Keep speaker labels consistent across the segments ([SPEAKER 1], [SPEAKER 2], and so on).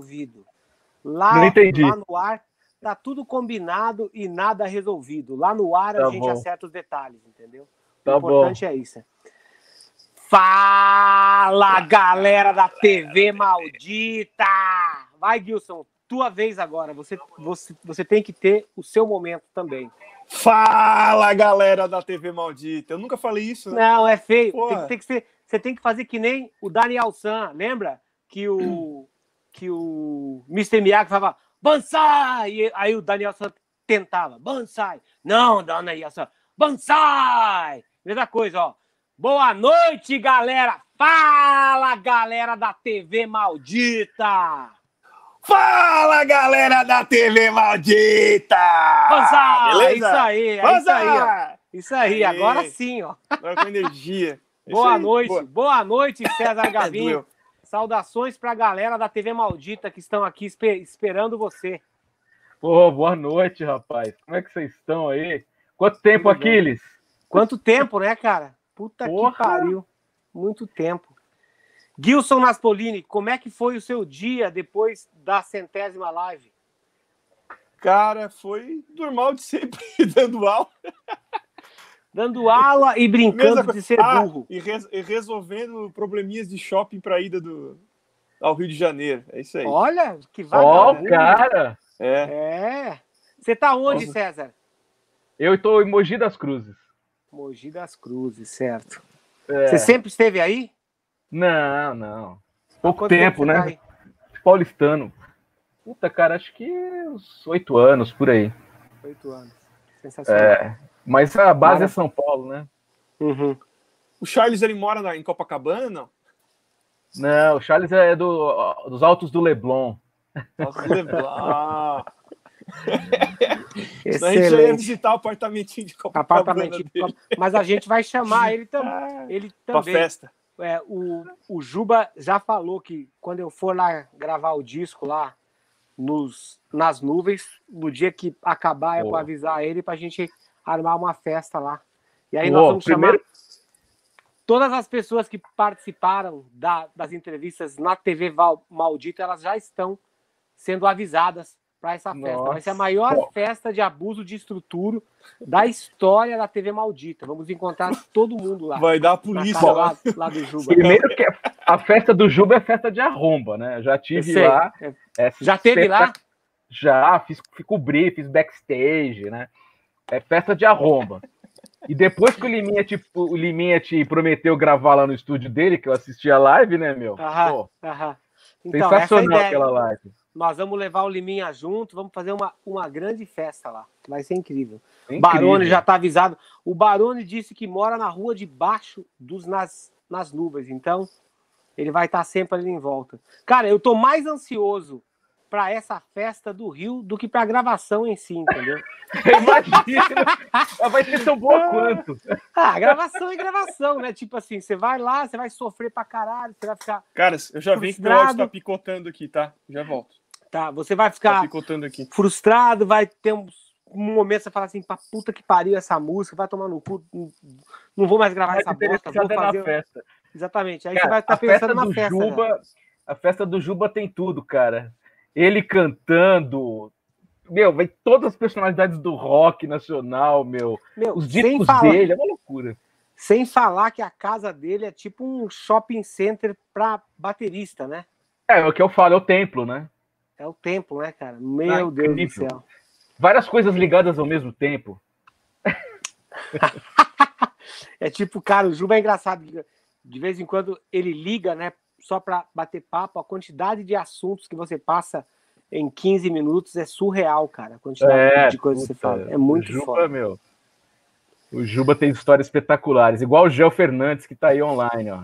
[SPEAKER 1] resolvido. Lá, lá no ar tá tudo combinado e nada resolvido. Lá no ar a
[SPEAKER 2] Tá
[SPEAKER 1] gente
[SPEAKER 2] bom.
[SPEAKER 1] acerta os detalhes, entendeu?
[SPEAKER 2] Tá
[SPEAKER 1] o importante é isso. Fala, galera da TV maldita! Vai, Gilson, tua vez agora. Você, você, você tem que ter o seu momento também.
[SPEAKER 3] Fala, galera da TV Maldita. Eu nunca falei isso, né?
[SPEAKER 1] Não, é feio. Tem, tem que ser, você tem que fazer que nem o Daniel San. Lembra que o que o Mr. Miyagi falava Bansai! E aí o Daniel San tentava Bansai. Não, Daniel San. Bansai! Mesma coisa, ó. Boa noite, galera. Fala, galera da TV maldita.
[SPEAKER 3] Fala, galera da TV Maldita!
[SPEAKER 1] Bansai!
[SPEAKER 3] Beleza?
[SPEAKER 1] Isso aí, é isso
[SPEAKER 3] Bansai!
[SPEAKER 1] aí, ó. Isso aí,
[SPEAKER 3] Aê.
[SPEAKER 1] agora sim, ó.
[SPEAKER 3] Agora com energia. É
[SPEAKER 1] Boa noite,
[SPEAKER 3] Boa.
[SPEAKER 1] boa noite, César Gavinho. Saudações pra galera da TV Maldita que estão aqui espe- esperando você.
[SPEAKER 2] Pô, boa noite, rapaz. Como é que vocês estão aí? Quanto tempo,
[SPEAKER 1] Tudo bem.
[SPEAKER 2] Aquiles?
[SPEAKER 1] Quanto tempo, né, cara? Puta
[SPEAKER 2] Porra.
[SPEAKER 1] que pariu. Muito tempo. Gilson Naspolini, como é que foi o seu dia depois da centésima live?
[SPEAKER 3] Cara, foi normal de sempre, dando aula.
[SPEAKER 1] Dando aula e brincando de ser
[SPEAKER 3] Ah,
[SPEAKER 1] burro.
[SPEAKER 3] e, res- e resolvendo probleminhas de shopping para ida do, ao Rio de Janeiro. É isso aí.
[SPEAKER 1] Olha, que
[SPEAKER 2] Ó,
[SPEAKER 1] vagabundo.
[SPEAKER 2] cara!
[SPEAKER 3] É.
[SPEAKER 1] É. Você tá onde,
[SPEAKER 3] Nossa.
[SPEAKER 1] César?
[SPEAKER 2] Eu estou em Mogi das Cruzes.
[SPEAKER 1] Mogi das Cruzes, certo.
[SPEAKER 2] É.
[SPEAKER 1] Você sempre esteve aí?
[SPEAKER 2] Não, não. Pouco
[SPEAKER 1] Quanto
[SPEAKER 2] tempo,
[SPEAKER 1] você
[SPEAKER 2] né?
[SPEAKER 1] tá?
[SPEAKER 2] Paulistano. Puta, cara, acho que uns oito anos por aí.
[SPEAKER 1] Oito anos. Sensacional.
[SPEAKER 2] É. Mas a base
[SPEAKER 1] Mara-
[SPEAKER 2] é São Paulo, né?
[SPEAKER 1] Uhum.
[SPEAKER 3] O Charles, ele mora na- em Copacabana, não?
[SPEAKER 2] Não, o Charles é do, dos Altos do Leblon.
[SPEAKER 3] Ah, senão a gente ia
[SPEAKER 1] Excelente.
[SPEAKER 3] visitar o apartamentinho de Copacabana
[SPEAKER 1] Apartamento.
[SPEAKER 3] dele.
[SPEAKER 1] Mas a gente vai chamar ele, tam...
[SPEAKER 3] Ah,
[SPEAKER 1] ele
[SPEAKER 3] pra
[SPEAKER 1] também.
[SPEAKER 3] festa.
[SPEAKER 1] É, o, o Juba já falou que quando eu for lá gravar o disco lá nos, nas nuvens, no dia que acabar, eu vou avisar ele pra gente armar uma festa lá. E aí
[SPEAKER 2] Pô,
[SPEAKER 1] nós vamos
[SPEAKER 2] primeiro-
[SPEAKER 1] chamar todas as pessoas que participaram da- das entrevistas na TV Val- Maldita, elas já estão sendo avisadas para essa festa. Vai
[SPEAKER 2] Nossa.
[SPEAKER 1] ser a maior
[SPEAKER 2] Pô.
[SPEAKER 1] festa de abuso de estrutura da história da TV Maldita. Vamos encontrar todo mundo lá.
[SPEAKER 3] Vai dar a polícia lá.
[SPEAKER 1] lá, do Juba.
[SPEAKER 2] Primeiro que a festa do Juba é festa de arromba, né? Eu já tive
[SPEAKER 1] sei.
[SPEAKER 2] lá.
[SPEAKER 1] É, Já teve
[SPEAKER 2] festa-
[SPEAKER 1] lá?
[SPEAKER 2] Já, fiz, fiz cobrir, fiz backstage, né? É festa de arromba. E depois que o Liminha, te, o Liminha te prometeu gravar lá no estúdio dele, que eu assisti a live, né, meu?
[SPEAKER 1] Aham,
[SPEAKER 2] Pô,
[SPEAKER 1] aham. Então, é
[SPEAKER 2] sensacional aquela live.
[SPEAKER 1] Nós vamos levar o Liminha junto, vamos fazer uma, uma grande festa lá. Vai ser incrível. O
[SPEAKER 2] Incrível.
[SPEAKER 1] Barone já está avisado. O Barone disse que mora na rua de baixo dos nas, nas nuvens, então ele vai estar sempre ali em volta. Cara, eu tô mais ansioso para essa festa do Rio do que para a gravação em si, entendeu?
[SPEAKER 2] Imagina! Vai ser tão boa quanto.
[SPEAKER 1] Ah, gravação é gravação, né? Tipo assim, você vai lá, você vai sofrer pra caralho, você vai ficar.
[SPEAKER 3] Cara, eu já vi que o
[SPEAKER 1] Frustrado.
[SPEAKER 3] áudio tá picotando aqui, tá? Já volto.
[SPEAKER 1] Tá, você vai
[SPEAKER 3] Tá
[SPEAKER 1] ficar
[SPEAKER 3] picotando aqui.
[SPEAKER 1] frustrado, vai ter um, um momento que você fala assim, pra puta que pariu essa música, vai tomar no cu, não- vou mais gravar
[SPEAKER 2] Mais
[SPEAKER 1] essa bosta, vou fazer.
[SPEAKER 2] festa.
[SPEAKER 1] Exatamente. Aí
[SPEAKER 2] Cara,
[SPEAKER 1] você vai estar
[SPEAKER 2] festa
[SPEAKER 1] pensando na festa. né?
[SPEAKER 2] Juba, a festa do Juba tem tudo, cara. Ele cantando, meu, vai todas as personalidades do rock nacional, meu,
[SPEAKER 1] Meu,
[SPEAKER 2] os discos
[SPEAKER 1] falar,
[SPEAKER 2] dele, é uma loucura.
[SPEAKER 1] sem falar que a casa dele é tipo um shopping center pra baterista, né?
[SPEAKER 2] É, é o que eu falo, é o templo, né?
[SPEAKER 1] É o templo, né, cara? Meu
[SPEAKER 2] Ah,
[SPEAKER 1] Deus do
[SPEAKER 2] incrível.
[SPEAKER 1] céu.
[SPEAKER 2] Várias coisas ligadas ao mesmo tempo.
[SPEAKER 1] É tipo, cara, o Juba é engraçado. De vez em quando ele liga, né? Só pra bater papo. A quantidade de assuntos que você passa em 15 minutos é surreal, cara. A quantidade de coisas que você
[SPEAKER 2] É,
[SPEAKER 1] fala. É muito
[SPEAKER 2] Juba,
[SPEAKER 1] foda.
[SPEAKER 2] meu. O Juba tem histórias espetaculares, igual o Gel Fernandes que tá aí online, ó.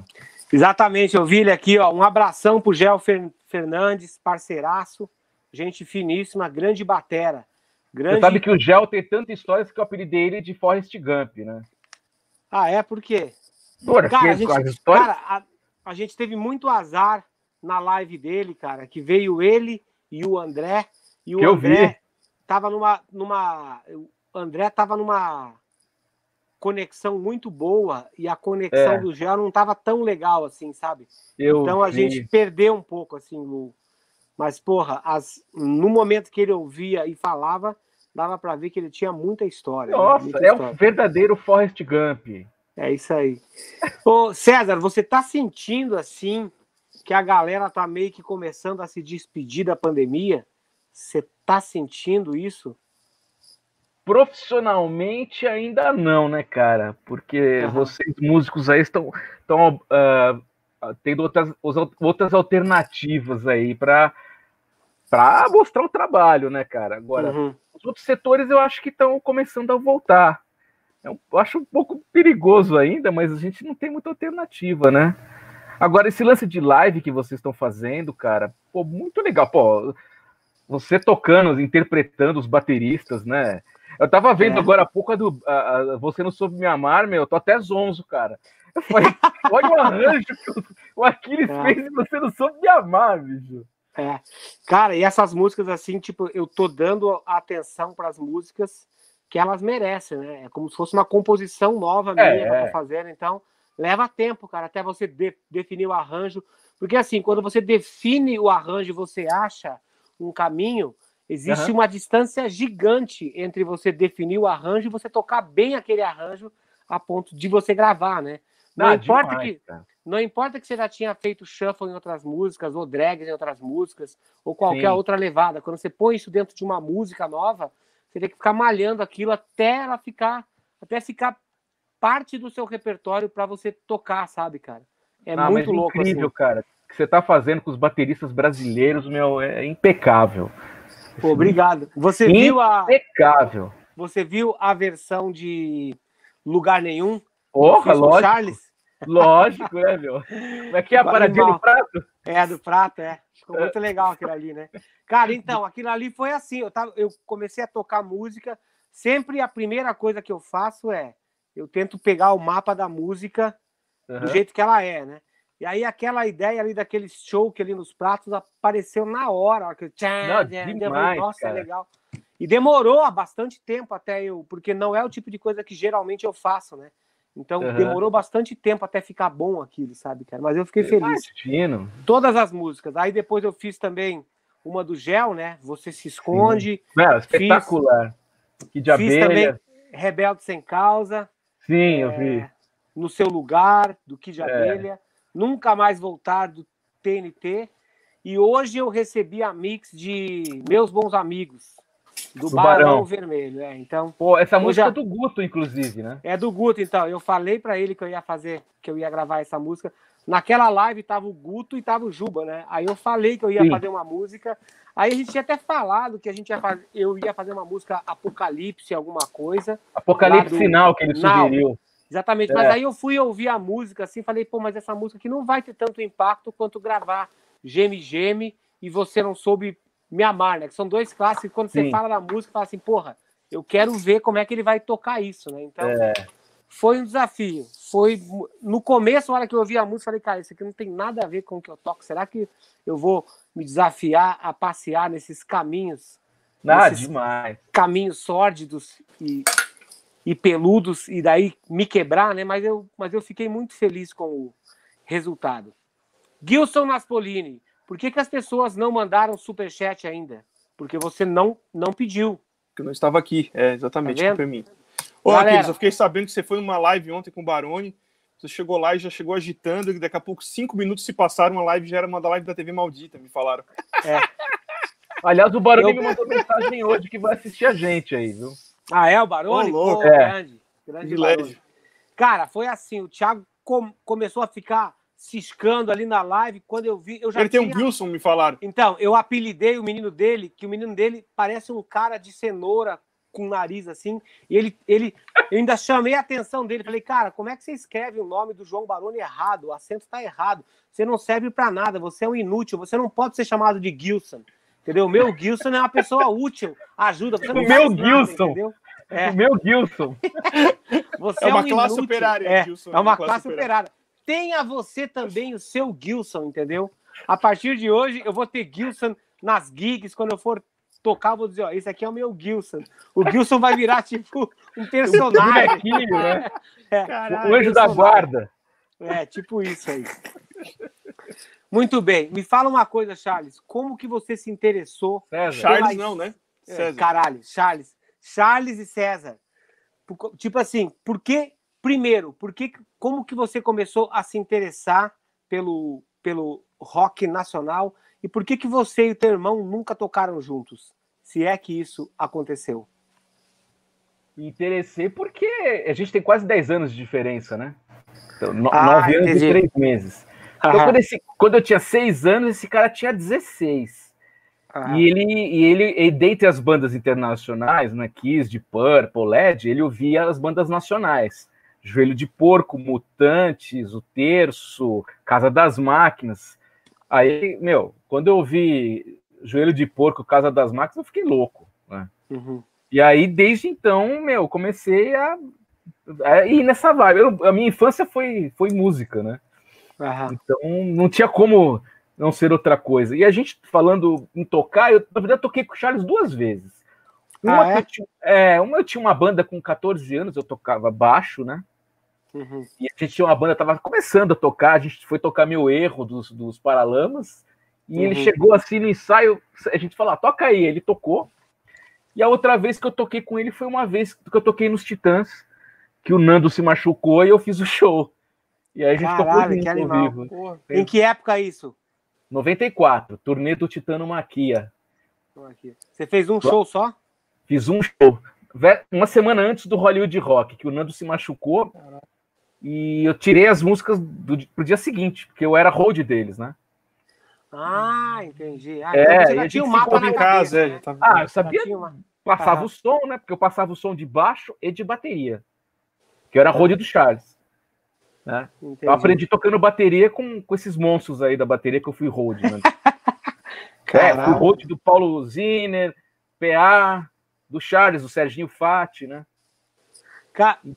[SPEAKER 1] Exatamente, eu vi ele aqui, ó. Um abração pro Gel Fer- Fernandes, parceiraço, gente finíssima, grande batera. Grande...
[SPEAKER 2] Você sabe que o Gel tem tantas histórias que eu apelidei ele de Forrest Gump, né?
[SPEAKER 1] Ah, é? Por quê?
[SPEAKER 2] Porra,
[SPEAKER 1] Cara, a gente,
[SPEAKER 2] histórias-
[SPEAKER 1] cara, a, a gente teve muito azar na live dele, cara, que veio ele e o André. E o
[SPEAKER 2] Que eu
[SPEAKER 1] André
[SPEAKER 2] vi.
[SPEAKER 1] tava numa, numa. O André tava numa conexão muito boa e a conexão
[SPEAKER 2] É.
[SPEAKER 1] do Gel não tava tão legal assim, sabe?
[SPEAKER 2] eu
[SPEAKER 1] Então a
[SPEAKER 2] vi.
[SPEAKER 1] gente perdeu um pouco, assim, o, Mas, porra, as, no momento que ele ouvia e falava, dava para ver que ele tinha muita história. né?
[SPEAKER 2] Nossa,
[SPEAKER 1] Muita
[SPEAKER 2] é
[SPEAKER 1] história.
[SPEAKER 2] o verdadeiro Forrest Gump.
[SPEAKER 1] É isso aí. Ô, César, você tá sentindo assim que a galera tá meio que começando a se despedir da pandemia? Você tá sentindo isso?
[SPEAKER 2] Profissionalmente ainda não, né, cara? Porque
[SPEAKER 1] Aham.
[SPEAKER 2] vocês músicos aí estão, estão ah, tendo outras, outras alternativas aí para para mostrar o trabalho, né, cara? Agora,
[SPEAKER 1] Uhum.
[SPEAKER 2] os outros setores eu acho que estão começando a voltar. Eu acho um pouco perigoso ainda, mas a gente não tem muita alternativa, né? Agora, esse lance de live que vocês estão fazendo, cara, pô, muito legal. Pô, você tocando, interpretando os bateristas, né? Eu tava vendo
[SPEAKER 1] É.
[SPEAKER 2] agora há pouco a do a- a- Você Não Soube Me Amar, meu, eu tô até zonzo, cara. Eu falei, olha o arranjo que o- o Aquiles
[SPEAKER 1] É.
[SPEAKER 2] fez e você não soube me amar, bicho.
[SPEAKER 1] É. Cara, e essas músicas assim, tipo, eu tô dando atenção para as músicas que elas merecem, né? É como se fosse uma composição nova minha
[SPEAKER 2] É,
[SPEAKER 1] que eu
[SPEAKER 2] é.
[SPEAKER 1] tô fazendo, então leva tempo, cara, até você de- definir o arranjo, porque assim, quando você define o arranjo e você acha um caminho, existe
[SPEAKER 2] Aham.
[SPEAKER 1] uma distância gigante entre você definir o arranjo e você tocar bem aquele arranjo a ponto de você gravar, né? Não
[SPEAKER 2] Ah,
[SPEAKER 1] importa
[SPEAKER 2] demais,
[SPEAKER 1] que
[SPEAKER 2] cara.
[SPEAKER 1] não importa que você já tinha feito shuffle em outras músicas, ou drags em outras músicas, ou qualquer
[SPEAKER 2] Sim.
[SPEAKER 1] outra levada. Quando você põe isso dentro de uma música nova, você tem que ficar malhando aquilo até ela ficar, até ficar parte do seu repertório para você tocar, sabe, cara? É
[SPEAKER 2] Ah,
[SPEAKER 1] muito
[SPEAKER 2] mas
[SPEAKER 1] louco
[SPEAKER 2] incrível,
[SPEAKER 1] assim.
[SPEAKER 2] cara. O que você tá fazendo com os bateristas brasileiros, meu, é impecável.
[SPEAKER 1] Pô, obrigado. Você viu a
[SPEAKER 2] Impecável.
[SPEAKER 1] você viu a versão de Lugar Nenhum?
[SPEAKER 2] Porra, lógico.
[SPEAKER 1] Charles?
[SPEAKER 2] Lógico, né, meu? Como é que é a paradinha do prato?
[SPEAKER 1] É, do prato, é. Ficou muito legal aquilo ali, né? Cara, então, aquilo ali foi assim. Eu, tava, eu comecei a tocar música. Sempre a primeira coisa que eu faço é eu tento pegar o mapa da música do
[SPEAKER 2] Aham.
[SPEAKER 1] jeito que ela é, né? E aí aquela ideia ali daquele show que ali nos pratos apareceu na hora. que
[SPEAKER 2] Não, demais,
[SPEAKER 1] Nossa, é
[SPEAKER 2] cara.
[SPEAKER 1] legal. E demorou há bastante tempo até eu, porque não é o tipo de coisa que geralmente eu faço, né? Então
[SPEAKER 2] Aham.
[SPEAKER 1] demorou bastante tempo até ficar bom aquilo, sabe, cara? Mas eu fiquei feliz
[SPEAKER 2] Imagino.
[SPEAKER 1] todas as músicas. Aí depois eu fiz também uma do Gel, né? Você se esconde.
[SPEAKER 2] Não, espetacular. Que de
[SPEAKER 1] Fiz
[SPEAKER 2] abelha.
[SPEAKER 1] também Rebelde Sem Causa.
[SPEAKER 2] Sim, eu
[SPEAKER 1] é,
[SPEAKER 2] vi.
[SPEAKER 1] No Seu Lugar, do Kid
[SPEAKER 2] É.
[SPEAKER 1] Abelha. Nunca Mais Voltar, do TNT. E hoje eu recebi a mix de Meus Bons Amigos, do,
[SPEAKER 2] Do
[SPEAKER 1] Barão,
[SPEAKER 2] Barão.
[SPEAKER 1] Vermelho. É, então,
[SPEAKER 2] Pô, essa música
[SPEAKER 1] a-
[SPEAKER 2] é do Guto, inclusive, né?
[SPEAKER 1] é do Guto, então. Eu falei pra ele que eu ia fazer, que eu ia gravar essa música. Naquela live tava o Guto e tava o Juba, né? Aí eu falei que eu ia
[SPEAKER 2] Sim.
[SPEAKER 1] fazer uma música. Aí a gente tinha até falado que a gente ia fazer, eu ia fazer uma música Apocalipse, alguma coisa.
[SPEAKER 2] Apocalipse
[SPEAKER 1] do-
[SPEAKER 2] Sinal que ele sugeriu.
[SPEAKER 1] Exatamente.
[SPEAKER 2] É.
[SPEAKER 1] Mas aí eu fui ouvir a música assim, falei, pô, mas essa música aqui não vai ter tanto impacto quanto gravar Geme Geme e você não soube me amar, né? Que são dois clássicos. Quando você
[SPEAKER 2] Sim.
[SPEAKER 1] fala da música, fala assim, porra, eu quero ver como é que ele vai tocar isso, né? Então,
[SPEAKER 2] É.
[SPEAKER 1] foi um desafio. Foi no começo, na hora que eu ouvi a música, falei, cara, isso aqui não tem nada a ver com o que eu toco. Será que eu vou me desafiar a passear nesses caminhos,
[SPEAKER 2] Ah,
[SPEAKER 1] Esses-
[SPEAKER 2] demais.
[SPEAKER 1] caminhos sórdidos e, e peludos e daí me quebrar, né? Mas eu, mas eu fiquei muito feliz com o resultado. Gilson Naspolini, por que, que as pessoas não mandaram superchat ainda? Porque você não não pediu.
[SPEAKER 3] Que eu não estava aqui. É, exatamente,
[SPEAKER 1] Tá vendo?
[SPEAKER 3] por mim. Ô,
[SPEAKER 1] Galera.
[SPEAKER 3] Aquiles, eu fiquei sabendo que você foi numa live ontem com o Barone. Você chegou lá e já chegou agitando, e daqui a pouco, cinco minutos se passaram, uma live já era uma da live da TV Maldita, me falaram.
[SPEAKER 2] Aliás, o Barulho
[SPEAKER 1] Eu-
[SPEAKER 2] me mandou mensagem hoje que vai assistir a gente aí, viu?
[SPEAKER 1] Ah, é o Barone?
[SPEAKER 3] Ô, louco.
[SPEAKER 1] Pô,
[SPEAKER 2] É.
[SPEAKER 1] grande. Grande. Barone. Cara, foi assim, o Thiago com- começou a ficar ciscando ali na live, quando eu vi, eu já
[SPEAKER 3] Ele tem um
[SPEAKER 1] tinha...
[SPEAKER 3] Wilson, me falaram.
[SPEAKER 1] Então, eu apelidei o menino dele, que o menino dele parece um cara de cenoura com nariz assim, e ele, ele eu ainda chamei a atenção dele, falei, cara, como é que você escreve o nome do João Baroni errado? O acento está errado. Você não serve para nada, você é um inútil, você não pode ser chamado de Gilson. Entendeu? O meu Gilson é uma pessoa útil, ajuda. Você não
[SPEAKER 2] O meu
[SPEAKER 1] nada,
[SPEAKER 2] Gilson.
[SPEAKER 1] entendeu? É,
[SPEAKER 2] O meu Gilson.
[SPEAKER 1] você
[SPEAKER 3] É uma
[SPEAKER 1] um
[SPEAKER 3] classe
[SPEAKER 1] inútil.
[SPEAKER 3] operária,
[SPEAKER 1] É,
[SPEAKER 3] Gilson,
[SPEAKER 1] é uma classe operária. Tenha você também o seu Gilson, entendeu? A partir de hoje, eu vou ter Gilson nas gigs. Quando eu for tocar, eu vou dizer: ó, esse aqui é o meu Gilson. O Gilson vai virar tipo um personagem.
[SPEAKER 2] Bonequinho, né?
[SPEAKER 1] É,
[SPEAKER 3] Caralho,
[SPEAKER 2] O anjo da guarda.
[SPEAKER 1] É, tipo isso aí. Muito bem. Me fala uma coisa, Charles. Como que você se interessou?
[SPEAKER 2] César.
[SPEAKER 3] Charles
[SPEAKER 1] Pela-
[SPEAKER 3] não, né?
[SPEAKER 1] É, caralho, Charles. Charles e César. Tipo assim, por que, primeiro, por que, como que você começou a se interessar pelo, pelo rock nacional e por que que você e o teu irmão nunca tocaram juntos? Se é que isso aconteceu.
[SPEAKER 2] Me interessei porque a gente tem quase 10 anos de diferença, né? Então, no-
[SPEAKER 1] Ah,
[SPEAKER 2] nove anos
[SPEAKER 1] entendi.
[SPEAKER 2] e três meses. Então,
[SPEAKER 1] Aham,
[SPEAKER 2] quando, esse- quando eu tinha 6 anos, esse cara tinha 16.
[SPEAKER 1] aham.
[SPEAKER 2] E ele, e ele, e dentre as bandas internacionais, né, Kiss, de Purple, LED, ele ouvia as bandas nacionais. Joelho de Porco, Mutantes, O Terço, Casa das Máquinas. Aí, meu, quando eu ouvi Joelho de Porco, Casa das Máquinas, eu fiquei louco. Né?
[SPEAKER 1] Uhum.
[SPEAKER 2] E aí, desde então, meu, comecei a, a ir nessa vibe. Eu- a minha infância foi, foi música, né?
[SPEAKER 1] Aham.
[SPEAKER 2] Então não tinha como não ser outra coisa. E a gente falando em tocar, eu na verdade toquei com o Charles duas vezes. Uma,
[SPEAKER 1] Ah, é?
[SPEAKER 2] eu tinha, é, uma eu tinha uma banda com 14 anos, eu tocava baixo, né?
[SPEAKER 1] Uhum.
[SPEAKER 2] E a gente tinha uma banda, tava começando a tocar, a gente foi tocar meu erro dos, dos Paralamas, e ele
[SPEAKER 1] Uhum.
[SPEAKER 2] chegou assim no ensaio, a gente falou, ah, toca aí, ele tocou. E a outra vez que eu toquei com ele foi uma vez que eu toquei nos Titãs, que o Nando se machucou e eu fiz o show. E aí a gente tocou
[SPEAKER 1] Caralho, que
[SPEAKER 2] ao vivo.
[SPEAKER 3] Porra.
[SPEAKER 1] Em que época isso?
[SPEAKER 2] 94, turnê do Titano Maquia.
[SPEAKER 1] Aqui. Você fez um show só?
[SPEAKER 2] Fiz um show. Uma semana antes do Hollywood Rock, que o Nando se machucou. E eu tirei as músicas do, pro dia seguinte, porque eu era hold deles, né?
[SPEAKER 1] Ah, entendi. Ah,
[SPEAKER 2] É,
[SPEAKER 1] então já
[SPEAKER 2] gente
[SPEAKER 1] tinha um
[SPEAKER 2] se
[SPEAKER 1] mapa na
[SPEAKER 3] em
[SPEAKER 1] cabeça,
[SPEAKER 3] casa, é,
[SPEAKER 1] né?
[SPEAKER 3] tava...
[SPEAKER 2] Ah, eu sabia,
[SPEAKER 1] uma-
[SPEAKER 2] passava
[SPEAKER 1] Aham.
[SPEAKER 2] o som, né? Porque eu passava o som de baixo e de bateria. Que eu era hold do Charles. Né?
[SPEAKER 1] Entendi.
[SPEAKER 2] Eu aprendi tocando bateria com, com esses monstros aí da bateria que eu fui hold, né? É, fui do Paulo Ziner, PA, do Charles, do Serginho Fati, né?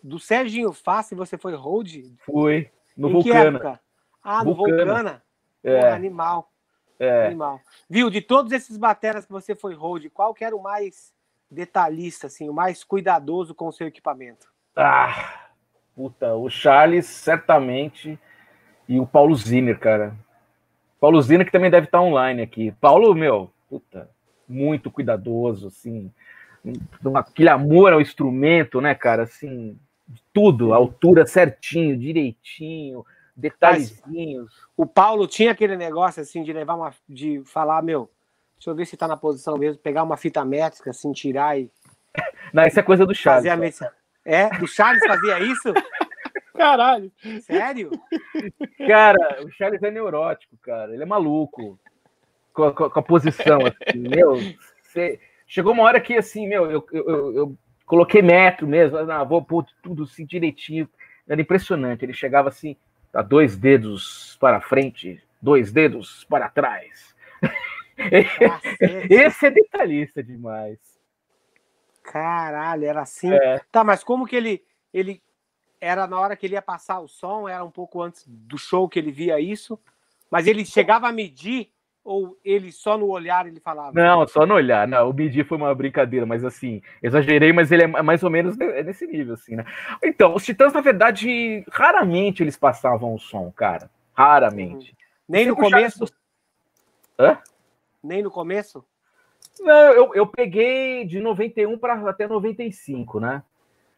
[SPEAKER 1] Do Serginho Fassi você foi hold?
[SPEAKER 2] Fui. No
[SPEAKER 1] em que
[SPEAKER 2] Vulcana.
[SPEAKER 1] época? Ah, no
[SPEAKER 2] Vulcana.
[SPEAKER 1] Vulcana?
[SPEAKER 2] É.
[SPEAKER 1] Porra, animal.
[SPEAKER 2] É.
[SPEAKER 1] Animal. Viu, de todos esses bateras que você foi hold, qual que era o mais detalhista, assim, o mais cuidadoso com o seu equipamento?
[SPEAKER 2] Ah, puta, o Charles, certamente, e o Paulo Ziner, cara. Paulo Ziner que também deve estar online aqui. Paulo, meu, puta, muito cuidadoso, assim, aquele amor ao instrumento, né, cara, assim, tudo, altura certinho, direitinho, detalhezinhos.
[SPEAKER 1] O Paulo tinha aquele negócio, assim, de levar uma. de falar, meu, deixa eu ver se tá na posição mesmo, pegar uma fita métrica, assim, tirar e
[SPEAKER 2] Não, isso é coisa do Charles.
[SPEAKER 1] fazer a medição. É? O Charles fazia isso?
[SPEAKER 3] Caralho.
[SPEAKER 1] Sério?
[SPEAKER 2] Cara, o Charles é neurótico, cara. Ele é maluco com a, com a- com a posição. Assim, meu, cê- chegou uma hora que, assim, meu, eu, eu, eu- coloquei metro mesmo, ah, vou pôr tudo assim direitinho. Era impressionante. Ele chegava assim, a dois dedos para frente, dois dedos para trás. Esse é detalhista demais.
[SPEAKER 1] Caralho, era assim.
[SPEAKER 2] É.
[SPEAKER 1] Tá, mas como que ele. ele era na hora que ele ia passar o som, era um pouco antes do show que ele via isso, mas ele chegava a medir ou ele só no olhar ele falava?
[SPEAKER 2] Não, só no olhar. Não, o medir foi uma brincadeira, mas assim, exagerei, mas ele é mais ou menos ne- nesse nível, assim, né? Então, os Titãs, na verdade, raramente eles passavam o som, cara. Raramente.
[SPEAKER 1] Nem no
[SPEAKER 2] Sempre o Charles-
[SPEAKER 1] começo?
[SPEAKER 2] Hã?
[SPEAKER 1] Nem no começo?
[SPEAKER 2] Não, eu, eu peguei de 91 para até 95, né?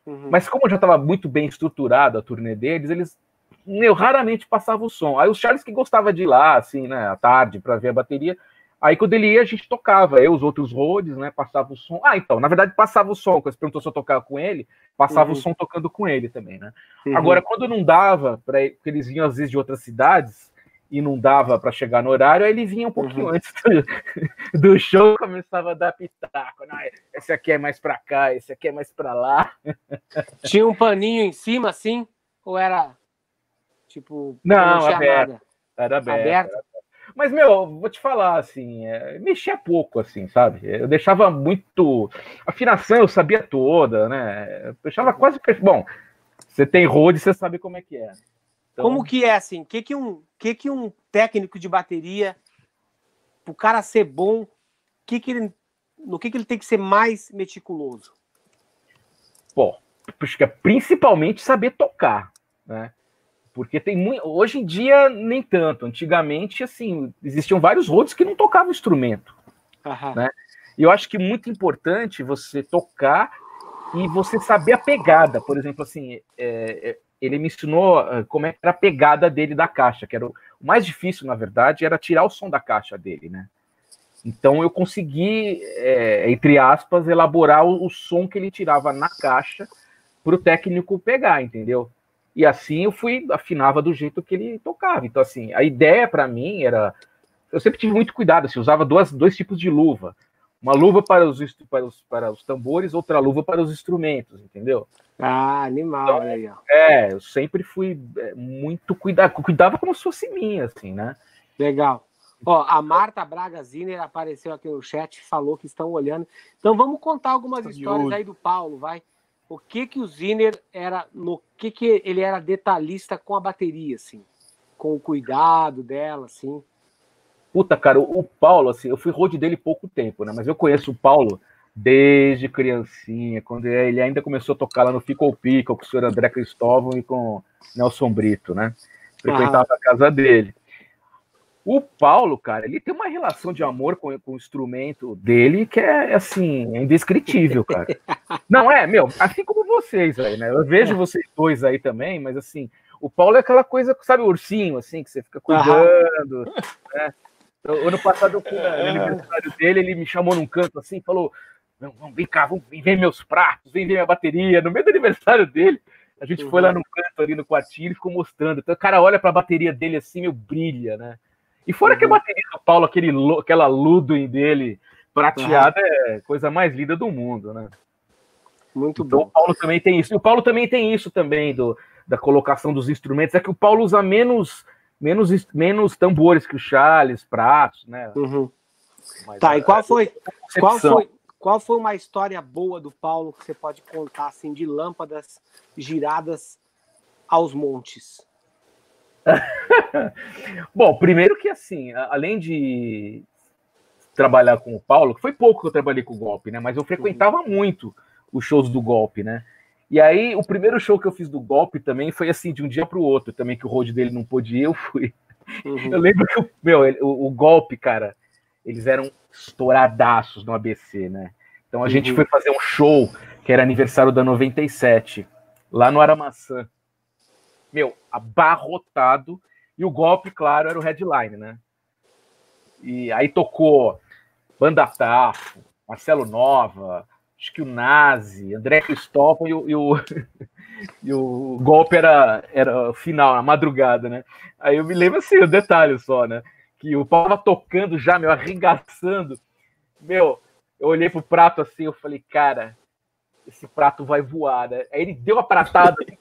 [SPEAKER 1] Uhum.
[SPEAKER 2] Mas como já estava muito bem estruturado a turnê deles, eles meu, raramente passavam o som. Aí o Charles que gostava de ir lá, assim, né, à tarde, para ver a bateria. Aí quando ele ia, a gente tocava. Eu, os outros roads, né, passava o som. Ah, então, na verdade, passava o som. Quando você perguntou se eu tocava com ele, passava
[SPEAKER 1] Uhum.
[SPEAKER 2] o som tocando com ele também, né?
[SPEAKER 1] Uhum.
[SPEAKER 2] Agora, quando não dava, para porque eles vinham às vezes de outras cidades e não dava para chegar no horário, aí ele vinha um pouquinho
[SPEAKER 1] Uhum.
[SPEAKER 2] antes do, do show, começava a dar pitaco. Não, esse aqui é mais para cá, esse aqui é mais para lá.
[SPEAKER 1] Tinha um paninho em cima assim? Ou era tipo.
[SPEAKER 2] Não, aberto.
[SPEAKER 1] nada?
[SPEAKER 2] Era aberto.
[SPEAKER 1] Aberto?
[SPEAKER 2] Mas, meu, vou te falar, assim, é, mexia pouco, assim, sabe? Eu deixava muito. Afinação eu sabia toda, né? Eu deixava quase. Bom, você tem road, você sabe como é que é. Então,
[SPEAKER 1] Como que é assim? O que, que, um, que, que um técnico de bateria, pro cara ser bom, que que ele, no que, que ele tem que ser mais meticuloso?
[SPEAKER 2] Que é principalmente saber tocar, né? Porque tem muito. Hoje em dia, nem tanto. Antigamente, assim, existiam vários rodos que não tocavam instrumento. Né? E eu acho que é muito importante você tocar e você saber a pegada. Por exemplo, assim, é, é, ele me ensinou ah, como é era a pegada dele da caixa, que era o, o mais difícil, na verdade, era tirar o som da caixa dele, né? Então eu consegui, é, entre aspas, elaborar o, o som que ele tirava na caixa para o técnico pegar, entendeu? E assim eu fui afinava do jeito que ele tocava. Então assim, a ideia para mim era, eu sempre tive muito cuidado, assim, usava duas, dois tipos de luva, uma luva para os, para os para os tambores, outra luva para os instrumentos, entendeu?
[SPEAKER 1] Ah, animal, olha aí, ó.
[SPEAKER 2] É, eu sempre fui é, muito cuidado, cuidava como se fosse minha, assim, né?
[SPEAKER 1] Legal. Ó, a Marta Braga Ziner apareceu aqui no chat e falou que estão olhando. Então vamos contar algumas
[SPEAKER 3] de
[SPEAKER 1] histórias aí do Paulo, vai. O que que o Ziner era, no que que ele era detalhista com a bateria, assim, com o cuidado dela, assim.
[SPEAKER 2] Puta, cara, o, Paulo, assim, eu fui road dele pouco tempo, né? Mas eu conheço o Paulo desde criancinha, quando ele ainda começou a tocar lá no Fico ou Pico com o senhor André Cristóvão e com Nelson Brito, né? Frequentava a casa dele. O Paulo, cara, ele tem uma relação de amor com, com o instrumento dele que é, assim, é indescritível, cara. Não é, meu, assim como vocês aí, né? Eu vejo vocês dois aí também, mas assim, o Paulo é aquela coisa, sabe, ursinho, assim, que você fica cuidando, né? Eu- Ano passado, no aniversário dele, ele me chamou num canto assim e falou: "Não, vamos, vem cá, vamos, vem ver meus pratos, vem ver minha bateria. No meio do aniversário dele, a gente foi
[SPEAKER 1] Uhum.
[SPEAKER 2] lá no canto ali no quartinho e ficou mostrando. Então o cara olha pra bateria dele assim, meu, brilha, né? E fora que a
[SPEAKER 1] Uhum.
[SPEAKER 2] bateria do Paulo, aquele, aquela Ludwig dele prateada, é a coisa mais linda do mundo, né?
[SPEAKER 1] Muito
[SPEAKER 2] Então o
[SPEAKER 1] bom.
[SPEAKER 2] Paulo também tem isso. E o Paulo também tem isso também do, da colocação dos instrumentos. É que o Paulo usa menos, menos, menos tambores que o Charles, pratos, né?
[SPEAKER 1] Uhum.
[SPEAKER 2] Mas
[SPEAKER 1] Tá, e qual foi, qual foi, qual foi uma história boa do Paulo que você pode contar, assim, de lâmpadas giradas aos montes?
[SPEAKER 2] Bom, primeiro que assim, além de trabalhar com o Paulo, que foi pouco que eu trabalhei com o golpe, né? Mas eu frequentava muito os shows do golpe, né? E aí, o primeiro show que eu fiz do golpe também foi assim, de um dia para o outro, também que o road dele não podia, eu fui. Eu
[SPEAKER 1] Uhum.
[SPEAKER 2] lembro que o, meu, ele- o, o golpe, cara, eles eram estouradaços no ABC, né? Então a gente
[SPEAKER 1] Uhum.
[SPEAKER 2] foi fazer um show que era aniversário da 97, lá no Aramaçã. Meu, abarrotado. E o golpe, claro, era o headline, né? E aí tocou Banda Tafo, Marcelo Nova, acho que o Nazi, André Cristóvão e o, e o, e o golpe era, era final, a madrugada, né? Aí eu me lembro assim, o detalhe só, né? Que o Paulo tava tocando já, meu, arregaçando. Meu, eu olhei pro prato assim, eu falei, cara, esse prato vai voar, né? Aí ele deu uma pratada, assim,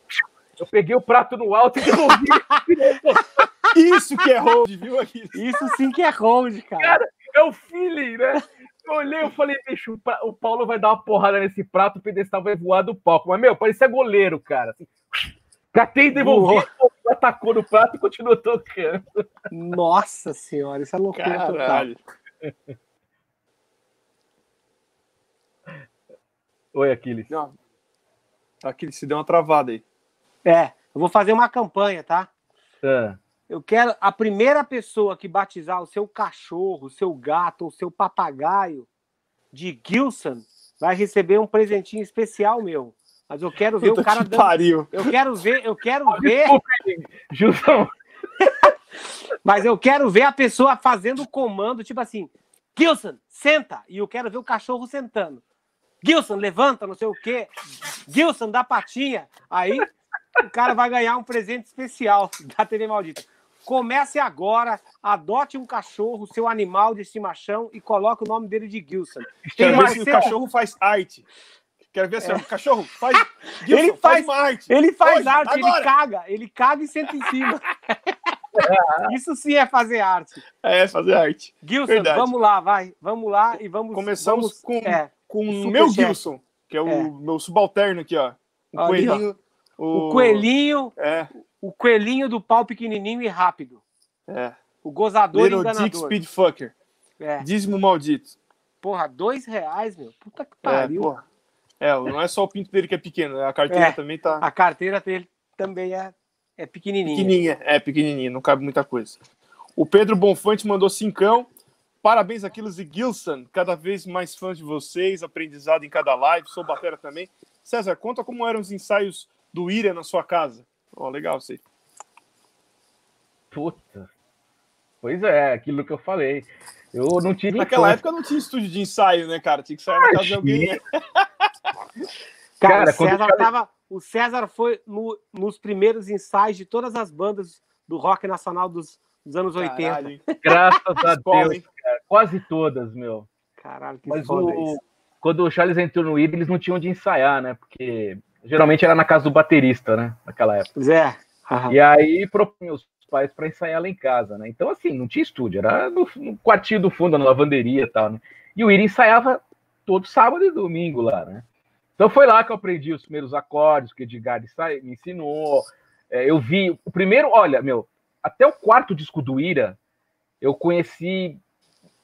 [SPEAKER 2] eu peguei o prato no alto e devolvi.
[SPEAKER 3] Isso que é hold, viu?
[SPEAKER 1] Isso sim que é hold, cara.
[SPEAKER 2] Cara, é o feeling, né? Eu olhei e falei, bicho, o Pa- o Paulo vai dar uma porrada nesse prato, o pedestal vai voar do palco. Mas, meu, parecia goleiro, cara. Assim, catei e devolvi, atacou no prato e continuou tocando.
[SPEAKER 1] Nossa senhora, isso é loucura total.
[SPEAKER 3] Caralho.
[SPEAKER 2] Oi, Aquiles.
[SPEAKER 3] Não. Aqui se deu uma travada aí.
[SPEAKER 1] É, eu vou fazer uma campanha, tá?
[SPEAKER 2] Ah,
[SPEAKER 1] Eu quero a primeira pessoa que batizar o seu cachorro, o seu gato ou seu papagaio de Gilson vai receber um presentinho especial meu. Mas eu quero ver
[SPEAKER 3] Puta
[SPEAKER 1] o cara
[SPEAKER 3] que
[SPEAKER 1] dando.
[SPEAKER 3] pariu.
[SPEAKER 1] Eu quero ver, eu quero ver,
[SPEAKER 2] Gilson.
[SPEAKER 1] mas eu quero ver a pessoa fazendo o comando, tipo assim, Gilson, senta. E eu quero ver o cachorro sentando. Gilson, levanta, não sei o quê. Gilson, dá patinha. Aí o cara vai ganhar um presente especial da TV Maldita. Comece agora, adote um cachorro, seu animal de estimação e coloque o nome dele de Gilson.
[SPEAKER 3] Quero
[SPEAKER 1] Ele
[SPEAKER 3] ver se o cachorro faz arte. Quero ver se o cachorro faz.
[SPEAKER 1] Ele
[SPEAKER 3] Gilson,
[SPEAKER 1] faz-
[SPEAKER 3] uma arte.
[SPEAKER 1] Ele faz
[SPEAKER 3] Hoje,
[SPEAKER 1] arte, ele
[SPEAKER 3] agora.
[SPEAKER 1] caga, ele caga e senta em cima. Isso sim é fazer arte.
[SPEAKER 3] É, fazer arte.
[SPEAKER 1] Gilson,
[SPEAKER 3] Verdade.
[SPEAKER 1] vamos lá, vai. Vamos lá e vamos.
[SPEAKER 3] Começamos
[SPEAKER 1] vamos,
[SPEAKER 3] com-
[SPEAKER 1] é,
[SPEAKER 3] Com o meu Gilson, que é o
[SPEAKER 1] É.
[SPEAKER 3] meu subalterno aqui, ó. O
[SPEAKER 1] Ali, ó.
[SPEAKER 3] Coelhinho.
[SPEAKER 1] o coelhinho,
[SPEAKER 3] É,
[SPEAKER 1] o coelhinho do pau pequenininho e rápido.
[SPEAKER 3] é.
[SPEAKER 1] O gozador e
[SPEAKER 3] Little Dick
[SPEAKER 1] enganador.
[SPEAKER 3] Speedfucker.
[SPEAKER 1] É.
[SPEAKER 3] Dízimo maldito.
[SPEAKER 1] Porra, dois reais, meu. Puta que
[SPEAKER 3] É,
[SPEAKER 1] pariu.
[SPEAKER 3] porra. É, não é só o pinto dele que é pequeno, a carteira
[SPEAKER 1] É.
[SPEAKER 3] também tá.
[SPEAKER 1] A carteira dele também é, é pequenininha.
[SPEAKER 3] Pequenininha, é pequenininha, não cabe muita coisa. O Pedro Bonfante mandou cincão. Parabéns, Aquiles e Gilson. Cada vez mais fãs de vocês, aprendizado em cada live. Sou batera também. César, conta como eram os ensaios do Ira na sua casa. Ó, oh, legal isso aí.
[SPEAKER 2] Puta. Pois é, aquilo que eu falei. Eu não tive.
[SPEAKER 3] Naquela época não tinha estúdio de ensaio, né, cara? Tinha que sair ah, na casa de alguém. Né?
[SPEAKER 1] Cara, cara o, César falei... tava, o César foi no, nos primeiros ensaios de todas as bandas do rock nacional dos, dos anos Caralho, 80.
[SPEAKER 2] Graças a Deus, cara. Quase todas, meu.
[SPEAKER 1] Caralho, que
[SPEAKER 2] Mas o, quando o Charles entrou no ID, eles não tinham onde ensaiar, né? Porque geralmente era na casa do baterista, né? Naquela época.
[SPEAKER 1] É.
[SPEAKER 2] E aí propunha os pais para ensaiar lá em casa, né? Então, assim, não tinha estúdio, era no, no quartinho do fundo, na lavanderia e tal, né? E o Iri ensaiava todo sábado e domingo lá, né? Então foi lá que eu aprendi os primeiros acordes que o Edgar me ensinou. É, eu vi o primeiro, olha, meu, até o quarto disco do Ira, eu conheci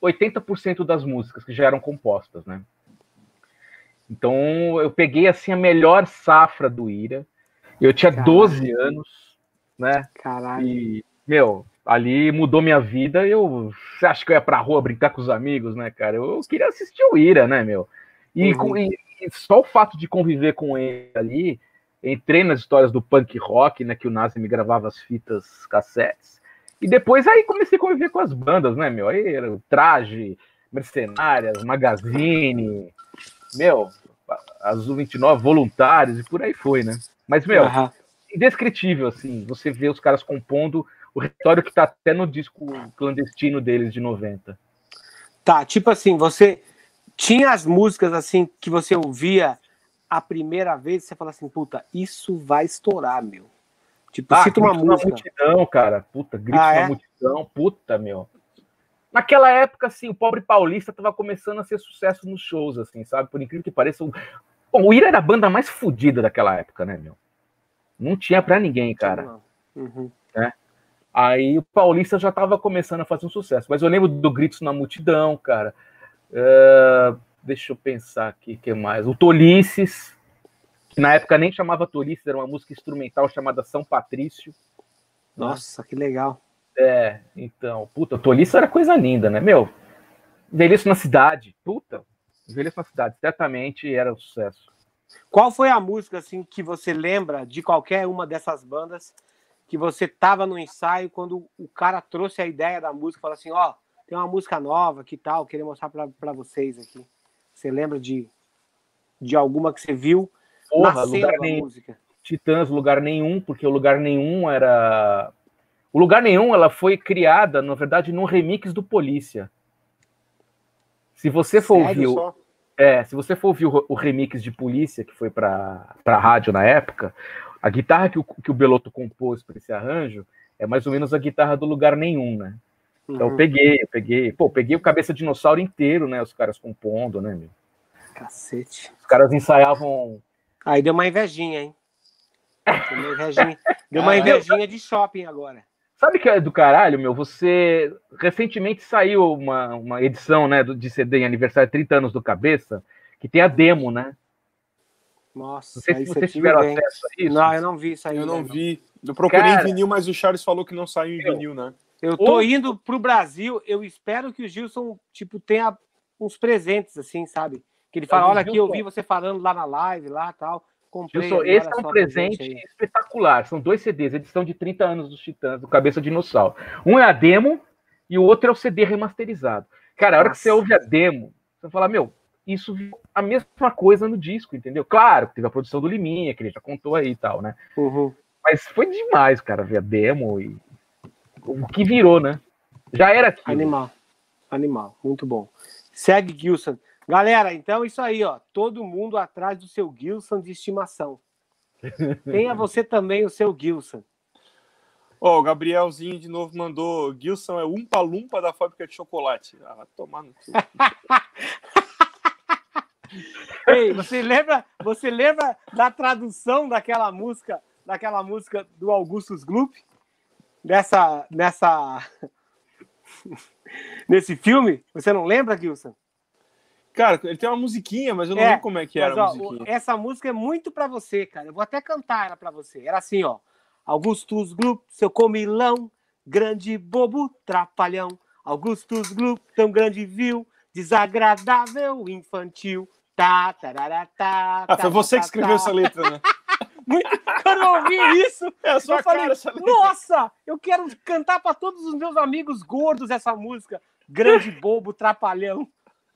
[SPEAKER 2] 80% das músicas que já eram compostas, né? Então eu peguei assim a melhor safra do Ira. Eu tinha Caralho. 12 anos, né?
[SPEAKER 1] Caralho.
[SPEAKER 2] E, meu, ali mudou minha vida. Eu você acha que eu ia pra rua brincar com os amigos, né, cara? Eu, eu queria assistir o Ira, né, meu? E, uhum. e, só o fato de conviver com ele ali, entrei nas histórias do punk rock, né, que o Nazi me gravava as fitas cassetes, e depois aí comecei a conviver com as bandas, né, meu, aí era o Traje, Mercenárias, Magazine, meu, Azul 29, Voluntários, e por aí foi, né. Mas, meu, uhum. indescritível, assim, você vê os caras compondo o repertório que tá até no disco clandestino deles de 90.
[SPEAKER 1] Tá, tipo assim, você tinha as músicas assim que você ouvia a primeira vez e você fala assim, puta, isso vai estourar, meu.
[SPEAKER 2] Tipo, ah, cita uma música. Multidão, cara. Puta, grito ah, é? multidão, puta, meu. Naquela época, assim, o pobre paulista tava começando a ser sucesso nos shows, assim, sabe? Por incrível que pareça. O, Bom, o Ira era a banda mais fodida daquela época, né, meu? Não tinha pra ninguém, cara. Uhum. Né? Aí o Paulista já tava começando a fazer um sucesso. Mas eu lembro do Gritos na Multidão, cara. Uh, deixa eu pensar aqui, que mais? O Tolices, que na época nem chamava Tolices, era uma música instrumental chamada São Patrício.
[SPEAKER 1] Nossa, que legal.
[SPEAKER 2] É, então, puta, Tolices era coisa linda, né? Meu, Envelheço na Cidade, puta, Envelheço na Cidade, certamente era um sucesso.
[SPEAKER 1] Qual foi a música, assim, que você lembra de qualquer uma dessas bandas que você tava no ensaio quando o cara trouxe a ideia da música, falou assim, ó, oh, tem uma música nova, que tal? Queria mostrar para vocês aqui. Você lembra de, de alguma que você viu
[SPEAKER 2] Porra, lugar nenhum. música? Titãs, lugar nenhum, porque o lugar nenhum era. O lugar nenhum ela foi criada, na verdade, num remix do Polícia. Se você for ouvir. O... É, se você for ouvir o, o remix de Polícia, que foi para a rádio na época, a guitarra que o, que o Beloto compôs para esse arranjo é mais ou menos a guitarra do lugar nenhum, né? Então eu uhum. peguei, eu peguei. Pô, peguei o cabeça dinossauro inteiro, né? Os caras compondo, né, meu?
[SPEAKER 1] Cacete.
[SPEAKER 2] Os caras ensaiavam.
[SPEAKER 1] Aí deu uma invejinha, hein? Deu uma invejinha, deu uma invejinha de shopping agora.
[SPEAKER 2] Sabe que é do caralho, meu? Você recentemente saiu uma, uma edição, né, de CD em aniversário 30 anos do Cabeça, que tem a demo, né?
[SPEAKER 1] Nossa,
[SPEAKER 2] não sei se vocês tiveram bem. acesso a isso.
[SPEAKER 1] Não, eu não vi isso aí.
[SPEAKER 3] Eu não, vi. Eu procurei Cara, em vinil, mas o Charles falou que não saiu em vinil, né?
[SPEAKER 1] Eu tô indo pro Brasil, eu espero que o Gilson, tipo, tenha uns presentes, assim, sabe? Que ele fala, olha aqui, eu vi você falando lá na live, lá tal.
[SPEAKER 2] Comprei, Gilson, esse é um presente espetacular. São dois CDs, edição de 30 anos dos Titãs, do Cabeça Dinossauro. Um é a demo e o outro é o CD remasterizado. Cara, a hora Nossa. que você ouve a demo, você fala, meu, isso a mesma coisa no disco, entendeu? Claro, teve a produção do Liminha, que ele já contou aí e tal, né?
[SPEAKER 1] Uhum.
[SPEAKER 2] Mas foi demais, cara, ver a demo e o que virou, né? Já era aquilo.
[SPEAKER 1] Animal. Animal. Muito bom. Segue Gilson. Galera, então isso aí, ó. Todo mundo atrás do seu Gilson de estimação. Tenha você também o seu Gilson.
[SPEAKER 3] Ó, oh, o Gabrielzinho de novo mandou: Gilson é umpa lumpa da fábrica de chocolate. Ah, tomar no cu.
[SPEAKER 1] Ei, você lembra, você lembra da tradução daquela música, daquela música do Augustus Gloop? nessa, nessa nesse filme? Você não lembra, Gilson?
[SPEAKER 3] Cara, ele tem uma musiquinha, mas eu não é, lembro como é que era mas, a musiquinha.
[SPEAKER 1] essa música é muito para você, cara. Eu vou até cantar ela para você. Era assim, ó. Augustus Gloop, seu comilão, grande bobo, trapalhão. Augustus Gloop, tão grande viu, desagradável, infantil. Tá, tarará, tá,
[SPEAKER 3] Ah, foi
[SPEAKER 1] tá,
[SPEAKER 3] você
[SPEAKER 1] tá,
[SPEAKER 3] que escreveu
[SPEAKER 1] tá.
[SPEAKER 3] essa letra, né?
[SPEAKER 1] Muito- Quando eu ouvi isso,
[SPEAKER 3] É
[SPEAKER 1] eu falei, nossa, eu quero cantar para todos os meus amigos gordos essa música. Grande bobo, trapalhão.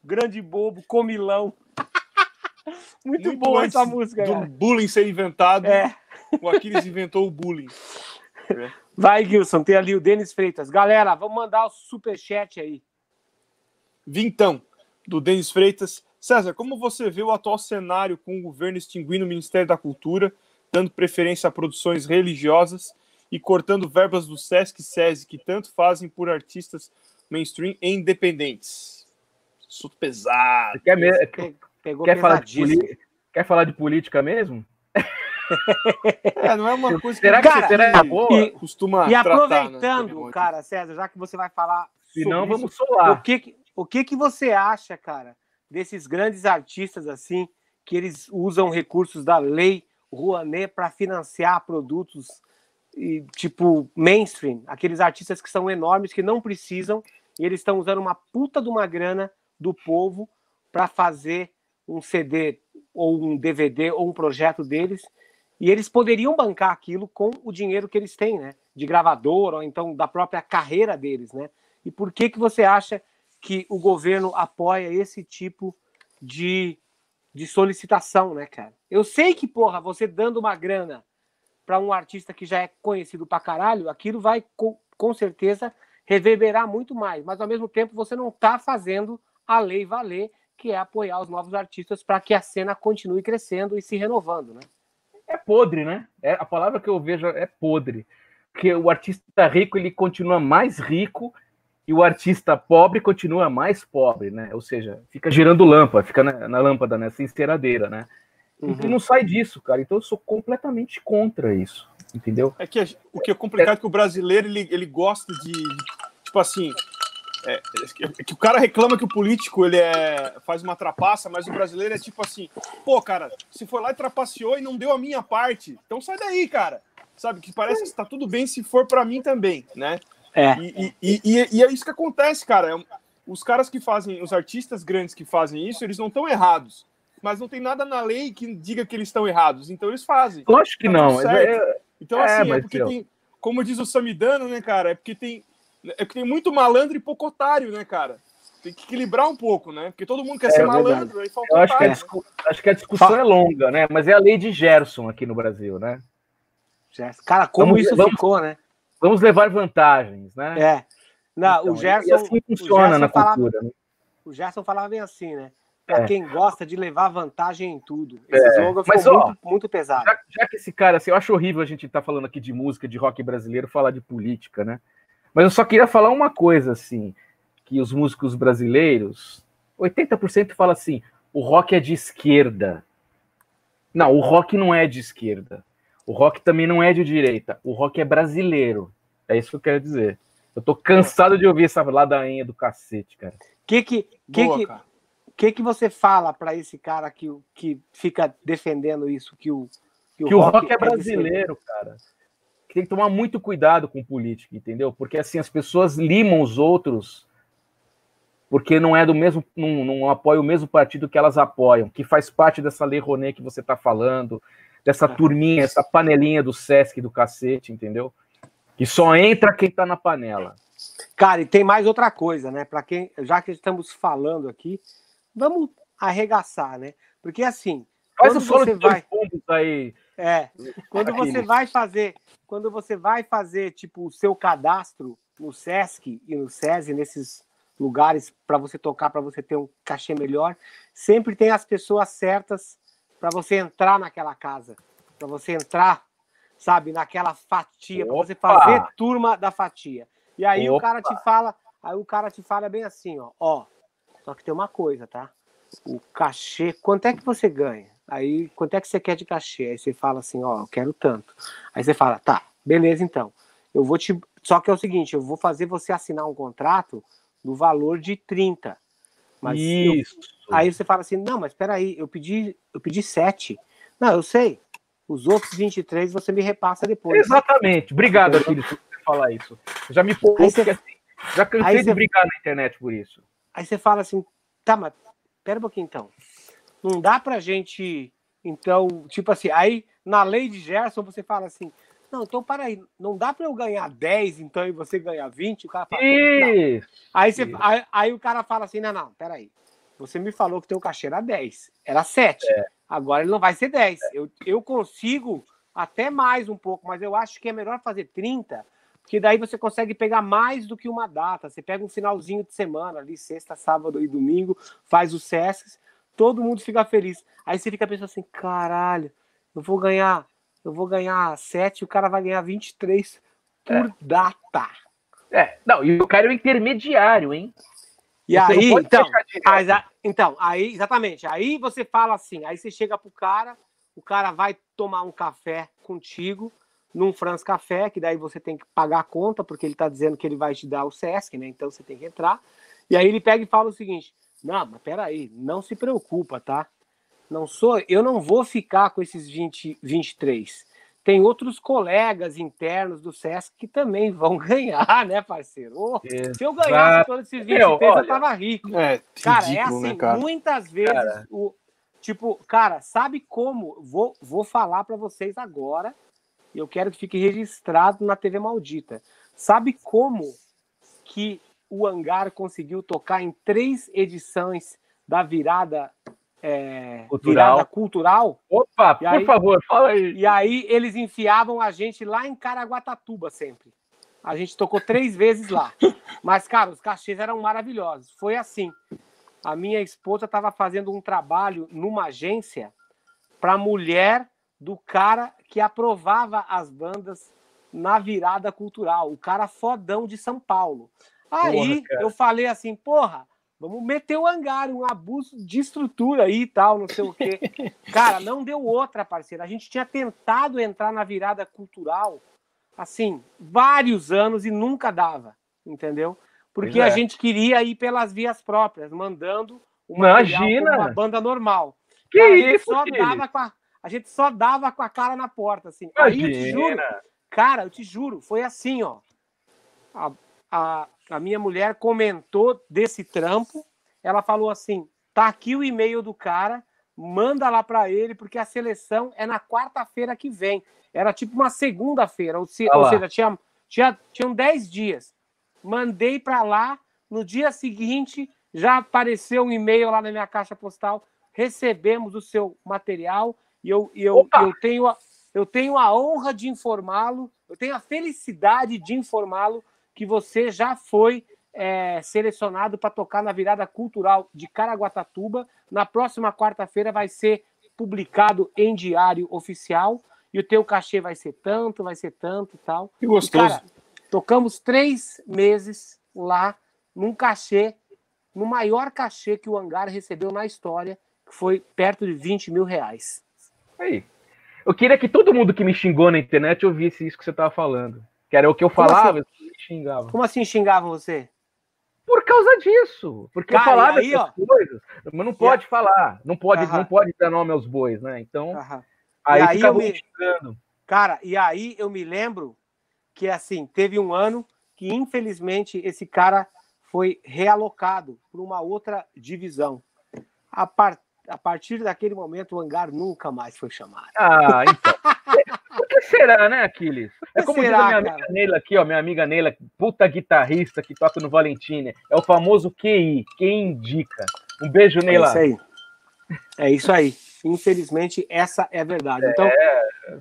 [SPEAKER 1] Grande bobo, comilão. Muito,
[SPEAKER 3] Muito
[SPEAKER 1] boa essa música,
[SPEAKER 3] Do
[SPEAKER 1] cara.
[SPEAKER 3] bullying ser inventado,
[SPEAKER 1] É.
[SPEAKER 3] o Aquiles inventou o bullying.
[SPEAKER 1] Vai, Gilson, tem ali o Denis Freitas. Galera, vamos mandar o superchat aí.
[SPEAKER 3] Vintão, do Denis Freitas. César, como você vê o atual cenário com o governo extinguindo o Ministério da Cultura, dando preferência a produções religiosas e cortando verbas do Sesc e SESI que tanto fazem por artistas mainstream e independentes? Assunto pesado.
[SPEAKER 2] Quer, me-
[SPEAKER 1] Pe- Pegou
[SPEAKER 2] quer, falar de quer falar de política mesmo?
[SPEAKER 3] É, não é uma coisa
[SPEAKER 2] Será
[SPEAKER 3] que
[SPEAKER 2] que
[SPEAKER 1] Cara,
[SPEAKER 2] será
[SPEAKER 3] gente
[SPEAKER 2] boa?
[SPEAKER 1] e-
[SPEAKER 3] costuma
[SPEAKER 1] E
[SPEAKER 3] tratar,
[SPEAKER 1] aproveitando,
[SPEAKER 3] né?
[SPEAKER 1] cara, César, já que você vai falar
[SPEAKER 2] Se não,
[SPEAKER 1] isso,
[SPEAKER 2] vamos solar.
[SPEAKER 1] o que, que- o que que você acha, cara, desses grandes artistas assim, que eles usam recursos da lei Rouanet para financiar produtos e, tipo mainstream, aqueles artistas que são enormes que não precisam e eles estão usando uma puta de uma grana do povo para fazer um CD ou um DVD ou um projeto deles e eles poderiam bancar aquilo com o dinheiro que eles têm, né? De gravador ou então da própria carreira deles, né? E por que que você acha que o governo apoia esse tipo de, de solicitação, né, cara? Eu sei que, porra, você dando uma grana para um artista que já é conhecido pra caralho, aquilo vai com, com certeza reverberar muito mais, mas ao mesmo tempo você não tá fazendo a lei valer, que é apoiar os novos artistas para que a cena continue crescendo e se renovando, né?
[SPEAKER 2] É podre, né? É, a palavra que eu vejo é podre. Porque o artista rico ele continua mais rico e o artista pobre continua mais pobre, né? Ou seja, fica girando lâmpada, fica na, na lâmpada, nessa enceradeira, né?
[SPEAKER 1] Uhum.
[SPEAKER 2] E não sai disso, cara. Então eu sou completamente contra isso, entendeu?
[SPEAKER 3] É que a- o que é complicado é que o brasileiro ele, ele gosta de, de- tipo assim, é, é que o cara reclama que o político ele é, faz uma trapaça, mas o brasileiro é tipo assim, pô, cara, se foi lá e trapaceou e não deu a minha parte, então sai daí, cara. Sabe, que parece que está tudo bem se for para mim também, né?
[SPEAKER 1] É.
[SPEAKER 3] E, e, e, e é isso que acontece, cara. É- Os caras que fazem, os artistas grandes que fazem isso, eles não estão errados. Mas não tem nada na lei que diga que eles estão errados. Então eles fazem.
[SPEAKER 2] Lógico que
[SPEAKER 3] Tá
[SPEAKER 2] não. É- é-
[SPEAKER 3] Então,
[SPEAKER 2] É,
[SPEAKER 3] assim, é
[SPEAKER 2] mas,
[SPEAKER 3] porque tem. Como diz o Samidano, né, cara? É porque tem. É porque tem muito malandro e pouco otário, né, cara? Tem que equilibrar um pouco, né? Porque todo mundo quer
[SPEAKER 1] É
[SPEAKER 3] ser
[SPEAKER 1] verdade.
[SPEAKER 3] malandro, aí falta
[SPEAKER 2] eu acho que, a
[SPEAKER 3] otário.
[SPEAKER 2] acho que a discussão é longa, né? Mas é a lei de Gerson aqui no Brasil, né?
[SPEAKER 1] Cara, como
[SPEAKER 2] Vamos-
[SPEAKER 1] isso
[SPEAKER 2] vamos-
[SPEAKER 1] ficou, né?
[SPEAKER 2] Vamos levar vantagens, né?
[SPEAKER 1] É. Não,
[SPEAKER 2] Então,
[SPEAKER 1] o Gerson,
[SPEAKER 2] e assim funciona
[SPEAKER 1] Gerson
[SPEAKER 2] na
[SPEAKER 1] falava,
[SPEAKER 2] cultura. né?
[SPEAKER 1] o Gerson falava bem assim, né? Pra
[SPEAKER 2] É.
[SPEAKER 1] quem gosta de levar vantagem em tudo. Esse slogan
[SPEAKER 2] mas,
[SPEAKER 1] ficou
[SPEAKER 2] ó,
[SPEAKER 1] muito, muito pesado.
[SPEAKER 2] Já, já que esse cara, assim, eu acho horrível a gente estar falando aqui de música, de rock brasileiro, falar de política, né? Mas eu só queria falar uma coisa, assim, que os músicos brasileiros, 80% fala assim, o rock é de esquerda. Não, o rock não é de esquerda. O rock também não é de direita. O rock é brasileiro. É isso que eu quero dizer. Eu tô cansado de ouvir essa ladainha do cacete, cara.
[SPEAKER 1] Que que, que,
[SPEAKER 3] Boa,
[SPEAKER 1] que,
[SPEAKER 3] cara.
[SPEAKER 1] que que você fala pra esse cara que, que fica defendendo isso, que o,
[SPEAKER 2] que o rock é
[SPEAKER 1] de esquerda?
[SPEAKER 2] brasileiro, cara. Que tem que tomar muito cuidado com política, entendeu? Porque assim as pessoas limam os outros porque não é do mesmo, não, não apoia o mesmo partido que elas apoiam, que faz parte dessa lei Rouanet que você tá falando, dessa turminha, essa panelinha do Sesc do cacete, entendeu? Que só entra quem tá na panela.
[SPEAKER 1] Cara, e tem mais outra coisa, né? Para quem, já que estamos falando aqui, vamos arregaçar, né? Porque assim,
[SPEAKER 2] Faz
[SPEAKER 1] Quando
[SPEAKER 2] o solo
[SPEAKER 1] você
[SPEAKER 2] de dois
[SPEAKER 1] vai-
[SPEAKER 2] fundos aí.
[SPEAKER 1] É, quando você vai fazer, quando você vai fazer tipo o seu cadastro no SESC e no SESI nesses lugares para você tocar, para você ter um cachê melhor, sempre tem as pessoas certas para você entrar naquela casa, para você entrar, sabe, naquela fatia, para você fazer turma da fatia. E aí o
[SPEAKER 2] Opa!
[SPEAKER 1] cara te fala, aí o cara te fala bem assim, ó, ó, só que tem uma coisa, tá? O cachê, quanto é que você ganha? Aí, quanto é que você quer de cachê? Aí você fala assim, ó, eu quero tanto. Aí você fala, tá, beleza então. Eu vou te. Só que é o seguinte, eu vou fazer você assinar um contrato no valor de 30. Mas eu-
[SPEAKER 2] Isso.
[SPEAKER 1] Aí você fala assim, não, mas peraí, eu pedi, eu pedi 7. Não, eu sei. Os outros 23 você me repassa depois.
[SPEAKER 2] Exatamente. Obrigado, Aquiles, por você falar isso. Já me
[SPEAKER 1] você-
[SPEAKER 2] porque assim, já cansei
[SPEAKER 1] aí
[SPEAKER 2] de
[SPEAKER 1] você-
[SPEAKER 2] brigar na internet por isso.
[SPEAKER 1] Aí você fala assim, tá, mas pera um pouquinho então. Não dá pra gente, então, tipo assim, aí na lei de Gerson você fala assim, não, então para aí, não dá pra eu ganhar 10, então, e você ganhar 20? O cara fala.
[SPEAKER 2] Isso.
[SPEAKER 1] Aí, você, aí, aí o cara fala assim, não, não, peraí. Você me falou que teu cachê era 10, era 7.
[SPEAKER 2] É.
[SPEAKER 1] Agora ele não vai ser 10. Eu, eu consigo até mais um pouco, mas eu acho que é melhor fazer 30, porque daí você consegue pegar mais do que uma data. Você pega um finalzinho de semana ali, sexta, sábado e domingo, faz os SESCs, todo mundo fica feliz. Aí você fica pensando assim, caralho, eu vou ganhar, eu vou ganhar 7 e o cara vai ganhar 23 por data.
[SPEAKER 2] É, não, e eu quero o intermediário, hein?
[SPEAKER 1] E
[SPEAKER 2] Você
[SPEAKER 1] aí, então,
[SPEAKER 2] fechar direto.
[SPEAKER 1] Mas a- então, aí, exatamente. Aí você fala assim, aí você chega pro cara, o cara vai tomar um café contigo num France Café, que daí você tem que pagar a conta, porque ele tá dizendo que ele vai te dar o Sesc, né? Então você tem que entrar. E aí ele pega e fala o seguinte: Não, mas peraí, não se preocupa, tá? Não sou, eu não vou ficar com esses 20, 23. Tem outros colegas internos do Sesc que também vão ganhar, né, parceiro? Ô, se eu ganhasse todos esses 23,
[SPEAKER 2] Meu,
[SPEAKER 1] eu
[SPEAKER 2] olha,
[SPEAKER 1] tava rico.
[SPEAKER 3] É,
[SPEAKER 1] Cara, é
[SPEAKER 3] ridículo,
[SPEAKER 1] assim,
[SPEAKER 3] né, cara?
[SPEAKER 1] muitas vezes
[SPEAKER 2] Cara.
[SPEAKER 1] o tipo, cara, sabe como? Vou, vou falar pra vocês agora. E eu quero que fique registrado na TV maldita. Sabe como que o Hangar conseguiu tocar em três edições da virada é,
[SPEAKER 2] Cultural.
[SPEAKER 1] virada cultural?
[SPEAKER 2] Opa,
[SPEAKER 1] E
[SPEAKER 2] por
[SPEAKER 1] aí-
[SPEAKER 2] favor, fala aí.
[SPEAKER 1] E aí eles enfiavam a gente lá em Caraguatatuba sempre. A gente tocou três vezes lá. Mas, cara, os cachês eram maravilhosos. Foi assim. A minha esposa estava fazendo um trabalho numa agência para mulher do cara que aprovava as bandas na virada cultural. O cara fodão de São Paulo. Aí
[SPEAKER 2] Porra,
[SPEAKER 1] eu falei assim, porra, vamos meter o hangar, um abuso de estrutura aí e tal, não sei o quê. Cara, não deu outra, parceiro. A gente tinha tentado entrar na virada cultural, assim, vários anos e nunca dava, entendeu? Porque
[SPEAKER 2] Pois
[SPEAKER 1] a
[SPEAKER 2] é.
[SPEAKER 1] gente queria ir pelas vias próprias, mandando
[SPEAKER 2] Imagina!
[SPEAKER 1] como uma banda normal.
[SPEAKER 2] Que
[SPEAKER 1] Cara,
[SPEAKER 2] isso,
[SPEAKER 1] só dava com a, a gente só dava com a cara na porta, assim. Aí eu te juro,
[SPEAKER 2] Imagina.
[SPEAKER 1] Cara, eu te juro, foi assim, ó. A, a, a minha mulher comentou desse trampo. Ela falou assim: tá aqui o e-mail do cara, manda lá para ele, porque a seleção é na quarta-feira que vem. Era tipo uma segunda-feira, ou, se- ou seja, tinha, tinha, tinham 10 dias. Mandei para lá, no dia seguinte já apareceu um e-mail lá na minha caixa postal. Recebemos o seu material e eu, e eu, eu tenho a, eu tenho a honra de informá-lo, eu tenho a felicidade de informá-lo que você já foi é, selecionado para tocar na virada cultural de Caraguatatuba. Na próxima quarta-feira vai ser publicado em diário oficial e o teu cachê vai ser tanto, vai ser tanto e tal.
[SPEAKER 3] Que
[SPEAKER 1] E,
[SPEAKER 3] gostoso.
[SPEAKER 1] cara, tocamos três meses lá num cachê, no maior cachê que o Hangar recebeu na história, que foi perto de 20 mil reais.
[SPEAKER 2] Aí. Eu queria que todo mundo que me xingou na internet ouvisse isso que você tava falando. Que era o que eu
[SPEAKER 1] Como
[SPEAKER 2] falava,
[SPEAKER 1] assim?
[SPEAKER 2] e me xingava.
[SPEAKER 1] Como assim xingavam você?
[SPEAKER 2] Por causa disso. Porque
[SPEAKER 1] Cara,
[SPEAKER 2] eu falava
[SPEAKER 1] aí,
[SPEAKER 2] essas coisas, mas não pode falar. Não pode,
[SPEAKER 1] Aham.
[SPEAKER 2] não pode dar nome aos bois, né? Então,
[SPEAKER 1] Aham.
[SPEAKER 2] aí,
[SPEAKER 1] aí
[SPEAKER 2] ficava
[SPEAKER 1] eu me-
[SPEAKER 2] xingando.
[SPEAKER 1] Cara, e aí eu me lembro que assim, teve um ano que infelizmente esse cara foi realocado para uma outra divisão. A, par- a partir daquele momento o Hangar nunca mais foi chamado.
[SPEAKER 2] Ah, então. Por que será, né, Aquiles? É como
[SPEAKER 1] será,
[SPEAKER 2] diz a minha
[SPEAKER 1] cara?
[SPEAKER 2] amiga Neila aqui, ó, minha amiga Neila, puta guitarrista que toca no Valentine. É o famoso QI, quem indica. Um beijo,
[SPEAKER 1] É
[SPEAKER 2] Neila.
[SPEAKER 1] isso aí. É isso aí. Infelizmente, essa é a verdade. Então,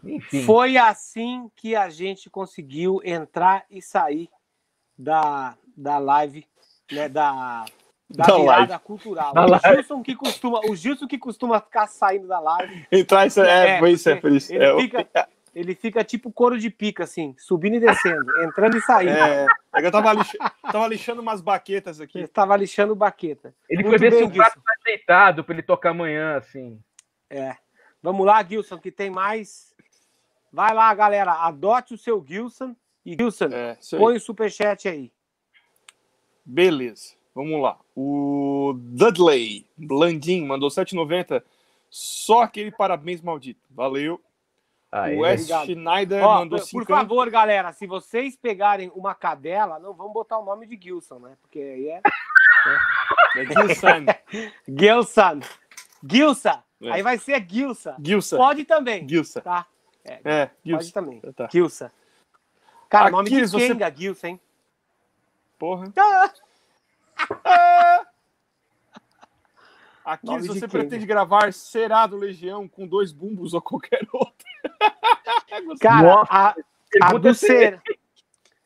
[SPEAKER 2] Enfim.
[SPEAKER 1] foi assim que a gente conseguiu entrar e sair da, da live, né, da, da,
[SPEAKER 3] Da
[SPEAKER 1] virada
[SPEAKER 3] live.
[SPEAKER 1] cultural.
[SPEAKER 2] Da
[SPEAKER 1] o,
[SPEAKER 2] live.
[SPEAKER 1] Gilson que costuma, o Gilson que costuma ficar saindo da live,
[SPEAKER 3] Entrar isso é,
[SPEAKER 1] É,
[SPEAKER 3] foi isso, é isso.
[SPEAKER 1] ele
[SPEAKER 3] É,
[SPEAKER 1] fica- ele fica tipo couro de pica, assim, subindo e descendo, entrando e saindo.
[SPEAKER 3] é, é eu tava, tava lixando umas baquetas
[SPEAKER 1] Ele
[SPEAKER 3] aqui.
[SPEAKER 1] estava lixando baqueta.
[SPEAKER 2] Ele
[SPEAKER 1] Muito
[SPEAKER 2] foi ver se o prato
[SPEAKER 1] Gilson.
[SPEAKER 2] tá ajeitado pra ele tocar amanhã, assim.
[SPEAKER 1] É. Vamos lá, Gilson, que tem mais. Vai lá, galera. Adote o seu Gilson. E Gilson,
[SPEAKER 3] É,
[SPEAKER 1] põe o superchat aí.
[SPEAKER 3] Beleza, vamos lá. O Dudley Blandim mandou 7,90. Só aquele parabéns maldito. Valeu.
[SPEAKER 2] Aí,
[SPEAKER 3] o Wes
[SPEAKER 1] obrigado.
[SPEAKER 3] Schneider
[SPEAKER 1] Ó,
[SPEAKER 3] mandou
[SPEAKER 1] por, por
[SPEAKER 3] cincão.
[SPEAKER 1] favor, galera, se vocês pegarem uma cadela, não vamos botar o nome de Gilson, né? Porque aí é
[SPEAKER 3] É Gilson.
[SPEAKER 1] Gilson. Gilsa.
[SPEAKER 3] É.
[SPEAKER 1] Aí vai ser Gilsa.
[SPEAKER 3] Gilson.
[SPEAKER 1] Pode também,
[SPEAKER 3] Gilson.
[SPEAKER 1] tá?
[SPEAKER 3] É,
[SPEAKER 1] Pode
[SPEAKER 3] Gilson.
[SPEAKER 1] também.
[SPEAKER 3] Tá.
[SPEAKER 1] Gilsa. Cara, nome de
[SPEAKER 3] Aquiles, você-
[SPEAKER 1] Kenga, Gilson, hein?
[SPEAKER 3] Porra.
[SPEAKER 1] Ah!
[SPEAKER 3] Aqui,
[SPEAKER 1] Nome
[SPEAKER 3] se você
[SPEAKER 1] quem,
[SPEAKER 3] pretende gravar Será do Legião com dois bumbos ou qualquer outro.
[SPEAKER 1] Cara,
[SPEAKER 2] Nossa,
[SPEAKER 1] a, a do ser.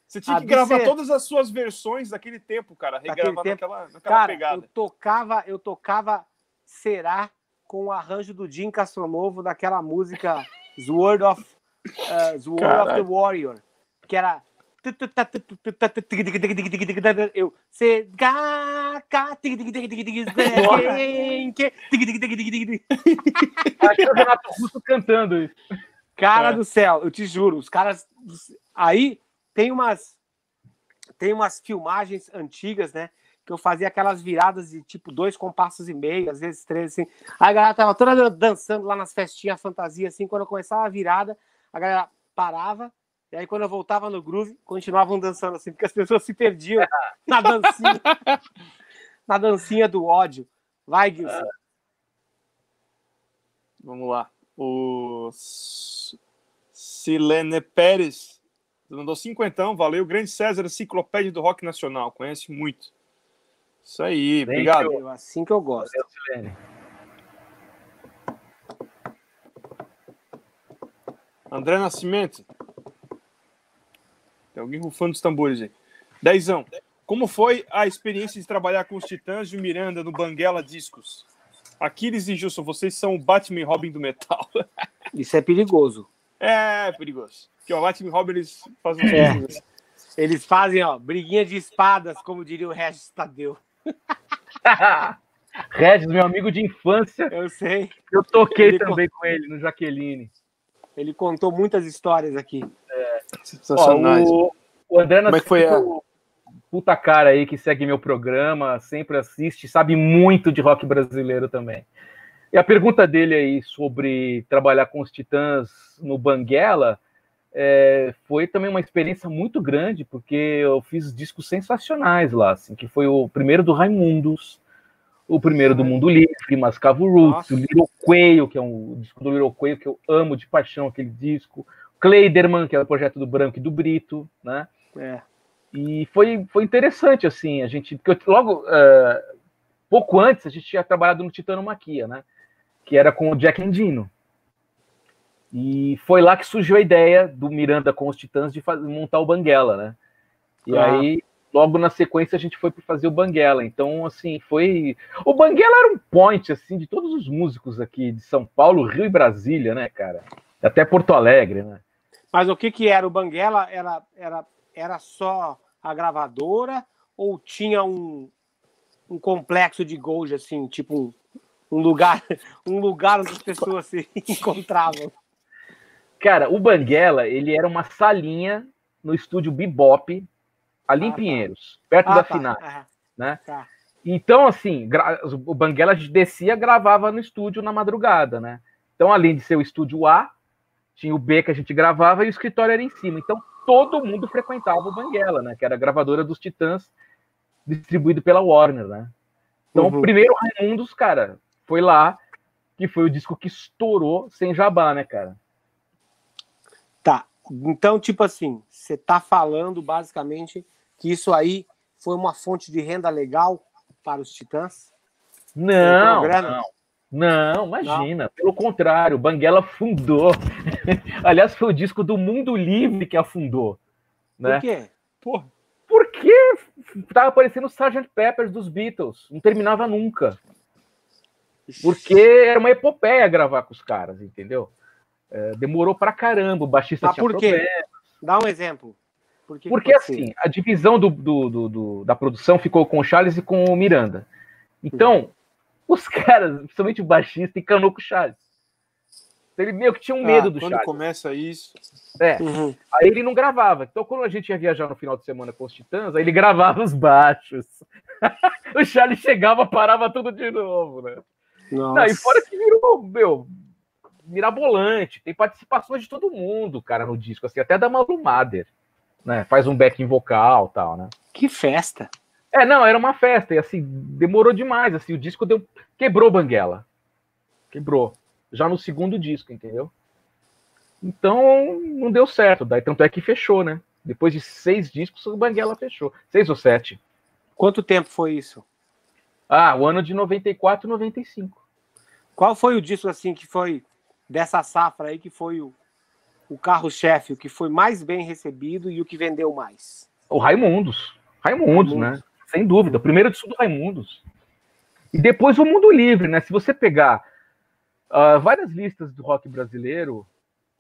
[SPEAKER 3] Você tinha
[SPEAKER 1] A
[SPEAKER 3] que gravar
[SPEAKER 1] Ser-
[SPEAKER 3] todas as suas versões daquele tempo, cara. Regravar
[SPEAKER 1] tempo.
[SPEAKER 3] naquela, naquela
[SPEAKER 1] Cara,
[SPEAKER 3] pegada.
[SPEAKER 1] eu tocava, eu tocava Será com o arranjo do Jim Castronovo daquela música Sword of, uh, Sword of the. Warrior, que era eu
[SPEAKER 2] que é o Renato Russo cantando isso.
[SPEAKER 1] Cara
[SPEAKER 3] É.
[SPEAKER 1] do céu, eu te juro, os caras. Aí tem umas. Tem umas filmagens antigas, né? Que eu fazia aquelas viradas de tipo dois compassos e meio, às vezes três, assim. Aí a galera tava toda dançando lá nas festinhas fantasia, assim. Quando eu começava a virada, a galera parava. E aí, quando eu voltava no groove, continuavam dançando assim, porque as pessoas se perdiam na dancinha. na dancinha do ódio. Vai, Gilson.
[SPEAKER 3] Vamos lá. O Silene Pérez mandou cinquentão. Valeu. Grande César, enciclopédia do rock nacional. Conhece muito. Isso aí.
[SPEAKER 2] Bem
[SPEAKER 3] Obrigado.
[SPEAKER 1] Eu, assim que eu gosto.
[SPEAKER 2] Silene.
[SPEAKER 3] André Nascimento. Tem alguém rufando os tambores aí. Dezão. Como foi a experiência de trabalhar com os Titãs de Miranda no Banguela Discos? Aquiles e Gilson, vocês são o Batman e Robin do metal.
[SPEAKER 1] Isso é perigoso.
[SPEAKER 3] É perigoso. Porque o Batman e Robin eles fazem
[SPEAKER 1] É. Eles fazem, ó, briguinha de espadas, como diria o Regis Tadeu.
[SPEAKER 2] Regis, meu amigo de infância,
[SPEAKER 1] Eu sei.
[SPEAKER 2] eu toquei
[SPEAKER 1] Ele
[SPEAKER 2] também com ele no Jaqueline.
[SPEAKER 1] Ele contou muitas histórias aqui.
[SPEAKER 2] Ó,
[SPEAKER 3] Sensacionais.
[SPEAKER 2] o, o André
[SPEAKER 3] Como é que foi a-
[SPEAKER 2] Nascimento, puta cara aí que segue meu programa, sempre assiste, sabe muito de rock brasileiro também. E a pergunta dele aí sobre trabalhar com os Titãs no Banguela é, foi também uma experiência muito grande, porque eu fiz discos sensacionais lá, assim, que foi o primeiro do Raimundos, o primeiro do Mundo Livre, Mascavo Roots,
[SPEAKER 1] Nossa.
[SPEAKER 2] o Little Quail, que é um disco do Little Quail que eu amo de paixão aquele disco, Kleiderman, que é o projeto do Branco e do Brito, né?
[SPEAKER 1] É.
[SPEAKER 2] E foi, foi interessante, assim, a gente. Porque eu- logo, eh, pouco antes, a gente tinha trabalhado no Titanomaquia, né? Que era com o Jack Endino. E foi lá que surgiu a ideia do Miranda com os Titãs de faz- montar o Banguela, né? E
[SPEAKER 1] Ah.
[SPEAKER 2] aí, logo na sequência, a gente foi para fazer o Banguela. Então, assim, foi. O Banguela era um point, assim, de todos os músicos aqui de São Paulo, Rio e Brasília, né, cara? Até Porto Alegre, né?
[SPEAKER 1] Mas o que que era? O Banguela era, era, era só a gravadora ou tinha um, um complexo de gold, assim, tipo um, um lugar um lugar onde as pessoas se encontravam?
[SPEAKER 2] Cara, o Banguela, ele era uma salinha no estúdio Bebop, ali
[SPEAKER 1] Ah,
[SPEAKER 2] em
[SPEAKER 1] tá.
[SPEAKER 2] Pinheiros, perto
[SPEAKER 1] Ah,
[SPEAKER 2] da
[SPEAKER 1] tá.
[SPEAKER 2] Final,
[SPEAKER 1] Ah,
[SPEAKER 2] né?
[SPEAKER 1] tá.
[SPEAKER 2] Então, assim, o Banguela descia, gravava no estúdio na madrugada, né? Então, além de ser o estúdio A, tinha o B que a gente gravava e o escritório era em cima. Então, todo mundo frequentava o Banguela, né? Que era a gravadora dos Titãs, distribuído pela Warner, né? Então,
[SPEAKER 1] Uhum.
[SPEAKER 2] o primeiro Raimundos, cara, foi lá, que foi o disco que estourou sem jabá, né, cara?
[SPEAKER 1] Tá. Então, tipo assim, você tá falando basicamente que isso aí foi uma fonte de renda legal para os Titãs?
[SPEAKER 2] Não, não, não, imagina. Pelo contrário, Banguela afundou. Aliás, foi o disco do Mundo Livre que afundou. Né?
[SPEAKER 1] Por quê?
[SPEAKER 3] Porra.
[SPEAKER 2] Porque tava parecendo o Sgt. Peppers dos Beatles. Não terminava nunca. Porque era uma epopeia gravar com os caras, entendeu? É, demorou pra caramba. O baixista
[SPEAKER 1] Mas
[SPEAKER 2] tinha
[SPEAKER 1] por quê?
[SPEAKER 2] problema.
[SPEAKER 1] Dá um exemplo. Por que que
[SPEAKER 2] Porque
[SPEAKER 1] ser?
[SPEAKER 2] assim, a divisão do, do- do- do- da produção ficou com o Charles e com o Miranda. Então, os caras, principalmente o baixista, encanou com o Charles. Ele meio que tinha um medo
[SPEAKER 3] Ah,
[SPEAKER 2] do
[SPEAKER 3] quando
[SPEAKER 2] Charles.
[SPEAKER 3] começa isso.
[SPEAKER 2] É,
[SPEAKER 1] Uhum.
[SPEAKER 2] aí ele não gravava. Então, quando a gente ia viajar no final de semana com os Titãs, aí ele gravava os baixos. o Charles chegava, parava tudo de novo, né?
[SPEAKER 1] Nossa.
[SPEAKER 2] Não, e fora que virou, meu, mirabolante, tem participações de todo mundo, cara, no disco, assim, até da Malu Mader, né? Faz um backing vocal tal, né?
[SPEAKER 1] Que festa!
[SPEAKER 2] É, não, era uma festa, e assim, demorou demais, assim, o disco deu, quebrou Banguela. Quebrou. Já no segundo disco, entendeu? Então, não deu certo, daí tanto é que fechou, né? Depois de seis discos, o Banguela fechou. Seis ou sete.
[SPEAKER 1] Quanto tempo foi isso?
[SPEAKER 2] Ah, o ano de 94 e 95.
[SPEAKER 1] Qual foi o disco, assim, que foi dessa safra aí, que foi o, o carro-chefe, o que foi mais bem recebido e o que vendeu mais?
[SPEAKER 2] O Raimundos. Raimundos, Raimundos. né? Sem dúvida. O primeiro disco do Raimundos. E depois o Mundo Livre, né? Se você pegar uh, várias listas do rock brasileiro,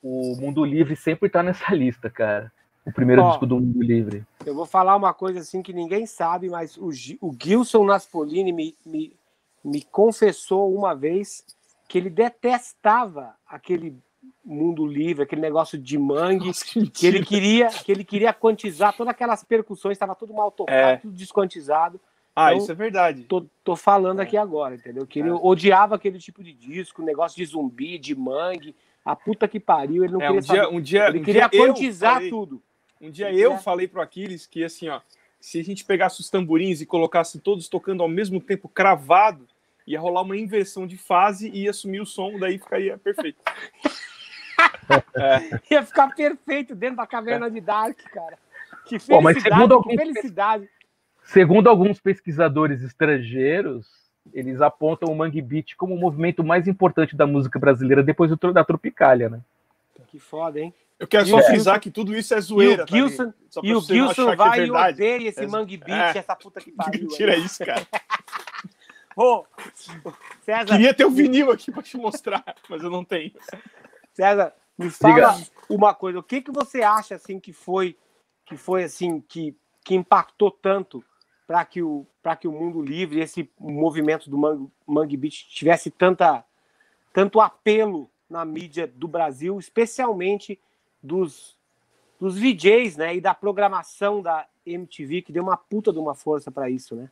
[SPEAKER 2] o Mundo Livre sempre tá nessa lista, cara. O primeiro Ó, disco do Mundo Livre.
[SPEAKER 1] Eu vou falar uma coisa assim que ninguém sabe, mas o, o Gilson Naspolini me, me, me confessou uma vez que ele detestava aquele mundo livre, aquele negócio de mangue, Nossa, que, que, ele queria, que ele queria quantizar todas aquelas percussões, estava tudo mal tocado, é. tudo desquantizado.
[SPEAKER 3] Ah, então, isso é verdade.
[SPEAKER 1] Tô, tô falando é. aqui agora, entendeu? Que ele é. odiava aquele tipo de disco, negócio de zumbi, de mangue, a puta que pariu, ele não
[SPEAKER 3] é,
[SPEAKER 1] queria
[SPEAKER 3] um dia,
[SPEAKER 1] saber.
[SPEAKER 3] Um dia,
[SPEAKER 1] ele
[SPEAKER 3] um
[SPEAKER 1] queria
[SPEAKER 3] dia
[SPEAKER 1] quantizar
[SPEAKER 3] falei,
[SPEAKER 1] tudo.
[SPEAKER 3] Um dia eu, eu falei pro Aquiles que assim, ó, se a gente pegasse os tamborins e colocasse todos tocando ao mesmo tempo cravado, ia rolar uma inversão de fase e ia sumir o som, daí ficaria perfeito.
[SPEAKER 1] é. Ia ficar perfeito dentro da caverna de Dark, cara. Que felicidade, Pô, mas segundo alguns, felicidade.
[SPEAKER 2] Segundo alguns pesquisadores estrangeiros, eles apontam o Mangue Beat como o movimento mais importante da música brasileira depois do, da Tropicália, né?
[SPEAKER 1] Que foda, hein?
[SPEAKER 3] Eu quero só frisar que tudo isso é zoeira.
[SPEAKER 1] E o Gilson, tá e o Gilson vai é e odeia esse é, Mangue Beat, é. essa puta que pariu.
[SPEAKER 3] Tira isso, cara.
[SPEAKER 1] Ô, César.
[SPEAKER 3] Queria ter o vinil aqui para te mostrar, mas eu não tenho.
[SPEAKER 1] César, me fala Diga. uma coisa. O que, que você acha assim que foi que foi assim que, que impactou tanto para que o para que o mundo livre, esse movimento do Mangue, Mangue Beat tivesse tanta tanto apelo na mídia do Brasil, especialmente dos dos VJs, né, e da programação da MTV que deu uma puta de uma força para isso, né?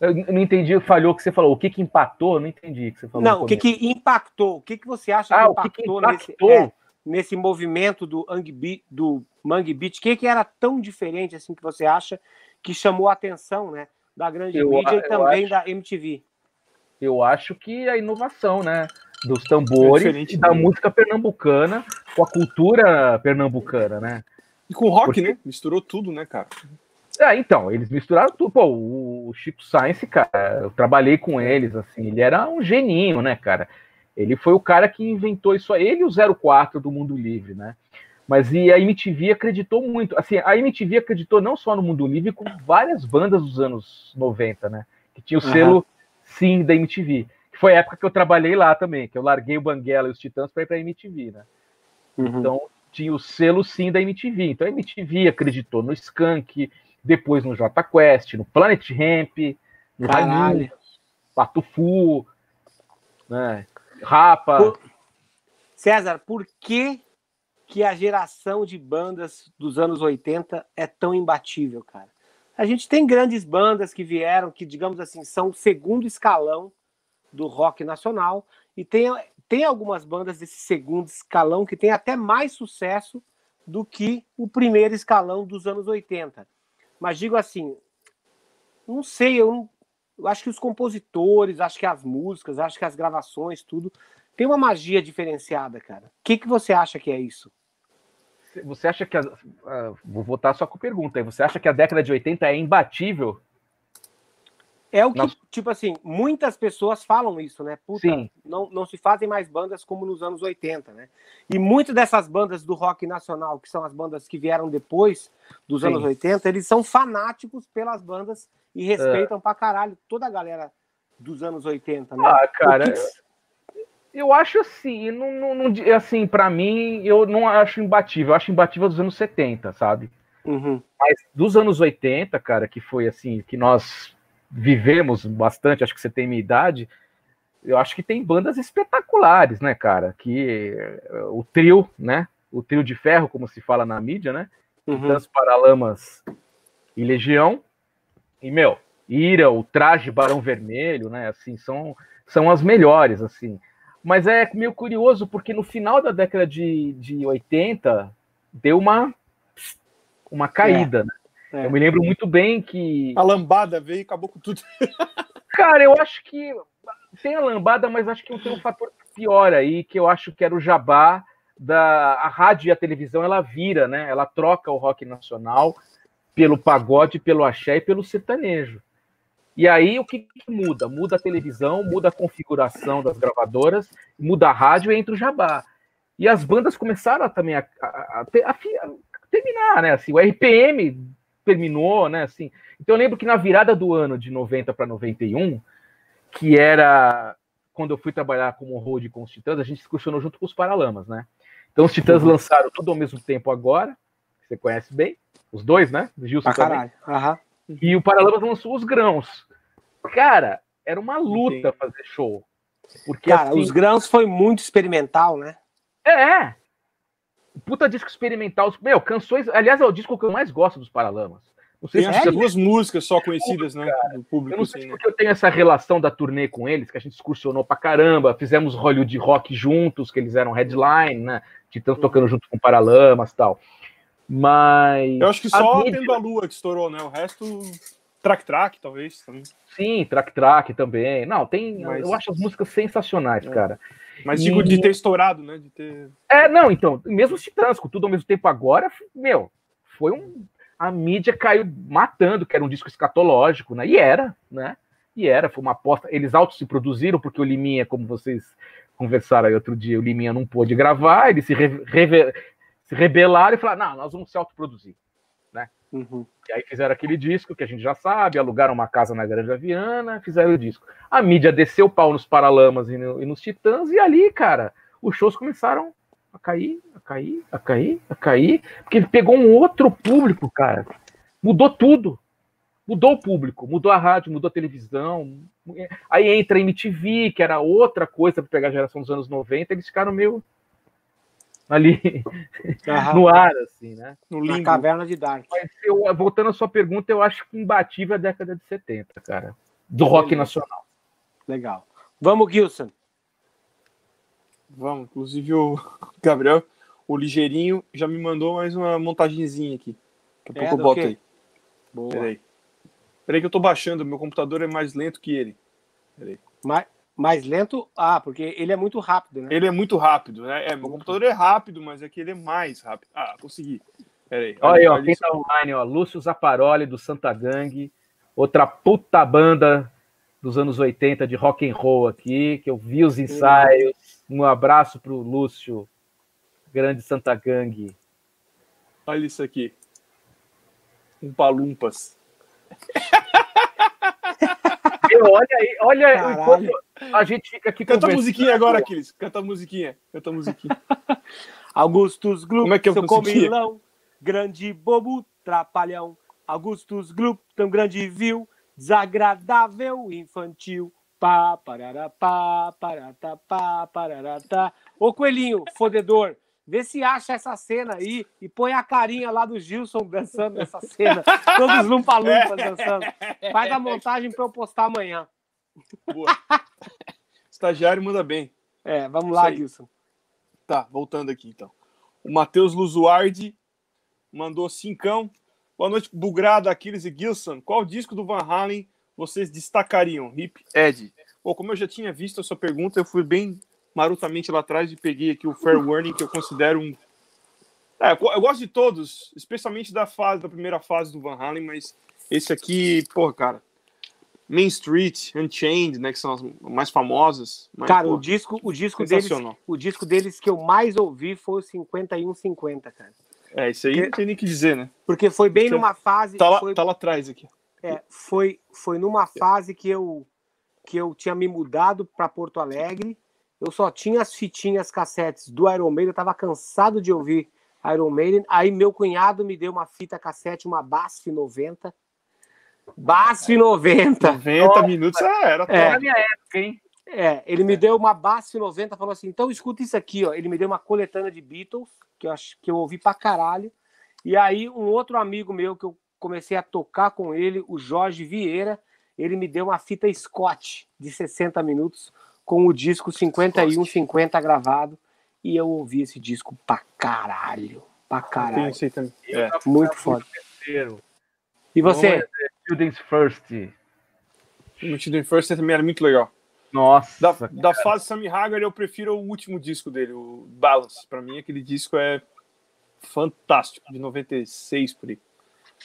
[SPEAKER 2] Eu não entendi, falhou o que você falou. O que que empatou? Eu não entendi o que você falou.
[SPEAKER 1] Não, o que que impactou? O que que você acha ah, que, impactou que que impactou nesse, é, nesse movimento do, Beat, do Mangue Beat? O que que era tão diferente assim que você acha que chamou a atenção, né, da grande eu, mídia e também acho, da MTV?
[SPEAKER 2] Eu acho que a inovação, né, dos tambores é e da música pernambucana com a cultura pernambucana, né?
[SPEAKER 3] E com rock, Porque... né? Misturou tudo, né, cara?
[SPEAKER 2] É, então, eles misturaram tudo. Pô, o Chico Science, cara, eu trabalhei com eles, assim, ele era um geninho, né, cara? Ele foi o cara que inventou isso, ele e o 04 do Mundo Livre, né? Mas e a MTV acreditou muito. Assim, a MTV acreditou não só no Mundo Livre, como várias bandas dos anos 90, né? Que tinha o selo uhum. Sim da MTV. Que foi a época que eu trabalhei lá também, que eu larguei o Banguela e os Titãs para ir para a MTV, né? Uhum. Então tinha o selo Sim da MTV. Então a MTV acreditou no Skank, depois no J Quest, no Planet Ramp, no Raimundo, Patufu, né? Rapa. Por...
[SPEAKER 1] César, por que, que a geração de bandas dos anos 80 é tão imbatível, cara? A gente tem grandes bandas que vieram, que, digamos assim, são o segundo escalão do rock nacional, e tem, tem algumas bandas desse segundo escalão que tem até mais sucesso do que o primeiro escalão dos anos 80. Mas digo assim, não sei, eu, eu acho que os compositores, acho que as músicas, acho que as gravações, tudo, tem uma magia diferenciada, cara. O que, que você acha que é isso?
[SPEAKER 2] Você acha que. A, uh, vou voltar só com pergunta aí. Você acha que a década de 80 é imbatível?
[SPEAKER 1] É o que, Nossa. tipo assim, muitas pessoas falam isso, né? Puta, Sim. Não, não se fazem mais bandas como nos anos 80, né? E muitas dessas bandas do rock nacional, que são as bandas que vieram depois dos Sim. anos 80, eles são fanáticos pelas bandas e respeitam é. pra caralho toda a galera dos anos 80, né?
[SPEAKER 2] Ah, cara. Que... Eu acho assim, não, não, não assim, para mim, eu não acho imbatível, eu acho imbatível dos anos 70, sabe?
[SPEAKER 1] Uhum.
[SPEAKER 2] Mas dos anos 80, cara, que foi assim, que nós vivemos bastante, acho que você tem minha idade, eu acho que tem bandas espetaculares, né, cara? Que eh, o trio, né? O trio de ferro, como se fala na mídia, né? Uhum. Paralamas e Legião. E, meu, Ira, o traje Barão Vermelho, né? Assim, são, são as melhores, assim. Mas é meio curioso, porque no final da década de, de 80 deu uma, uma caída, né?
[SPEAKER 1] É.
[SPEAKER 2] Eu me lembro muito bem que.
[SPEAKER 3] A lambada veio e acabou com tudo.
[SPEAKER 2] Cara, eu acho que tem a lambada, mas acho que tem um fator pior aí, que eu acho que era o jabá da a rádio e a televisão, ela vira, né? Ela troca o rock nacional pelo pagode, pelo axé e pelo sertanejo. E aí o que, que muda? Muda a televisão, muda a configuração das gravadoras, muda a rádio e entra o jabá. E as bandas começaram a, também a, a, a, terminar, né? Assim, o RPM terminou, né? Assim, então eu lembro que na virada do ano de 90 para 91, que era quando eu fui trabalhar como road com os Titãs, a gente excursionou junto com os Paralamas, né? Então os Titãs uhum. lançaram tudo ao mesmo tempo agora, que você conhece bem, os dois, né?
[SPEAKER 1] Gilson ah, também. Uhum.
[SPEAKER 2] E o Paralamas lançou os grãos. Cara, era uma luta Entendi. fazer show.
[SPEAKER 1] Porque, Cara, assim, os grãos foi muito experimental, né?
[SPEAKER 2] É, puta disco experimental. Meu, canções. Aliás, é o disco que eu mais gosto dos Paralamas.
[SPEAKER 3] Não sei Tem se é duas músicas só conhecidas, né?
[SPEAKER 2] Do público. Eu não sei assim, porque né? eu tenho essa relação da turnê com eles, que a gente excursionou pra caramba, fizemos Hollywood Rock juntos, que eles eram headline, né? Titãs tocando junto com Paralamas e tal. Mas.
[SPEAKER 3] Eu acho que só a Tendo a Lua que estourou, né? O resto. Track Track, talvez. Também.
[SPEAKER 2] Sim, Track Track também. Não, tem. Mas... Eu acho as músicas sensacionais, é. cara.
[SPEAKER 3] Mas digo e... de ter estourado, né? De ter...
[SPEAKER 2] É, não, então, mesmo Titãs, com tudo ao mesmo tempo agora, meu, foi um. A mídia caiu matando, que era um disco escatológico, né? E era, né? E era, foi uma aposta. Eles autos se produziram, porque o Liminha, como vocês conversaram aí outro dia, o Liminha não pôde gravar, eles se, re... Se rebelaram e falaram: não, nós vamos se autoproduzir. Uhum. E aí fizeram aquele disco que a gente já sabe, alugaram uma casa na Grande Aviana, fizeram o disco. A mídia desceu o pau nos Paralamas e, no, e nos Titãs, e ali, cara, os shows começaram a cair, a cair, a cair, a cair, porque pegou um outro público, cara. Mudou tudo. Mudou o público, mudou a rádio, mudou a televisão. Aí entra a MTV, que era outra coisa para pegar a geração dos anos 90, eles ficaram meio ali no ar, assim, né?
[SPEAKER 1] No limbo. Na caverna de Dark.
[SPEAKER 2] Mas eu, voltando à sua pergunta, eu acho que imbatível a década de 70, cara. Do rock nacional.
[SPEAKER 1] Legal. Vamos, Gilson.
[SPEAKER 3] Vamos. Inclusive o Gabriel, o ligeirinho, já me mandou mais uma montagenzinha aqui. Daqui a é, pouco eu boto aí. Boa. Peraí. Peraí que eu tô baixando, meu computador é mais lento que ele.
[SPEAKER 1] Peraí. Mas, mais lento? Ah, porque ele é muito rápido, né?
[SPEAKER 3] Ele é muito rápido, né? É, meu computador é rápido, mas é que ele é mais rápido. Ah, consegui.
[SPEAKER 2] Peraí. Olha aí, ó, quem tá online, ó. Lúcio Zaparoli, do Santa Gang. Outra puta banda dos anos 80 de rock and roll aqui, que eu vi os ensaios. Um abraço pro Lúcio, grande Santa Gang.
[SPEAKER 3] Olha isso aqui. Um palumpas.
[SPEAKER 2] olha aí, olha enquanto a gente fica aqui
[SPEAKER 3] Canta a musiquinha agora, Aquiles. Canta a musiquinha. Canta a musiquinha.
[SPEAKER 1] Augustus Gloop,
[SPEAKER 3] Como é que é
[SPEAKER 1] seu comilão, grande bobo, trapalhão. Augustus Gloop, tão grande viu, desagradável, infantil. Pá, parará, pá, parará, pá, parará, tá. Ô, coelhinho, fodedor, Vê se acha essa cena aí e põe a carinha lá do Gilson dançando nessa cena. Todos lumpa-lumpas dançando. Faz a montagem para eu postar amanhã.
[SPEAKER 3] Boa. Estagiário manda bem.
[SPEAKER 1] É, vamos lá, Gilson.
[SPEAKER 3] Tá, voltando aqui então. O Matheus Luzuardi mandou cincão. Boa noite, Bugrado, Aquiles e Gilson. Qual disco do Van Halen vocês destacariam? Hip Ed. Bom, como eu já tinha visto a sua pergunta, eu fui bem marutamente lá atrás e peguei aqui o Fair Warning, que eu considero um. É, eu gosto de todos, especialmente da fase, da primeira fase do Van Halen, mas esse aqui, porra, cara. Main Street, Unchained, né, que são as mais famosas. Mas,
[SPEAKER 1] cara, o disco, o disco deles, o disco deles que eu mais ouvi foi o 5150, cara.
[SPEAKER 3] É, isso aí não tem nem que dizer, né?
[SPEAKER 1] Porque foi bem Você numa fase.
[SPEAKER 3] Tá lá,
[SPEAKER 1] foi,
[SPEAKER 3] tá lá atrás aqui.
[SPEAKER 1] É, foi, foi numa fase que eu que eu tinha me mudado para Porto Alegre eu só tinha as fitinhas cassetes do Iron Maiden, eu tava cansado de ouvir Iron Maiden. Aí meu cunhado me deu uma fita cassete, uma BASF 90. BASF 90.
[SPEAKER 3] 90 Nossa. minutos é, era
[SPEAKER 1] é. na minha época, hein? É, ele me deu uma BASF 90, falou assim: então escuta isso aqui, ó. Ele me deu uma coletânea de Beatles, que eu, acho, que eu ouvi pra caralho. E aí, um outro amigo meu que eu comecei a tocar com ele, o Jorge Vieira, ele me deu uma fita Scott de 60 minutos com o disco 5150 gravado e eu ouvi esse disco pra caralho. Pra caralho.
[SPEAKER 3] Aí também.
[SPEAKER 2] Eu
[SPEAKER 3] É.
[SPEAKER 1] Muito foda. E você?
[SPEAKER 2] Students First.
[SPEAKER 3] O Children First também era muito legal.
[SPEAKER 2] Nossa.
[SPEAKER 3] Da,
[SPEAKER 2] cara.
[SPEAKER 3] da fase Sammy Hagar, eu prefiro o último disco dele, o Balance. Pra mim, aquele disco é fantástico, de 96 por aí.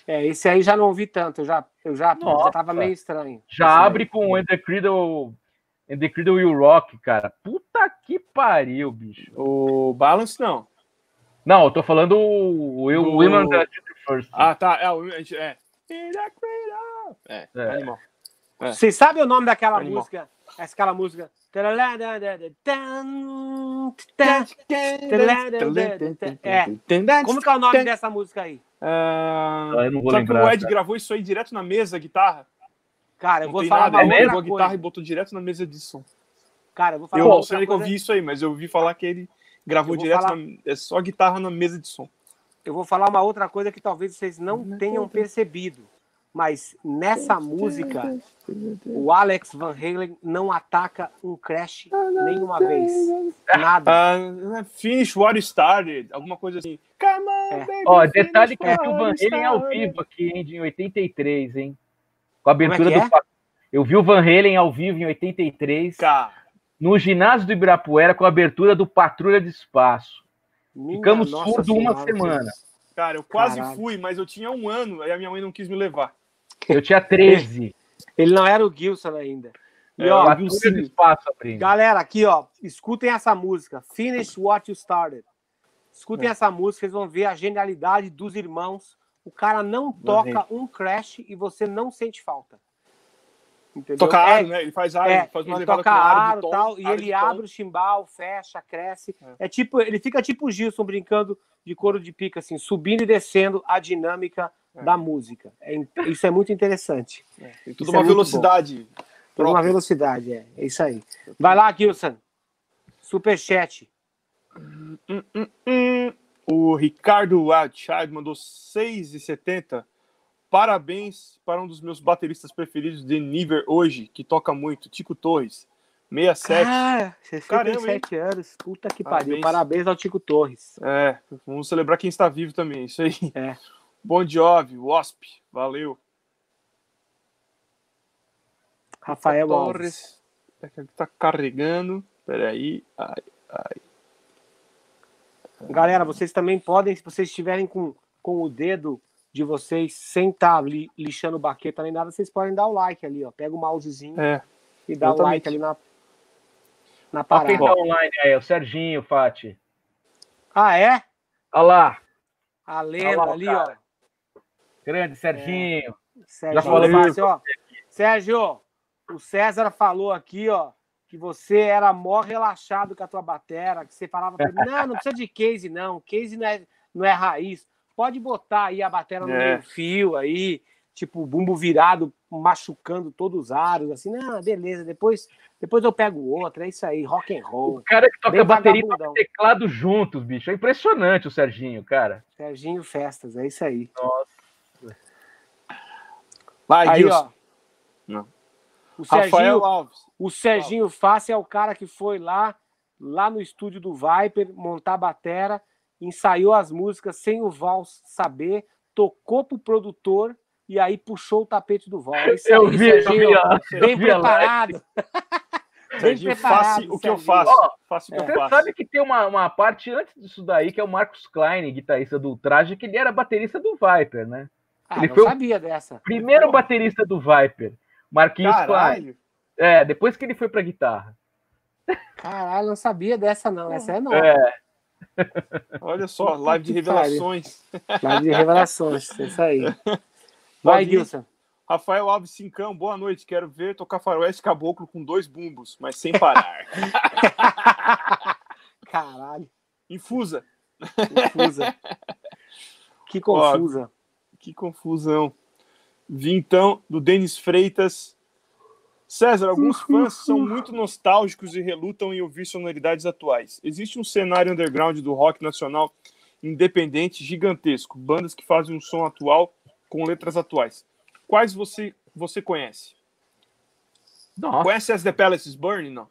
[SPEAKER 1] É, esse aí já não ouvi tanto, eu já, eu já,
[SPEAKER 2] Nossa.
[SPEAKER 1] já tava meio estranho.
[SPEAKER 2] Já abre com And the Cradle, And the Cradle Will Rock, cara. Puta que pariu, bicho.
[SPEAKER 3] O Balance, não.
[SPEAKER 2] Não, eu tô falando o, o Women the First.
[SPEAKER 3] Ah, tá. É, o- é. É,
[SPEAKER 2] É.
[SPEAKER 3] animal.
[SPEAKER 1] aí. Vocês sabem o nome daquela
[SPEAKER 3] Animal.
[SPEAKER 1] música? Aquela música. É. Como que é o nome dessa música aí?
[SPEAKER 3] Ah,
[SPEAKER 2] Ah, eu não vou
[SPEAKER 3] sabe que
[SPEAKER 2] lembrar,
[SPEAKER 3] o Ed
[SPEAKER 2] cara.
[SPEAKER 3] gravou isso aí direto na mesa, guitarra?
[SPEAKER 1] Cara, eu
[SPEAKER 3] Não
[SPEAKER 1] vou falar
[SPEAKER 3] nada,
[SPEAKER 1] uma
[SPEAKER 3] ele
[SPEAKER 1] outra
[SPEAKER 3] pegou a
[SPEAKER 1] coisa.
[SPEAKER 3] guitarra e botou direto na mesa de som.
[SPEAKER 1] Cara, eu vou falar
[SPEAKER 3] Eu
[SPEAKER 1] uma
[SPEAKER 3] não
[SPEAKER 1] outra
[SPEAKER 3] sei que eu vi isso aí, mas eu ouvi falar que ele gravou direto
[SPEAKER 1] falar-
[SPEAKER 3] na, é só guitarra na mesa de som.
[SPEAKER 1] Eu vou falar uma outra coisa que talvez vocês não tenham percebido. Mas nessa música, o Alex Van Halen não ataca um crash nenhuma vez. Nada.
[SPEAKER 3] Ah, finish what you started, alguma coisa assim. Come on,
[SPEAKER 1] É.
[SPEAKER 3] baby,
[SPEAKER 2] Ó, detalhe que vi o Van Halen ao
[SPEAKER 3] started.
[SPEAKER 2] vivo aqui, hein, em 83, hein? Com a
[SPEAKER 1] é
[SPEAKER 2] abertura
[SPEAKER 1] que
[SPEAKER 2] do.
[SPEAKER 1] é?
[SPEAKER 2] Eu vi o Van Halen ao vivo em 83,
[SPEAKER 3] Cara,
[SPEAKER 2] no ginásio do Ibirapuera, com a abertura do Patrulha de Espaço.
[SPEAKER 1] Minha
[SPEAKER 2] Ficamos surdos uma semana.
[SPEAKER 3] cara, eu quase
[SPEAKER 1] Caralho.
[SPEAKER 3] fui, mas eu tinha um ano, aí a minha mãe não quis me levar.
[SPEAKER 2] Eu tinha 13.
[SPEAKER 1] Ele não era o Gilson ainda. E
[SPEAKER 3] É,
[SPEAKER 1] ó,
[SPEAKER 3] Gilson.
[SPEAKER 2] de Espaço,
[SPEAKER 1] galera, aqui ó, escutem essa música, Finish What You Started. Escutem
[SPEAKER 3] É.
[SPEAKER 1] essa música, vocês vão ver a genialidade dos irmãos. O cara não toca um crash e você não sente falta. Entendeu?
[SPEAKER 3] Toca
[SPEAKER 1] É-
[SPEAKER 3] aro, né? Ele faz aro,
[SPEAKER 1] É,
[SPEAKER 3] faz uma
[SPEAKER 1] ele toca
[SPEAKER 3] com aro
[SPEAKER 1] aro
[SPEAKER 3] de tom,
[SPEAKER 1] tal, e
[SPEAKER 3] aro
[SPEAKER 1] ele
[SPEAKER 3] de tom.
[SPEAKER 1] abre o chimbal, fecha, cresce. É. tipo, ele fica tipo o Gilson brincando de couro de pica, assim, subindo e descendo a dinâmica
[SPEAKER 3] É.
[SPEAKER 1] da música. É isso é muito interessante.
[SPEAKER 3] Tem
[SPEAKER 1] Isso
[SPEAKER 3] tudo
[SPEAKER 1] é
[SPEAKER 3] uma velocidade.
[SPEAKER 1] Por uma velocidade, é. É isso aí. Vai lá, Gilson. Superchat.
[SPEAKER 3] Hum, hum. O Ricardo Wildchild mandou 6,70. Parabéns para um dos meus bateristas preferidos de Niver hoje, que toca muito, Tico Torres. 67.
[SPEAKER 1] Cara,
[SPEAKER 3] Caramba,
[SPEAKER 1] 67 anos. Puta que
[SPEAKER 3] Parabéns.
[SPEAKER 1] pariu. Parabéns ao Tico Torres.
[SPEAKER 3] É, vamos celebrar quem está vivo também, isso aí.
[SPEAKER 1] É.
[SPEAKER 3] Bom Jovi, Wasp, valeu.
[SPEAKER 1] Rafael Alves.
[SPEAKER 3] Torres. É que Tá carregando. Peraí. Ai, ai.
[SPEAKER 1] Galera, vocês também podem, se vocês estiverem com, com o dedo de vocês sem estar li, lixando baqueta nem nada, vocês podem dar o like ali, ó. Pega o mousezinho
[SPEAKER 3] É,
[SPEAKER 1] e dá o like ali na, na
[SPEAKER 2] Ó quem
[SPEAKER 1] parada.
[SPEAKER 2] tá online aí, o Serginho, Fati.
[SPEAKER 1] Ah, é?
[SPEAKER 2] Olha lá,
[SPEAKER 1] A lenda
[SPEAKER 2] lá
[SPEAKER 1] ali,
[SPEAKER 2] cara.
[SPEAKER 1] ó.
[SPEAKER 2] grande Serginho.
[SPEAKER 1] Sérgio
[SPEAKER 2] falei
[SPEAKER 1] Fácil, ó. Sérgio, o César falou aqui, ó, que você era mó relaxado com a tua batera, que você falava pra ele, não, não precisa de case, não. Case não é, não é raiz. Pode botar aí a batera no
[SPEAKER 3] É.
[SPEAKER 1] meio fio aí, tipo, bumbo virado, machucando todos os aros, assim, não, beleza, depois, depois eu pego outra, é isso aí, rock and roll.
[SPEAKER 2] O cara que toca bateria e toca teclado juntos, bicho. É impressionante o Serginho, cara.
[SPEAKER 1] Serginho Festas, é isso aí.
[SPEAKER 3] Vai,
[SPEAKER 1] Aí,
[SPEAKER 3] Gilson.
[SPEAKER 1] ó.
[SPEAKER 3] Não.
[SPEAKER 1] O
[SPEAKER 3] Rafael
[SPEAKER 1] Serginho,
[SPEAKER 3] Alves.
[SPEAKER 1] O Serginho Fácil é o cara que foi lá, lá no estúdio do Viper, montar a batera, ensaiou as músicas sem o Val saber, tocou pro produtor e aí puxou o tapete do Val. É isso
[SPEAKER 2] Eu
[SPEAKER 1] aí,
[SPEAKER 2] vi, eu
[SPEAKER 1] Serginho.
[SPEAKER 2] vi, ó.
[SPEAKER 1] Bem
[SPEAKER 2] eu vi
[SPEAKER 1] preparado.
[SPEAKER 3] Serginho, faça o que eu faço.
[SPEAKER 2] Ó,
[SPEAKER 3] Faça o que eu
[SPEAKER 2] Você
[SPEAKER 3] faço.
[SPEAKER 2] sabe que tem uma, uma parte antes disso daí, que é o Marcos Klein, guitarrista do Traje, que ele era baterista do Viper, né?
[SPEAKER 1] Ah,
[SPEAKER 2] Ele
[SPEAKER 1] não
[SPEAKER 2] foi o-
[SPEAKER 1] sabia dessa.
[SPEAKER 2] Primeiro baterista do Viper, Marquinhos Klein.
[SPEAKER 3] Caralho.
[SPEAKER 2] É, depois que ele foi pra guitarra.
[SPEAKER 1] Caralho, não sabia dessa não. Essa é nova.
[SPEAKER 2] É,
[SPEAKER 3] Olha só, live de revelações.
[SPEAKER 1] Live de revelações. É isso aí. Vai. Gilson.
[SPEAKER 3] Rafael Alves Cincão, boa noite. Quero ver tocar faroeste caboclo com dois bumbos, mas sem parar.
[SPEAKER 1] Caralho,
[SPEAKER 3] Infusa.
[SPEAKER 1] confusa. Que confusa.
[SPEAKER 3] Que confusão. Vintão do Denis Freitas. César, alguns fãs são muito nostálgicos e relutam em ouvir sonoridades atuais. Existe um cenário underground do rock nacional independente gigantesco, bandas que fazem um som atual com letras atuais. Quais você você conhece?
[SPEAKER 2] nossa.
[SPEAKER 3] Conhece as The Palaces Burning? Não.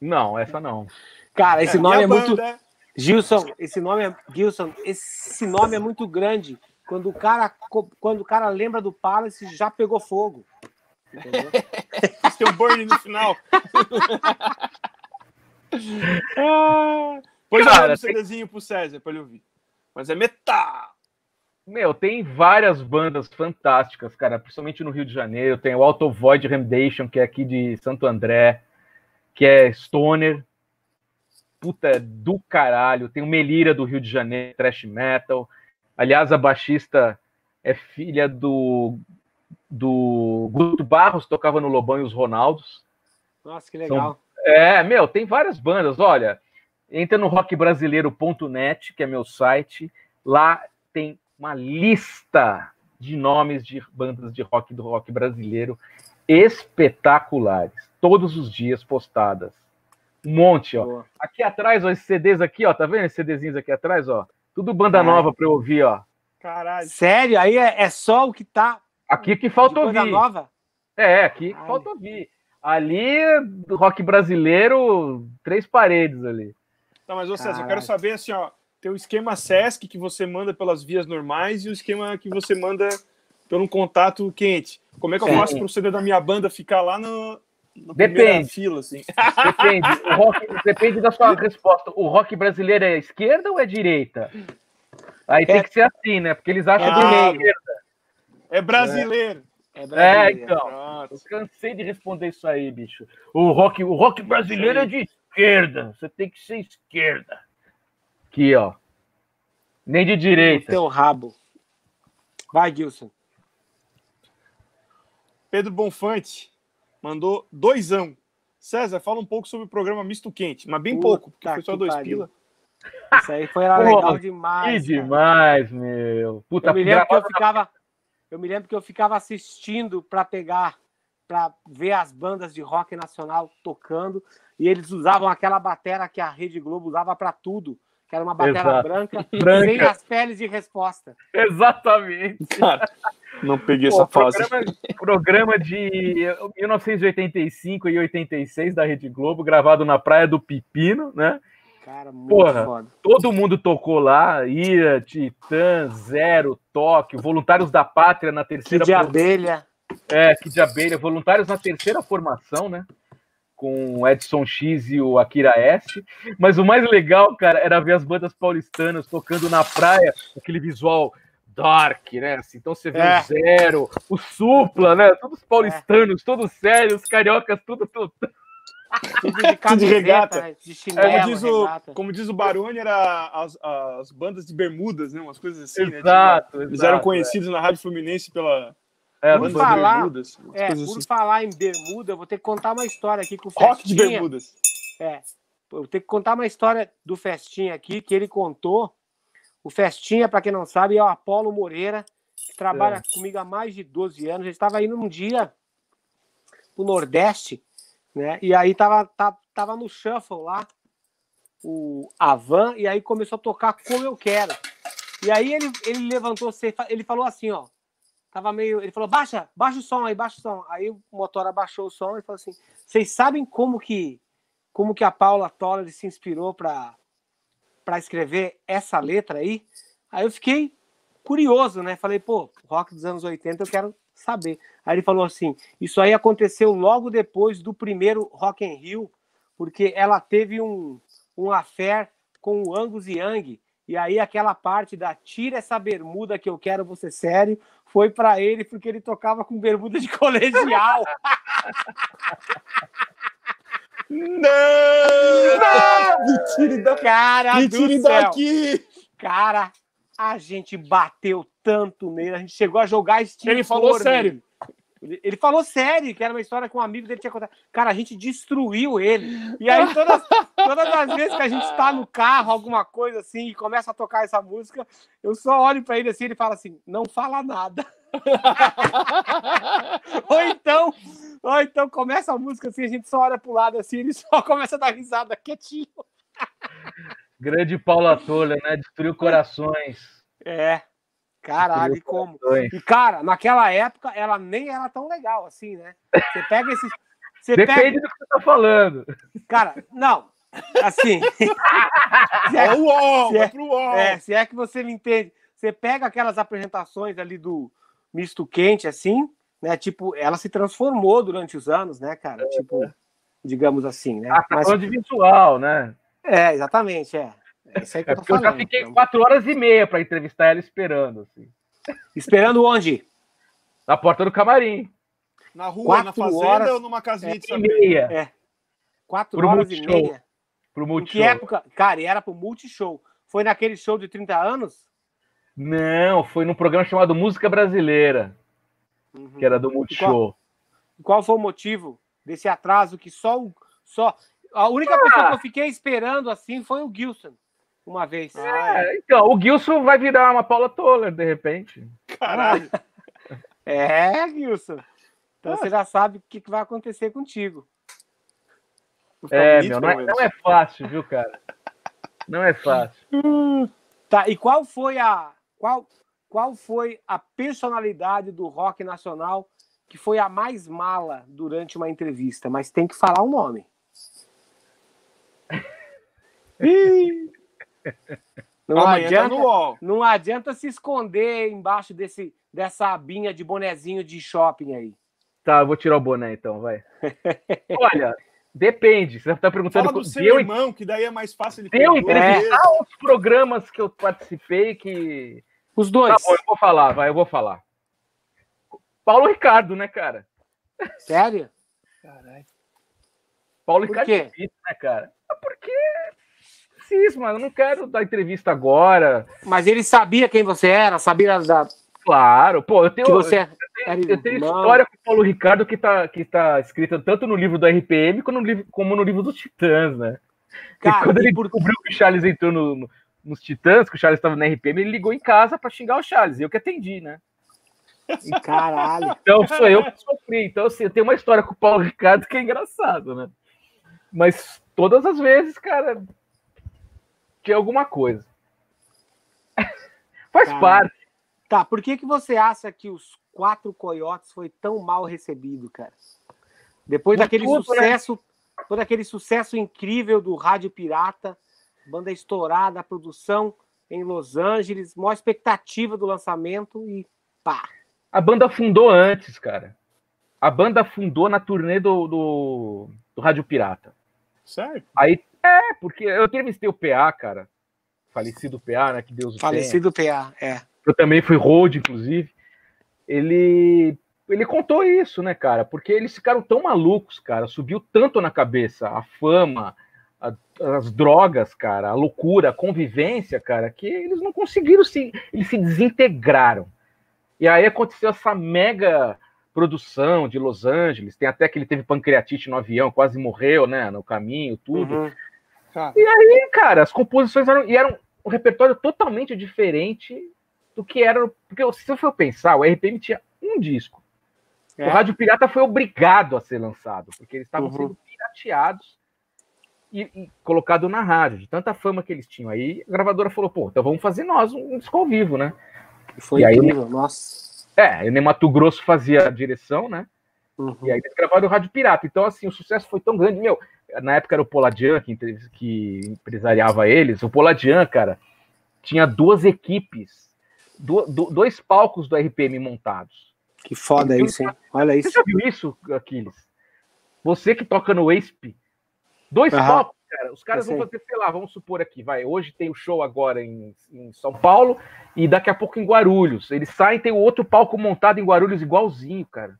[SPEAKER 2] Não, essa não.
[SPEAKER 1] Cara, esse
[SPEAKER 3] É,
[SPEAKER 1] nome é muito.
[SPEAKER 3] banda,
[SPEAKER 1] Gilson, esse nome é. Gilson, esse nome é muito grande. Quando o cara, quando o cara lembra do Palace, já pegou fogo. Entendeu?
[SPEAKER 3] Tem um burn no final. Pois
[SPEAKER 2] Cara,
[SPEAKER 3] é, um CDzinho pro César pra ele ouvir. Mas é metal.
[SPEAKER 2] Meu, tem várias bandas fantásticas, cara, principalmente no Rio de Janeiro. Tem o Auto Void Remdation, que é aqui de Santo André, que é Stoner. Puta, é do caralho. Tem o Melira do Rio de Janeiro, Thrash Metal. Aliás, a baixista é filha do, do Guto Barros, tocava no Lobão e os Ronaldos.
[SPEAKER 1] Nossa, que legal.
[SPEAKER 2] É, meu, tem várias bandas. Olha, entra no rockbrasileiro.net, que é meu site. Lá tem uma lista de nomes de bandas de rock do rock brasileiro espetaculares, todos os dias postadas. Um monte, ó.
[SPEAKER 1] Boa.
[SPEAKER 2] Aqui atrás, ó, esses CDs aqui, ó, tá vendo esses CDzinhos aqui atrás, ó? Tudo banda
[SPEAKER 1] Caralho.
[SPEAKER 2] nova para eu ouvir, ó.
[SPEAKER 3] Caralho.
[SPEAKER 1] Sério? Aí é, é só o que tá
[SPEAKER 2] Aqui que falta ouvir.
[SPEAKER 1] nova?
[SPEAKER 2] É, aqui que falta ouvir. Ali, do rock brasileiro, três paredes ali.
[SPEAKER 3] Tá, mas, ô César, eu quero saber assim, ó. Tem o esquema SESC que você manda pelas vias normais e o esquema que você manda pelo contato quente. Como é que eu faço pro CD da minha banda ficar lá no,
[SPEAKER 2] Depende.
[SPEAKER 3] fila, assim?
[SPEAKER 2] Depende, o rock, depende da sua resposta. O rock brasileiro é esquerda ou é direita? Aí tem
[SPEAKER 1] É.
[SPEAKER 2] que ser assim, né? Porque eles acham
[SPEAKER 1] É
[SPEAKER 2] que é esquerda.
[SPEAKER 3] É brasileiro.
[SPEAKER 1] É
[SPEAKER 2] É,
[SPEAKER 1] brasileiro.
[SPEAKER 2] então.
[SPEAKER 3] Pronto.
[SPEAKER 2] Eu cansei de responder isso aí, bicho. O rock, o rock brasileiro é de esquerda. Você tem que ser esquerda. Aqui, ó. Nem de direita.
[SPEAKER 1] teu rabo. Vai, Gilson.
[SPEAKER 3] Pedro Bonfante mandou doisão. César, fala um pouco sobre o programa Misto Quente, mas bem
[SPEAKER 1] Puta
[SPEAKER 3] pouco, porque foi só
[SPEAKER 1] que
[SPEAKER 3] dois
[SPEAKER 1] pariu.
[SPEAKER 3] pila.
[SPEAKER 1] Isso aí foi
[SPEAKER 2] Pô,
[SPEAKER 1] legal
[SPEAKER 2] Que
[SPEAKER 1] demais. cara.
[SPEAKER 2] demais, meu. Puta,
[SPEAKER 1] Eu me lembro que eu ficava, eu me lembro que eu ficava assistindo para pegar, para ver as bandas de rock nacional tocando e eles usavam aquela batera que a Rede Globo usava para tudo, que era uma batera
[SPEAKER 2] Exato.
[SPEAKER 1] branca,
[SPEAKER 2] Branca.
[SPEAKER 1] sem as peles de resposta.
[SPEAKER 2] Exatamente.
[SPEAKER 3] Cara, não peguei
[SPEAKER 2] Pô,
[SPEAKER 3] essa fase.
[SPEAKER 2] programa, programa de 1985 e 86 da Rede Globo, gravado na Praia do Pepino, né?
[SPEAKER 1] Cara, muito
[SPEAKER 2] Porra.
[SPEAKER 1] foda.
[SPEAKER 2] Todo mundo tocou lá, Ira, Titã, Zero, Tóquio, Voluntários da Pátria na
[SPEAKER 1] Que
[SPEAKER 2] terceira
[SPEAKER 1] de
[SPEAKER 2] for-
[SPEAKER 1] abelha.
[SPEAKER 2] É, que de abelha, Voluntários na terceira formação, né? Com o Edson X e o Akira S. Mas o mais legal, cara, era ver as bandas paulistanas tocando na praia, aquele visual dark, né? Assim, então você vê
[SPEAKER 1] É.
[SPEAKER 2] o Zero, o Supla, né? Todos paulistanos, todos sérios, os cariocas, tudo, tudo.
[SPEAKER 1] Tudo de camiseta,
[SPEAKER 3] regata.
[SPEAKER 1] né, de
[SPEAKER 3] Como
[SPEAKER 1] chinelo,
[SPEAKER 3] diz, o,
[SPEAKER 1] regata.
[SPEAKER 3] como diz o Baroni, era as, as bandas de bermudas, né? Umas coisas assim, né?
[SPEAKER 2] Exato,
[SPEAKER 3] Tipo, Eles
[SPEAKER 2] exato,
[SPEAKER 3] eram conhecidos na Rádio Fluminense pela
[SPEAKER 2] É,
[SPEAKER 1] Por falar-
[SPEAKER 3] de bermudas.
[SPEAKER 1] É, por
[SPEAKER 3] assim.
[SPEAKER 1] falar em bermuda, eu vou ter que contar uma história aqui com o
[SPEAKER 3] Rock de
[SPEAKER 1] Festinha.
[SPEAKER 3] bermudas.
[SPEAKER 1] É. Eu vou ter que contar uma história do Festinha aqui, que ele contou. O Festinha, para quem não sabe, é o Apolo Moreira, que trabalha comigo há mais de 12 anos. Ele estava indo um dia pro Nordeste, né? E aí tava, tava, tava no shuffle lá, o Avan, e aí começou a tocar como eu quero. E aí ele, ele levantou, ele falou assim, ó. Tava meio. Ele falou, baixa, baixa o som aí, baixa o som. Aí o motor abaixou o som e falou assim: vocês sabem como que como que a Paula Toller se inspirou para para escrever essa letra aí? Aí eu fiquei curioso, né? Falei, pô, rock dos anos 80 eu quero saber. Aí ele falou assim: isso aí aconteceu logo depois do primeiro Rock in Rio, porque ela teve um, um affair com o Angus Young, e aí aquela parte da tira essa bermuda que eu quero você sério foi para ele porque ele tocava com bermuda de colegial.
[SPEAKER 3] Não! Me tire da-
[SPEAKER 1] Cara
[SPEAKER 3] Me
[SPEAKER 1] do
[SPEAKER 3] tire
[SPEAKER 1] céu.
[SPEAKER 3] daqui!
[SPEAKER 1] Cara, a gente bateu tanto nele, a gente chegou a jogar extintor.
[SPEAKER 3] Ele falou sério.
[SPEAKER 1] Ele, falou sério, que era uma história que um amigo dele tinha contado. Cara, a gente destruiu ele. E aí, todas, todas as vezes que a gente tá no carro, alguma coisa assim, e começa a tocar essa música, eu só olho pra ele assim e ele fala assim: não fala nada. ou então, ou então começa a música assim, a gente só olha pro lado assim, ele só começa a dar risada quietinho.
[SPEAKER 2] Grande Paula Toller, né? Destruiu corações.
[SPEAKER 1] É. Caralho, e como? E, cara, naquela época ela nem era tão legal assim, né? Você pega esses, Você
[SPEAKER 2] Depende
[SPEAKER 1] pega,
[SPEAKER 2] do que você tá falando.
[SPEAKER 1] cara, não, assim, se
[SPEAKER 3] Ó,
[SPEAKER 1] é,
[SPEAKER 3] o UOL,
[SPEAKER 1] se é-
[SPEAKER 3] vai pro UOL.
[SPEAKER 1] é, se é que você me entende, você pega aquelas apresentações ali do misto quente, assim, né? Tipo, ela se transformou durante os anos, né, cara? Tipo, digamos assim, né?
[SPEAKER 2] Ah, tá
[SPEAKER 1] Mas-
[SPEAKER 2] de visual, né?
[SPEAKER 1] é, exatamente, é. É isso aí que
[SPEAKER 2] É
[SPEAKER 1] eu tô
[SPEAKER 2] porque eu já
[SPEAKER 1] falando.
[SPEAKER 2] fiquei
[SPEAKER 1] então.
[SPEAKER 2] quatro horas e meia pra entrevistar ela esperando, assim.
[SPEAKER 1] Esperando onde?
[SPEAKER 2] Na porta do camarim.
[SPEAKER 3] Na rua,
[SPEAKER 1] Quatro
[SPEAKER 3] na fazenda
[SPEAKER 1] horas-
[SPEAKER 3] ou numa casinha de
[SPEAKER 2] E
[SPEAKER 3] saber?
[SPEAKER 2] meia
[SPEAKER 1] Quatro
[SPEAKER 2] Pro
[SPEAKER 1] horas e
[SPEAKER 2] Multishow.
[SPEAKER 1] meia.
[SPEAKER 2] pro
[SPEAKER 1] Em
[SPEAKER 2] Multishow.
[SPEAKER 1] que época? Cara, e era pro Multishow. Foi naquele show de 30 anos?
[SPEAKER 2] Não, foi num programa chamado Música Brasileira,
[SPEAKER 1] Uhum.
[SPEAKER 2] que era do Multishow.
[SPEAKER 1] E Qual foi o motivo desse atraso que só o. Só... A única
[SPEAKER 2] Ah.
[SPEAKER 1] pessoa que eu fiquei esperando assim foi o Gilson, uma vez.
[SPEAKER 3] Ah,
[SPEAKER 2] É, então, o Gilson vai virar uma Paula Toller, de repente.
[SPEAKER 3] caralho.
[SPEAKER 1] É, Gilson.
[SPEAKER 2] Ah.
[SPEAKER 1] Então você já sabe o que vai acontecer contigo.
[SPEAKER 2] É, meu, não é, não é fácil, viu, cara? Não é fácil.
[SPEAKER 1] Tá, e qual foi a. Qual, qual foi a personalidade do rock nacional que foi a mais mala durante uma entrevista? Mas tem que falar o nome. Não
[SPEAKER 3] Amanhã tá
[SPEAKER 1] adianta, não adianta se esconder embaixo desse, dessa abinha de bonezinho de shopping aí.
[SPEAKER 2] Tá, eu vou tirar o boné então, vai. Olha, depende. Você tá perguntando
[SPEAKER 3] Fala do seu
[SPEAKER 2] deu,
[SPEAKER 3] irmão, que daí é mais fácil ele
[SPEAKER 2] deu entrevistar os programas que eu participei que.
[SPEAKER 1] Os
[SPEAKER 2] Tá
[SPEAKER 1] dois.
[SPEAKER 2] bom, eu vou falar, vai, eu vou falar. Paulo Ricardo, né, cara?
[SPEAKER 1] Sério?
[SPEAKER 3] Caralho.
[SPEAKER 2] Paulo
[SPEAKER 1] Por
[SPEAKER 2] Ricardo
[SPEAKER 1] quê?
[SPEAKER 2] é difícil, né, cara? Porque. Cisma, eu não quero dar entrevista agora.
[SPEAKER 1] Mas ele sabia quem você era, sabia da,
[SPEAKER 2] Claro, pô, eu tenho.
[SPEAKER 1] que você
[SPEAKER 2] Eu tenho
[SPEAKER 1] irmão.
[SPEAKER 2] história com o Paulo Ricardo que tá, que tá escrita tanto no livro do RPM como no livro, como no livro dos Titãs, né?
[SPEAKER 1] Cara,
[SPEAKER 2] quando ele
[SPEAKER 1] por-
[SPEAKER 2] descobriu que o Charles entrou no- no- nos Titãs, que o Charles estava no RPM, ele ligou em casa pra xingar o Charles, eu que atendi, né?
[SPEAKER 1] Caralho.
[SPEAKER 2] Então sou eu que sofri. Então, assim, eu tenho uma história com o Paulo Ricardo que é engraçado, né? Mas todas as vezes, cara, tinha alguma coisa. Faz
[SPEAKER 1] Cara,
[SPEAKER 2] parte.
[SPEAKER 1] Tá, por que, que você acha que os quatro coiotes foi tão mal recebido, cara? Depois
[SPEAKER 2] Por
[SPEAKER 1] daquele
[SPEAKER 2] tudo, né?
[SPEAKER 1] sucesso, depois daquele sucesso incrível do Rádio Pirata, banda estourada, a produção em Los Angeles, maior expectativa do lançamento e pá.
[SPEAKER 2] A banda fundou antes, cara. A banda fundou na turnê do, do, do Rádio Pirata.
[SPEAKER 3] Sério?
[SPEAKER 2] Aí, é, porque eu entrevistei o PA, cara. Falecido PA, né? Que Deus o.
[SPEAKER 1] Falecido PA, é.
[SPEAKER 2] Eu também fui road, inclusive. Ele, ele contou isso, né, cara? Porque eles ficaram tão malucos, cara. Subiu tanto na cabeça a fama, a- as drogas, cara, a loucura, a convivência, cara, que eles não conseguiram se. Eles se desintegraram. E aí aconteceu essa mega produção de Los Angeles. Tem até que ele teve pancreatite no avião, quase morreu, né? No caminho, tudo.
[SPEAKER 1] Uhum.
[SPEAKER 2] E, cara, as composições eram, e eram um repertório totalmente diferente do que era. Porque se eu for pensar, o RPM tinha um disco.
[SPEAKER 1] É.
[SPEAKER 2] O Rádio Pirata foi obrigado a ser lançado, porque eles estavam
[SPEAKER 1] Uhum.
[SPEAKER 2] sendo pirateados e, e colocado na rádio, de tanta fama que eles tinham. Aí a gravadora falou, pô, então vamos fazer nós um disco ao vivo, né?
[SPEAKER 1] Foi
[SPEAKER 2] E aí-
[SPEAKER 1] incrível, nossa.
[SPEAKER 2] É, o Mato Grosso fazia a direção, né?
[SPEAKER 1] Uhum.
[SPEAKER 2] E aí eles gravaram o Rádio Pirata. Então, assim, o sucesso foi tão grande. Meu, na época era o Poladian que, que empresariava eles. O Poladian, cara, tinha duas equipes, do- do- dois palcos do RPM montados.
[SPEAKER 1] Que foda isso, hein? Olha
[SPEAKER 2] Você
[SPEAKER 1] isso.
[SPEAKER 2] já viu isso, Aquiles? Você que toca no ESP, dois
[SPEAKER 1] Aham.
[SPEAKER 2] palcos, cara. Os caras vão fazer, sei lá, vamos supor aqui, vai. Hoje tem o show agora em, em São Paulo e daqui a pouco em Guarulhos. Eles saem, tem o outro palco montado em Guarulhos igualzinho, cara.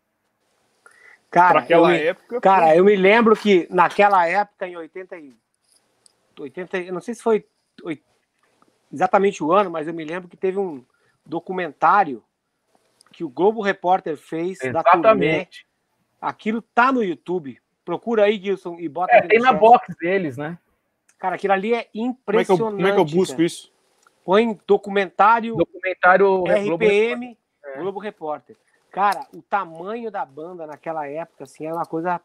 [SPEAKER 1] Cara, eu
[SPEAKER 3] aquela
[SPEAKER 1] me,
[SPEAKER 3] época.
[SPEAKER 1] cara, eu me lembro que naquela época, em 80, e- 80 eu não sei se foi oi- exatamente o ano, mas eu me lembro que teve um documentário que o Globo Repórter fez da turnê.
[SPEAKER 2] Exatamente.
[SPEAKER 1] Aquilo tá no YouTube. Procura aí, Gilson, e bota
[SPEAKER 2] É, tem na
[SPEAKER 1] chat.
[SPEAKER 2] box deles, né?
[SPEAKER 1] Cara, aquilo ali é
[SPEAKER 3] como, é que eu,
[SPEAKER 1] impressionante.
[SPEAKER 3] como é que eu busco
[SPEAKER 1] cara.
[SPEAKER 3] isso?
[SPEAKER 1] Põe documentário
[SPEAKER 2] Documentário é Globo
[SPEAKER 1] RPM,
[SPEAKER 2] É.
[SPEAKER 1] Globo Repórter. Cara, o tamanho da banda naquela época, assim, era uma coisa,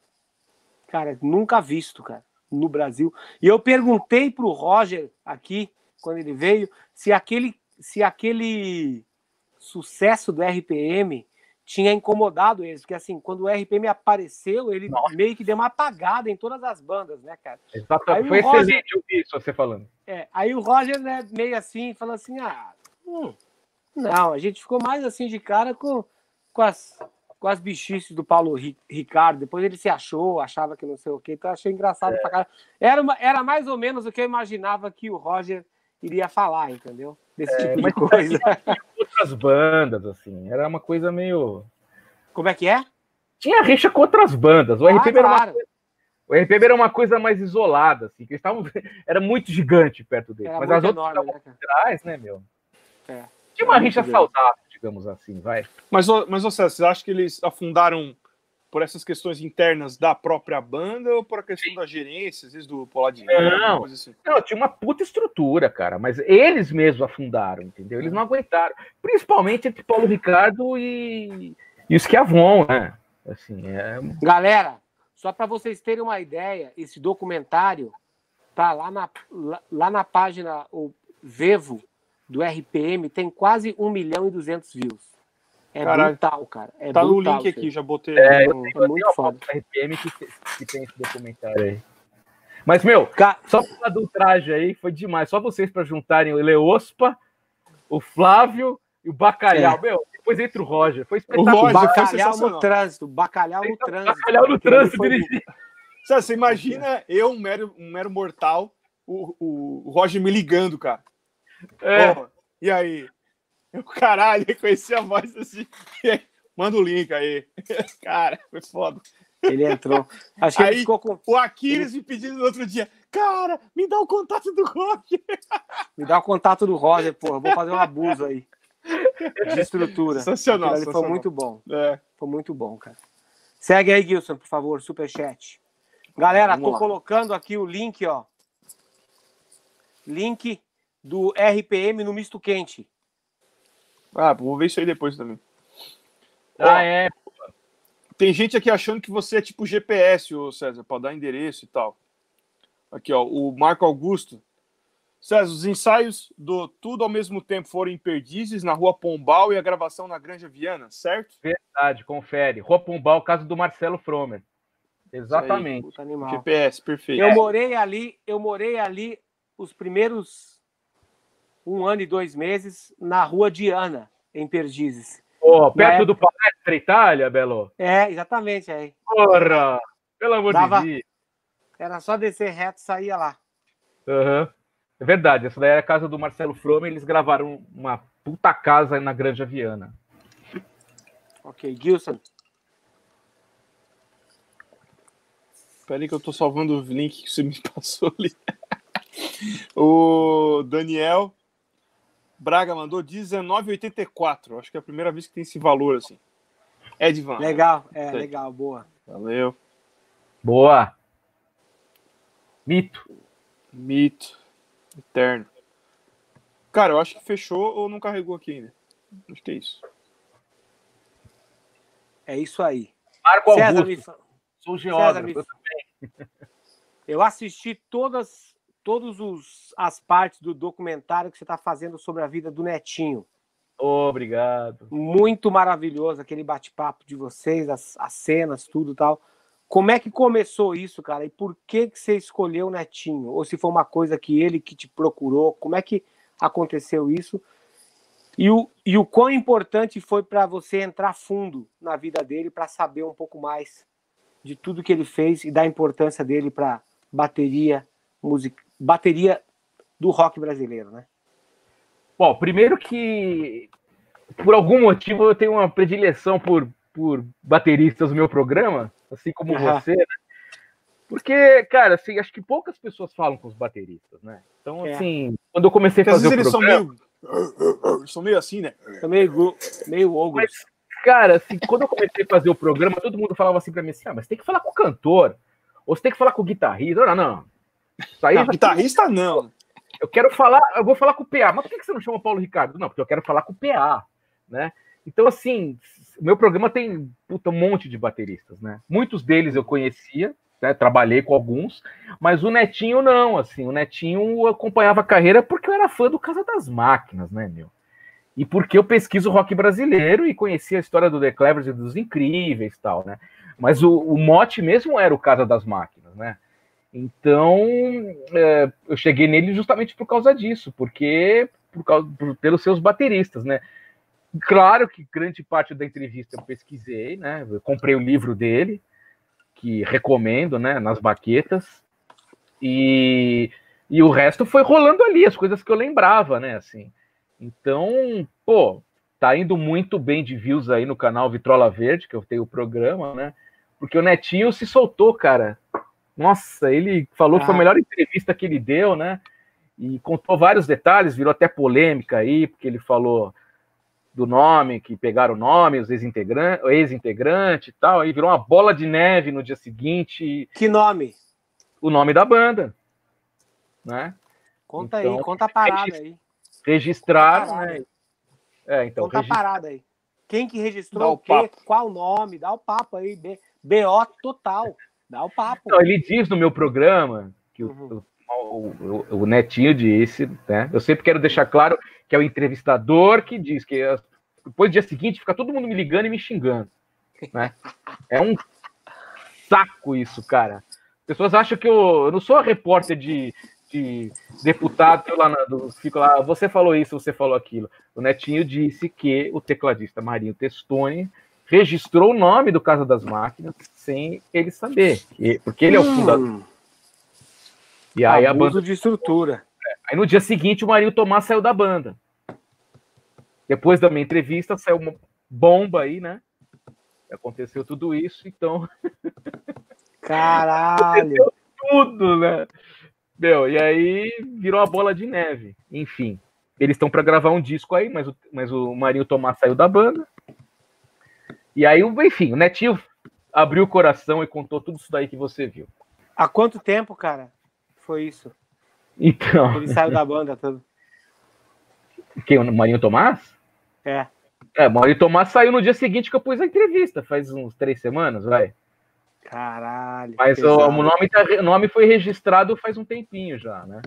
[SPEAKER 1] cara, nunca visto, cara, no Brasil. E eu perguntei pro Roger aqui, quando ele veio, se aquele, se aquele sucesso do RPM tinha incomodado eles, porque assim, quando o RPM apareceu, ele
[SPEAKER 2] Nossa.
[SPEAKER 1] meio que deu uma apagada em todas as bandas, né, cara? Aí
[SPEAKER 2] Exatamente.
[SPEAKER 1] o
[SPEAKER 2] Foi
[SPEAKER 1] Roger-
[SPEAKER 2] excelente ouvir isso você falando.
[SPEAKER 1] É, aí o Roger, né, meio assim, falou assim: ah, hum, não, a gente ficou mais assim de cara com, com, as, com as bichices do Paulo Ri- Ricardo. Depois ele se achou, achava que não sei o quê, então eu achei engraçado pra caralho. Era, uma- era mais ou menos o que eu imaginava que o Roger iria falar, entendeu? Desse tipo de coisa.
[SPEAKER 2] Outras bandas, assim. Era uma coisa meio.
[SPEAKER 1] Como é que é?
[SPEAKER 2] Tinha rixa com outras bandas. O
[SPEAKER 1] Ah,
[SPEAKER 2] RPM, era, uma,
[SPEAKER 1] claro.
[SPEAKER 2] o RPM era uma coisa mais isolada, assim. Que eles estavam. Era muito gigante perto deles.
[SPEAKER 1] Era
[SPEAKER 2] Mas as outras
[SPEAKER 1] enorme, né,
[SPEAKER 2] atrás, né, meu?
[SPEAKER 1] É.
[SPEAKER 2] Tinha uma rixa saudável, digamos assim, vai.
[SPEAKER 3] Mas, mas César, você acha que eles afundaram por essas questões internas da própria banda ou por a questão da gerência, às vezes do Poladinho?
[SPEAKER 2] Não.
[SPEAKER 3] assim?
[SPEAKER 2] Não, tinha uma puta estrutura, cara, mas eles mesmos afundaram, entendeu? Eles não aguentaram. Principalmente entre Paulo Ricardo e, e o Schiavon, né? Assim, é...
[SPEAKER 1] Galera, só para vocês terem uma ideia, esse documentário tá lá na, lá, lá na página o Vevo do RPM, tem quase 1 milhão e 200 views. É
[SPEAKER 3] Caralho.
[SPEAKER 1] brutal, cara. É
[SPEAKER 3] tá no
[SPEAKER 1] brutal
[SPEAKER 3] link
[SPEAKER 1] isso
[SPEAKER 3] aqui, já botei.
[SPEAKER 2] É, eu
[SPEAKER 3] no-
[SPEAKER 1] É muito foda.
[SPEAKER 2] foto do RPM que, que tem esse documentário aí. Mas, meu,
[SPEAKER 1] Ca-
[SPEAKER 2] só pra falar do traje aí, foi demais. Só vocês para juntarem o Eleospa, o Flávio e o Bacalhau.
[SPEAKER 1] É.
[SPEAKER 2] Meu, depois entra o Roger. Foi
[SPEAKER 3] O
[SPEAKER 2] espetacular.
[SPEAKER 3] Roger foi
[SPEAKER 1] Bacalhau no trânsito, bacalhau no trânsito.
[SPEAKER 2] Bacalhau no trânsito
[SPEAKER 1] foi-
[SPEAKER 2] dirigindo.
[SPEAKER 3] César, você imagina eu, um mero, um mero mortal, o, o, o Roger me ligando, cara.
[SPEAKER 2] É.
[SPEAKER 3] Ó, e aí? Eu, caralho, reconheci a voz assim. Aí, Manda o link aí. Cara, foi foda.
[SPEAKER 1] Ele entrou. Acho que ele
[SPEAKER 3] Aí-
[SPEAKER 1] ficou com.
[SPEAKER 3] O Aquiles me pedindo no outro dia, cara, me dá o contato do Roger.
[SPEAKER 1] Me dá o contato do Roger, porra. Vou fazer um abuso aí. De estrutura.
[SPEAKER 3] Sensacional,
[SPEAKER 1] ali foi muito bom.
[SPEAKER 3] É.
[SPEAKER 1] Foi muito bom, cara. Segue aí, Gilson, por favor, superchat. Galera,
[SPEAKER 3] Vamos
[SPEAKER 1] tô
[SPEAKER 3] lá.
[SPEAKER 1] colocando aqui o link, ó. Link do RPM no misto quente.
[SPEAKER 3] Ah, vou ver isso aí depois também.
[SPEAKER 2] Ah, é.
[SPEAKER 3] Tem gente aqui achando que você é tipo GPS, ô César, para dar endereço e tal. Aqui, ó, o Marco Augusto. César, os ensaios do Tudo ao mesmo tempo foram em Perdizes, na rua Pombal e a gravação na Granja Viana, certo?
[SPEAKER 2] Verdade, confere. Rua Pombal, caso do Marcelo Fromer. Exatamente.
[SPEAKER 1] Animal.
[SPEAKER 3] GPS, perfeito.
[SPEAKER 1] Eu morei ali, eu morei ali os primeiros um ano e dois meses na rua Diana, em Perdizes.
[SPEAKER 2] Ô, perto
[SPEAKER 1] época-
[SPEAKER 2] do Palestra Itália, Belo?
[SPEAKER 1] É, exatamente aí.
[SPEAKER 2] Porra! Pelo amor
[SPEAKER 1] Dava-
[SPEAKER 2] de Deus.
[SPEAKER 1] Era só descer reto e saía lá.
[SPEAKER 2] Aham. É verdade, essa daí era a casa do Marcelo Fromer, eles gravaram uma puta casa na Granja Viana.
[SPEAKER 1] Ok, Gilson.
[SPEAKER 3] Pera aí que eu tô salvando o link que você me passou ali. o Daniel Braga mandou 19,84. Acho que é a primeira vez que tem esse valor assim. Edvan.
[SPEAKER 1] Legal, é, legal, boa.
[SPEAKER 3] Valeu.
[SPEAKER 2] Boa! Mito.
[SPEAKER 3] Mito. Eterno. Cara, eu acho que fechou ou não carregou aqui ainda. Acho que é isso.
[SPEAKER 1] É isso aí.
[SPEAKER 2] Marco
[SPEAKER 1] César,
[SPEAKER 2] Augusto,
[SPEAKER 1] me
[SPEAKER 2] sou
[SPEAKER 1] César,
[SPEAKER 2] geógrafo.
[SPEAKER 1] me- eu assisti todas todos os, as partes do documentário que você está fazendo sobre a vida do Netinho.
[SPEAKER 2] Obrigado.
[SPEAKER 1] Muito maravilhoso aquele bate-papo de vocês, as, as cenas, tudo e tal. Como é que começou isso, cara? E por que, que você escolheu o Netinho? Ou se foi uma coisa que ele que te procurou? Como é que aconteceu isso? E o, e o quão importante foi para você entrar fundo na vida dele para saber um pouco mais de tudo que ele fez e da importância dele para bateria, música, bateria do rock brasileiro, né?
[SPEAKER 2] Bom, primeiro que por algum motivo eu tenho uma predileção por, por bateristas no meu programa, assim como você, né? Porque, cara, assim, acho que poucas pessoas falam com os bateristas, né? Então,
[SPEAKER 1] É.
[SPEAKER 2] assim, quando eu comecei a
[SPEAKER 3] Porque às
[SPEAKER 2] fazer
[SPEAKER 3] vezes
[SPEAKER 2] o
[SPEAKER 3] eles são
[SPEAKER 2] programa,
[SPEAKER 3] meio. Eles são meio assim, né?
[SPEAKER 1] Tô meio, meio ogro.
[SPEAKER 2] Mas, cara, assim, quando eu comecei a fazer o programa, todo mundo falava assim pra mim assim, ah, mas tem que falar com o cantor, ou você tem que falar com o guitarrista. Não, não. Isso aí
[SPEAKER 3] Não,
[SPEAKER 2] já-
[SPEAKER 3] guitarrista não.
[SPEAKER 2] eu quero falar, eu vou falar com o PA. Mas por que você não chama o Paulo Ricardo? Não, porque eu quero falar com o PA, né? Então, assim, o meu programa tem puta, um monte de bateristas, né? Muitos deles eu conhecia, né? trabalhei com alguns, mas o Netinho não, assim, o Netinho acompanhava a carreira porque eu era fã do Casa das Máquinas, né, meu? e porque eu pesquiso rock brasileiro e conheci a história do The Clevers e dos Incríveis e tal, né? Mas o, o mote mesmo era o Casa das Máquinas, né? Então, é, eu cheguei nele justamente por causa disso, porque por causa, por, pelos seus bateristas, né? Claro que grande parte da entrevista eu pesquisei, né? Eu comprei o livro dele, que recomendo, né? Nas baquetas. E, e o resto foi rolando ali, as coisas que eu lembrava, né? Assim. Então, pô, tá indo muito bem de views aí no canal Vitrola Verde, que eu tenho o programa, né? Porque o Netinho se soltou, cara. Nossa, ele falou ah. que foi a ah. melhor entrevista que ele deu, né? E contou vários detalhes, virou até polêmica aí, porque ele falou do nome, que pegaram o nome, os ex-integrantes, ex-integrante e tal, aí virou uma bola de neve no dia seguinte.
[SPEAKER 1] Que nome?
[SPEAKER 2] O nome da banda, né?
[SPEAKER 1] Conta então, aí, conta a parada aí.
[SPEAKER 2] Registraram, né?
[SPEAKER 1] É, então, conta registra... a parada aí. Quem que registrou o, o quê? Papo. Qual o nome? Dá o papo aí, BO total. Dá o papo.
[SPEAKER 2] Então, ele diz no meu programa que uhum. o, o, o, Netinho disse, né? Eu sempre quero deixar claro que é o entrevistador que diz que depois do dia seguinte fica todo mundo me ligando e me xingando. Né? É um saco isso, cara. As pessoas acham que eu, eu não sou repórter de, de deputado, eu lá, do, fico lá, você falou isso, você falou aquilo. O Netinho disse que o tecladista Marinho Testoni registrou o nome do Casa das Máquinas sem ele saber, porque ele é o hum. fundador.
[SPEAKER 1] E aí Abuso a banda de estrutura.
[SPEAKER 2] Aí no dia seguinte o Marinho Tomás saiu da banda. Depois da minha entrevista saiu uma bomba aí, né? Aconteceu tudo isso, então.
[SPEAKER 1] Caralho!
[SPEAKER 2] tudo, né? Meu, e aí virou a bola de neve. Enfim, eles estão para gravar um disco aí, mas o, mas o Marinho Tomás saiu da banda. E aí, enfim, o Netinho abriu o coração e contou tudo isso daí que você viu.
[SPEAKER 1] Há quanto tempo, cara, foi isso?
[SPEAKER 2] Então.
[SPEAKER 1] Ele saiu da banda tudo.
[SPEAKER 2] Quem? O Marinho Tomás?
[SPEAKER 1] É.
[SPEAKER 2] É, o Marinho Tomás saiu no dia seguinte que eu pus a entrevista, faz uns três semanas, vai.
[SPEAKER 1] Caralho.
[SPEAKER 2] Mas o, o, nome tá, o nome foi registrado faz um tempinho já, né?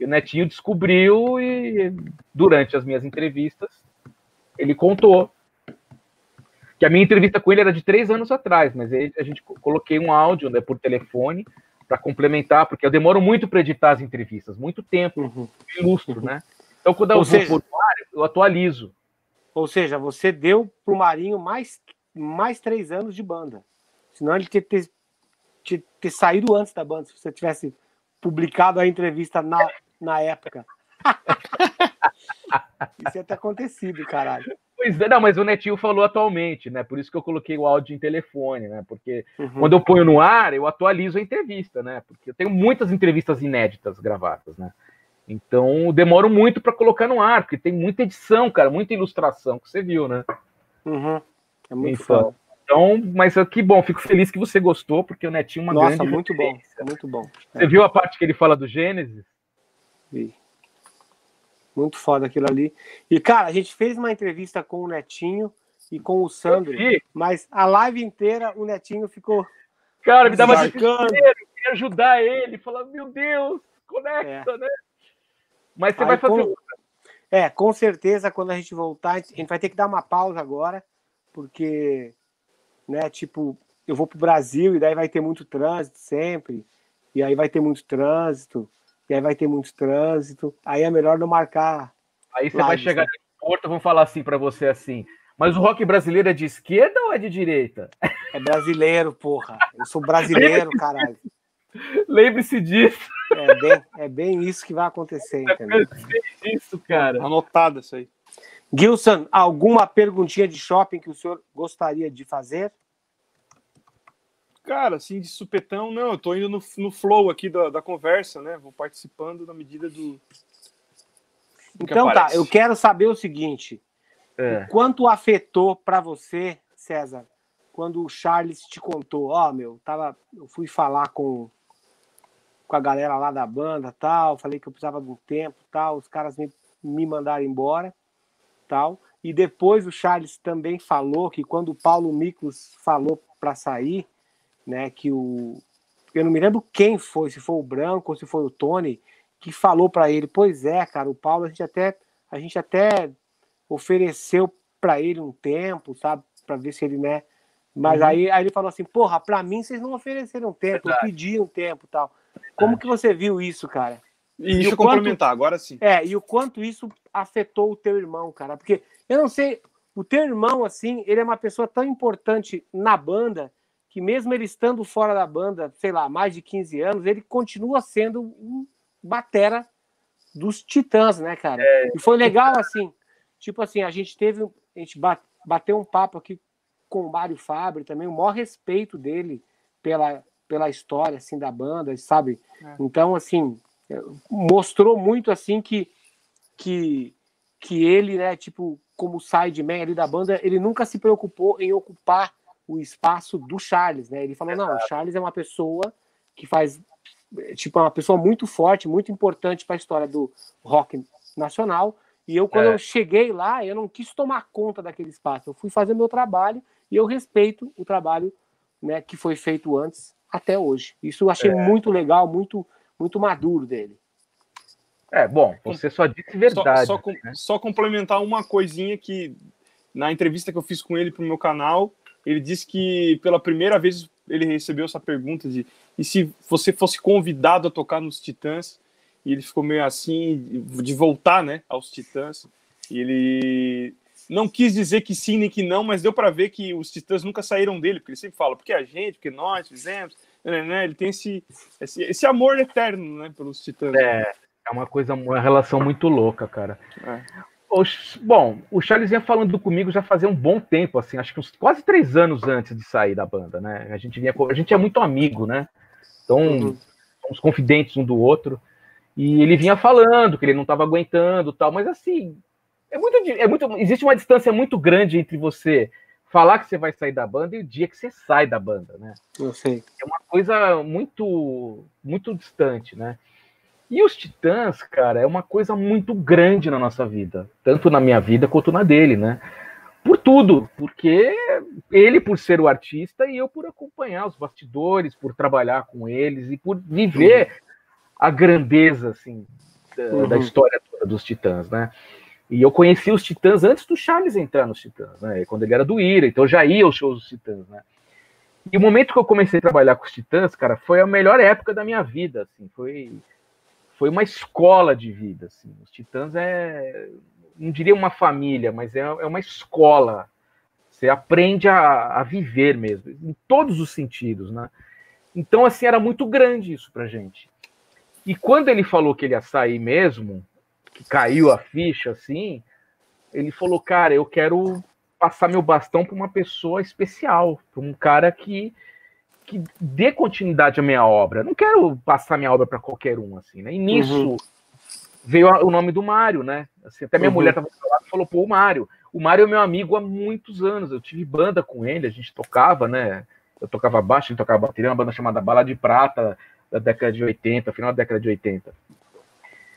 [SPEAKER 2] E o Netinho descobriu e durante as minhas entrevistas ele contou que a minha entrevista com ele era de três anos atrás, mas ele, a gente coloquei um áudio né, por telefone para complementar, porque eu demoro muito para editar as entrevistas, muito tempo, uhum. ilustro, né? Então, quando eu seja, vou por ar, eu atualizo.
[SPEAKER 1] Ou seja, você deu para o Marinho mais, mais três anos de banda. Senão ele tinha ter, ter, ter saído antes da banda, se você tivesse publicado a entrevista na, na época. Isso ia ter acontecido, caralho.
[SPEAKER 2] Pois é, não, mas o Netinho falou atualmente, né? Por isso que eu coloquei o áudio em telefone, né? Porque uhum. quando eu ponho no ar, eu atualizo a entrevista, né? Porque eu tenho muitas entrevistas inéditas gravadas, né? Então demoro muito para colocar no ar, porque tem muita edição, cara, muita ilustração que você viu, né?
[SPEAKER 1] Uhum. É muito
[SPEAKER 2] então, foda. Então, mas que bom, fico feliz que você gostou, porque o Netinho é uma
[SPEAKER 1] Nossa,
[SPEAKER 2] grande.
[SPEAKER 1] muito bom, muito bom.
[SPEAKER 2] Você é. viu a parte que ele fala do Gênesis?
[SPEAKER 1] Vi. Muito foda aquilo ali. E, cara, a gente fez uma entrevista com o Netinho e com o Sandro, mas a live inteira o Netinho ficou.
[SPEAKER 2] Cara, me dava desespero, queria ajudar ele, falar, meu Deus, conecta, é. né? Mas você Aí, vai fazer com... outra.
[SPEAKER 1] É, com certeza, quando a gente voltar, a gente vai ter que dar uma pausa agora, porque, né, tipo, eu vou pro Brasil e daí vai ter muito trânsito sempre, e aí vai ter muito trânsito e aí vai ter muito trânsito. Aí é melhor não marcar.
[SPEAKER 2] Aí você vai chegar no porto, vão falar assim para você assim. Mas o rock brasileiro é de esquerda ou é de direita?
[SPEAKER 1] É brasileiro, porra. Eu sou brasileiro, caralho.
[SPEAKER 2] Lembre-se disso.
[SPEAKER 1] É bem, é bem isso que vai acontecer, entendeu?
[SPEAKER 2] É isso, cara.
[SPEAKER 3] Anotado isso aí.
[SPEAKER 1] Gilson, alguma perguntinha de shopping que o senhor gostaria de fazer?
[SPEAKER 3] Cara, assim, de supetão, não, eu tô indo no, no flow aqui da, da conversa, né? Vou participando na medida do.
[SPEAKER 1] então tá, eu quero saber o seguinte: é. o quanto afetou para você, César, quando o Charles te contou, ó, oh, meu, tava, eu fui falar com, com a galera lá da banda, tal, falei que eu precisava de um tempo, tal, os caras me, me mandaram embora, tal. E depois o Charles também falou que quando o Paulo Miklos falou para sair, né? Que o eu não me lembro quem foi, se foi o Branco ou se foi o Tony, que falou para ele: "Pois é, cara, o Paulo a gente até a gente até ofereceu para ele um tempo, sabe? Para ver se ele, né? Mas uhum. aí, aí ele falou assim: porra, para mim vocês não ofereceram tempo, Verdade. eu pedi um tempo tal. Como que você viu isso, cara?
[SPEAKER 3] E, e deixa eu complementar, agora sim.
[SPEAKER 1] É, e o quanto isso afetou o teu irmão, cara? Porque eu não sei, o teu irmão, assim, ele é uma pessoa tão importante na banda que mesmo ele estando fora da banda, sei lá, mais de 15 anos, ele continua sendo um batera dos Titãs, né, cara? É... E foi legal, assim, tipo assim, a gente teve, a gente bateu um papo aqui com o Mário Fabre também, o maior respeito dele pela, pela história, assim, da banda, sabe? É. Então, assim, mostrou muito, assim, que, que, que ele, né, tipo, como sideman ali da banda, ele nunca se preocupou em ocupar o espaço do Charles, né? Ele falou, não, o Charles é uma pessoa que faz, tipo, é uma pessoa muito forte, muito importante para a história do rock nacional, e eu, quando é. eu cheguei lá, eu não quis tomar conta daquele espaço. Eu fui fazer meu trabalho e eu respeito o trabalho né, que foi feito antes até hoje. Isso eu achei é. muito legal, muito, muito maduro dele.
[SPEAKER 2] É, bom, você só disse verdade.
[SPEAKER 3] Só, só, né? só complementar uma coisinha que na entrevista que eu fiz com ele para o meu canal, ele disse que pela primeira vez ele recebeu essa pergunta de e se você fosse convidado a tocar nos Titãs, e ele ficou meio assim de voltar, né, aos Titãs. E ele não quis dizer que sim nem que não, mas deu para ver que os Titãs nunca saíram dele, porque ele sempre fala, porque a gente, porque nós fizemos, né, né, ele tem esse, esse, esse amor eterno, né, pelos Titãs.
[SPEAKER 2] É, é uma coisa, uma relação muito louca, cara. É. Bom, o Charles vinha falando comigo já fazia um bom tempo, assim, acho que uns quase três anos antes de sair da banda, né? A gente vinha, a gente é muito amigo, né? Então, uhum. somos confidentes um do outro. E ele vinha falando que ele não estava aguentando tal, mas assim, é muito, é muito. Existe uma distância muito grande entre você falar que você vai sair da banda e o dia que você sai da banda, né?
[SPEAKER 1] Eu sei.
[SPEAKER 2] É uma coisa muito, muito distante, né? E os Titãs, cara, é uma coisa muito grande na nossa vida, tanto na minha vida quanto na dele, né? Por tudo, porque ele por ser o artista e eu por acompanhar os bastidores, por trabalhar com eles e por viver a grandeza assim da, uhum. da, história toda dos Titãs, né? E eu conheci os Titãs antes do Charles entrar nos Titãs, né? Quando ele era do Ira, então eu já ia aos shows dos Titãs, né? E o momento que eu comecei a trabalhar com os Titãs, cara, foi a melhor época da minha vida, assim, foi foi uma escola de vida, assim. Os Titãs é não diria uma família, mas é, é uma escola. Você aprende a, a viver mesmo, em todos os sentidos, né? Então, assim, era muito grande isso pra gente. E quando ele falou que ele ia sair mesmo, que caiu a ficha assim, ele falou: Cara, eu quero passar meu bastão para uma pessoa especial, para um cara que, que dê continuidade à minha obra. Não quero passar minha obra para qualquer um, assim, né? E nisso uhum. veio o nome do Mário, né? Assim, até minha uhum. mulher estava do lado e falou: Pô, o Mário. O Mário é meu amigo há muitos anos. Eu tive banda com ele, a gente tocava, né? Eu tocava baixo, a gente tocava bateria, uma banda chamada Bala de Prata da década de 80, final da década de 80.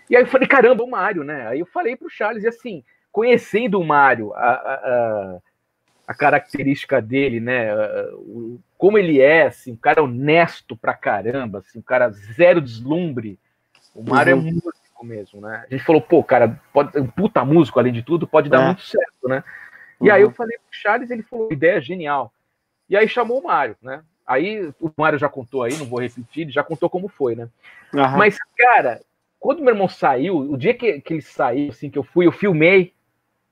[SPEAKER 2] E aí eu falei, caramba, o Mário, né? Aí eu falei pro Charles, e assim, conhecendo o Mário, a, a, a característica dele, né? Como ele é, assim, um cara honesto pra caramba, assim, um cara zero deslumbre. O Mário é uhum. é músico mesmo, né? A gente falou, pô, cara, pode, um puta músico, além de tudo, pode dar é. muito certo, né? E uhum. aí eu falei pro Charles, ele falou, ideia genial. E aí chamou o Mário, né? Aí o Mário já contou aí, não vou repetir, ele já contou como foi, né? Uhum. Mas, cara, quando meu irmão saiu, o dia que, que ele saiu, assim, que eu fui, eu filmei,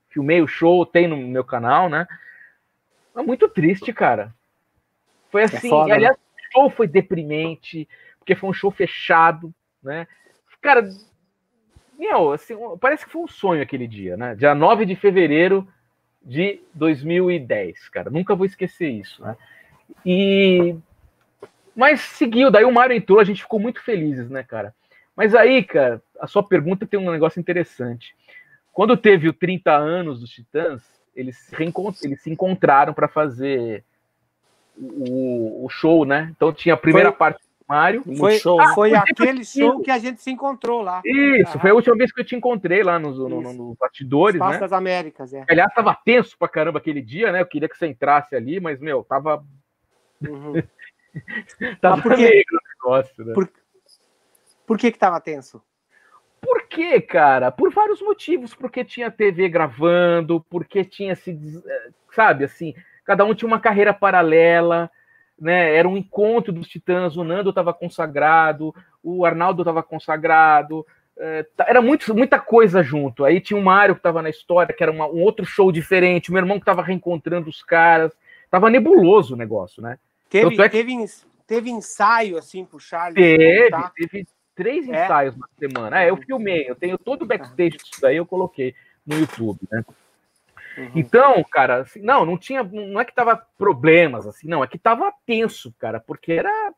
[SPEAKER 2] filmei o show, tem no meu canal, né? É muito triste, cara. Foi é assim, é aliás, né? o show foi deprimente, porque foi um show fechado, né? Cara, meu, assim, parece que foi um sonho aquele dia, né? Dia 9 de fevereiro de 2010, cara. Nunca vou esquecer isso, né? E mas seguiu, daí o Mário entrou, a gente ficou muito felizes, né, cara? Mas aí, cara, a sua pergunta tem um negócio interessante. Quando teve o 30 anos dos Titãs, eles se, eles se encontraram para fazer o, o, show, né? Então tinha a primeira foi, parte do Mário.
[SPEAKER 1] Foi, show, ah, foi aquele show que a gente se encontrou lá.
[SPEAKER 2] Isso, ah. foi a última vez que eu te encontrei lá nos, no, no, no bastidores, Espaço né?
[SPEAKER 1] das Américas, é.
[SPEAKER 2] Aliás, tava tenso pra caramba aquele dia, né? Eu queria que você entrasse ali, mas, meu, tava Uhum. tá
[SPEAKER 1] por que, negócio, né? por, por que que tava tenso?
[SPEAKER 2] Porque quê, cara? Por vários motivos. Porque tinha TV gravando, porque tinha se. Eh, sabe, assim, cada um tinha uma carreira paralela, né? Era um encontro dos titãs. O Nando estava consagrado, o Arnaldo estava consagrado. É, era muito, muita coisa junto. Aí tinha o Mário que estava na história, que era uma, um outro show diferente. O meu irmão que estava reencontrando os caras. Tava nebuloso o negócio, né?
[SPEAKER 1] Teve, é que... teve, teve ensaio, assim, pro Charles?
[SPEAKER 2] Teve, teve três é? ensaios na semana. É, eu filmei, eu tenho todo o backstage disso daí, eu coloquei no YouTube, né? Uhum. Então, cara, assim, não, não tinha, não é que tava problemas, assim, não, é que tava tenso, cara, porque era,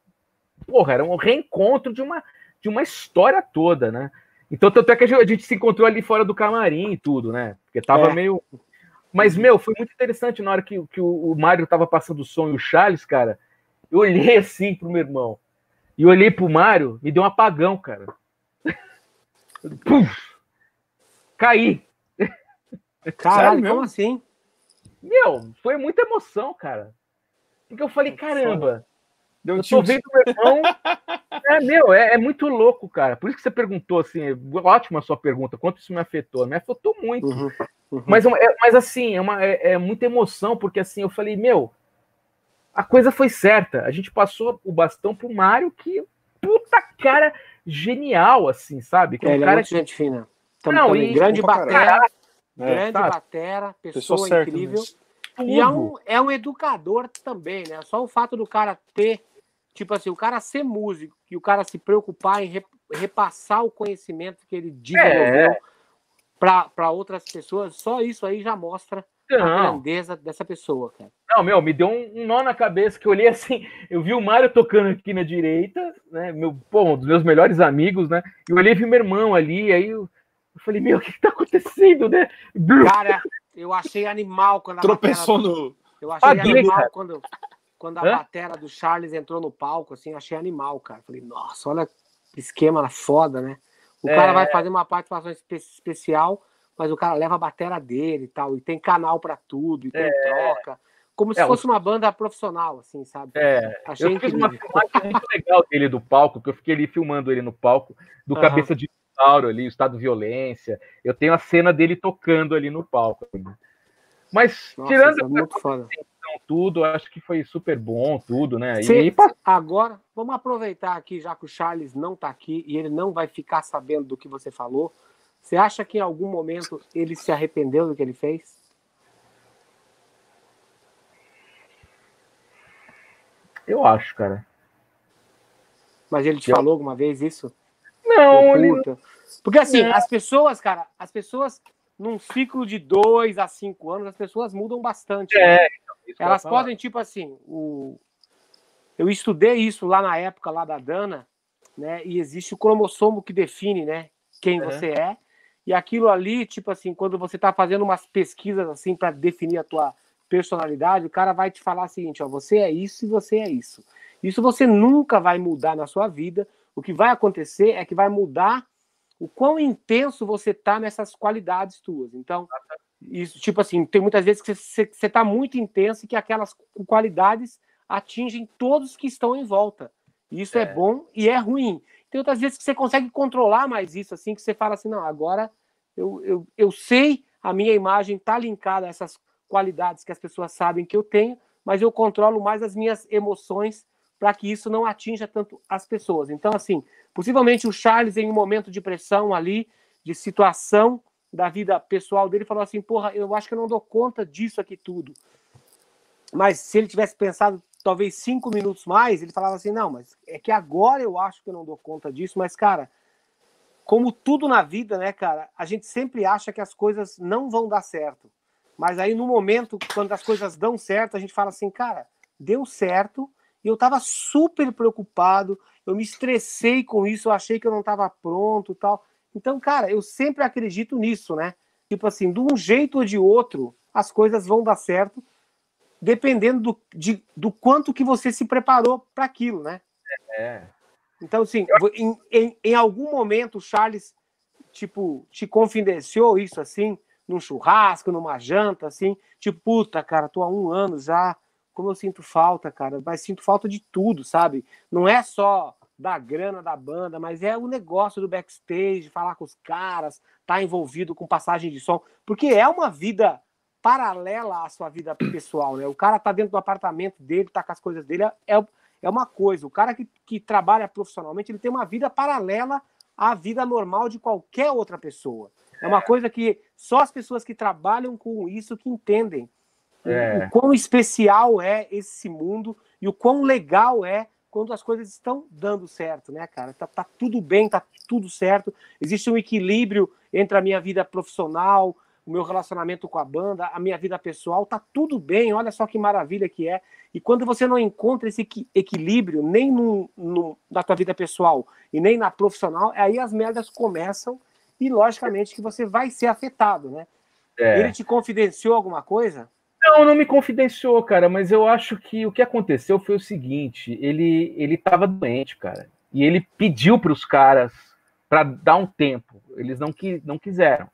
[SPEAKER 2] porra, era um reencontro de uma, de uma história toda, né? Então, tanto é que a gente se encontrou ali fora do camarim e tudo, né? Porque tava é. meio. Mas, meu, foi muito interessante na hora que, que o, o Mário tava passando o som e o Charles, cara. Eu olhei assim pro meu irmão. E olhei pro Mário, me deu um apagão, cara. Puf! Caí.
[SPEAKER 1] Caralho, como assim?
[SPEAKER 2] Meu, foi muita emoção, cara. Porque eu falei, caramba, Deu eu tô vendo meu irmão. é, meu, é, é, muito louco, cara. Por isso que você perguntou, assim, é ótima a sua pergunta, quanto isso me afetou. Me afetou muito. Uhum, uhum. Mas, é, mas, assim, é, uma, é, é, muita emoção, porque assim, eu falei, meu, a coisa foi certa. A gente passou o bastão pro Mário, que puta cara genial, assim, sabe? Que
[SPEAKER 1] é, um
[SPEAKER 2] é cara
[SPEAKER 1] é
[SPEAKER 2] que...
[SPEAKER 1] gente fina. Não, e... grande batera, grande
[SPEAKER 2] é,
[SPEAKER 1] batera, pessoa, pessoa incrível. E é um, é um educador também, né? Só o fato do cara ter tipo assim, o cara ser músico e o cara se preocupar em repassar o conhecimento que ele desenvolveu é. para outras pessoas, só isso aí já mostra não. a grandeza dessa pessoa, cara.
[SPEAKER 2] Não, meu, me deu um, um, nó na cabeça que eu olhei assim, eu vi o Mário tocando aqui na direita, né? Meu, pô, um dos meus melhores amigos, né? E eu olhei vi meu irmão ali, aí eu, eu falei, meu, o que, que tá acontecendo, né?
[SPEAKER 1] Cara, eu achei animal quando a
[SPEAKER 3] Tropeçou no.
[SPEAKER 1] Eu achei animal cara. quando quando a Hã? batera do Charles entrou no palco, assim, achei animal, cara. Falei, nossa, olha que esquema foda, né? O é... cara vai fazer uma participação espe especial, mas o cara leva a batera dele e tal, e tem canal para tudo, e tem é... troca. Como se é, fosse uma banda profissional, assim, sabe?
[SPEAKER 2] É, achei eu fiz uma filmagem muito legal dele do palco, que eu fiquei ali filmando ele no palco, do uhum. Cabeça de Dinossauro ali, o Estado de Violência. Eu tenho a cena dele tocando ali no palco. Mas, Nossa, tirando... É muito foda tudo, acho que foi super bom, tudo, né?
[SPEAKER 1] E... Agora, vamos aproveitar aqui, já que o Charles não está aqui e ele não vai ficar sabendo do que você falou. Você acha que em algum momento ele se arrependeu do que ele fez?
[SPEAKER 2] Eu acho, cara.
[SPEAKER 1] Mas ele te Eu... falou alguma vez isso?
[SPEAKER 2] Não, ele...
[SPEAKER 1] Porque assim, as pessoas, cara, as pessoas num ciclo de dois a cinco anos, as pessoas mudam bastante.
[SPEAKER 2] É,
[SPEAKER 1] né? Elas podem, tipo assim, o... eu estudei isso lá na época lá da Dana, né? E existe o cromossomo que define, né, quem você é. E aquilo ali, tipo assim, quando você está fazendo umas pesquisas assim para definir a tua personalidade, o cara vai te falar o seguinte, ó, você é isso e você é isso. Isso você nunca vai mudar na sua vida. O que vai acontecer é que vai mudar o quão intenso você tá nessas qualidades tuas. Então, isso, tipo assim, tem muitas vezes que você está muito intenso e que aquelas qualidades atingem todos que estão em volta. Isso é. é. bom e é ruim. Tem outras vezes que você consegue controlar mais isso, assim, que você fala assim, não, agora eu, eu, eu sei, a minha imagem está linkada a essas qualidades que as pessoas sabem que eu tenho, mas eu controlo mais as minhas emoções para que isso não atinja tanto as pessoas. Então, assim, possivelmente o Charles, em um momento de pressão ali, de situação, da vida pessoal dele falou assim: porra, eu acho que eu não dou conta disso aqui tudo. Mas se ele tivesse pensado talvez cinco minutos mais, ele falava assim: não, mas é que agora eu acho que eu não dou conta disso. Mas, cara, como tudo na vida, né, cara, a gente sempre acha que as coisas não vão dar certo. Mas aí no momento, quando as coisas dão certo, a gente fala assim: cara, deu certo. E eu tava super preocupado, eu me estressei com isso, eu achei que eu não estava pronto tal. Então, cara, eu sempre acredito nisso, né? Tipo assim, de um jeito ou de outro, as coisas vão dar certo, dependendo do, de, do quanto que você se preparou para aquilo, né?
[SPEAKER 2] É.
[SPEAKER 1] Então, assim, em, em, em, algum momento o Charles, tipo, te confidenciou isso, assim, num churrasco, numa janta, assim, tipo, puta, cara, tô há um ano já, como eu sinto falta, cara, mas sinto falta de tudo, sabe? Não é só da grana da banda, mas é o negócio do backstage, falar com os caras, tá envolvido com passagem de som, porque é uma vida paralela à sua vida pessoal, né? O cara tá dentro do apartamento dele, tá com as coisas dele, é, é uma coisa. O cara que, que trabalha profissionalmente, ele tem uma vida paralela à vida normal de qualquer outra pessoa. É uma coisa que só as pessoas que trabalham com isso que entendem é. o quão especial é esse mundo e o quão legal é quando as coisas estão dando certo, né, cara? Tá, tá, tudo bem, tá tudo certo. Existe um equilíbrio entre a minha vida profissional, o meu relacionamento com a banda, a minha vida pessoal, tá tudo bem. Olha só que maravilha que é. E quando você não encontra esse equilíbrio nem no, no, na tua vida pessoal e nem na profissional, aí as merdas começam e logicamente que você vai ser afetado, né? É. Ele te confidenciou alguma coisa?
[SPEAKER 2] Não, não me confidenciou, cara, mas eu acho que o que aconteceu foi o seguinte: ele ele estava doente, cara, e ele pediu para os caras para dar um tempo. Eles não, que, não quiseram.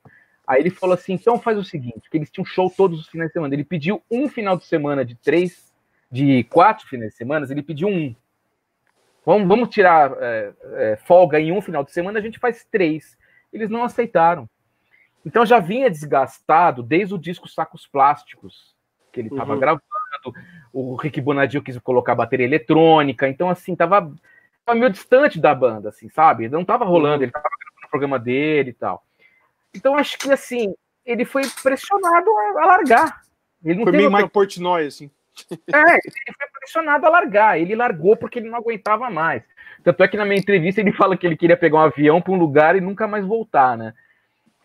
[SPEAKER 2] Aí ele falou assim: então faz o seguinte, que eles tinham show todos os finais de semana. Ele pediu um final de semana de três, de quatro finais de semana, ele pediu um. Vamos, vamos tirar é, é, folga em um final de semana, a gente faz três. Eles não aceitaram. Então já vinha desgastado desde o disco Sacos Plásticos que ele estava uhum. gravando, o Rick Bonadio quis colocar bateria eletrônica, então assim, tava, tava meio distante da banda, assim, sabe? Não tava rolando, uhum. ele tava gravando o programa dele e tal. Então acho que assim, ele foi pressionado a, largar. Ele
[SPEAKER 3] não foi meio Mike Portnoy, assim.
[SPEAKER 2] É, ele foi pressionado a largar. Ele largou porque ele não aguentava mais. Tanto é que na minha entrevista ele fala que ele queria pegar um avião para um lugar e nunca mais voltar, né?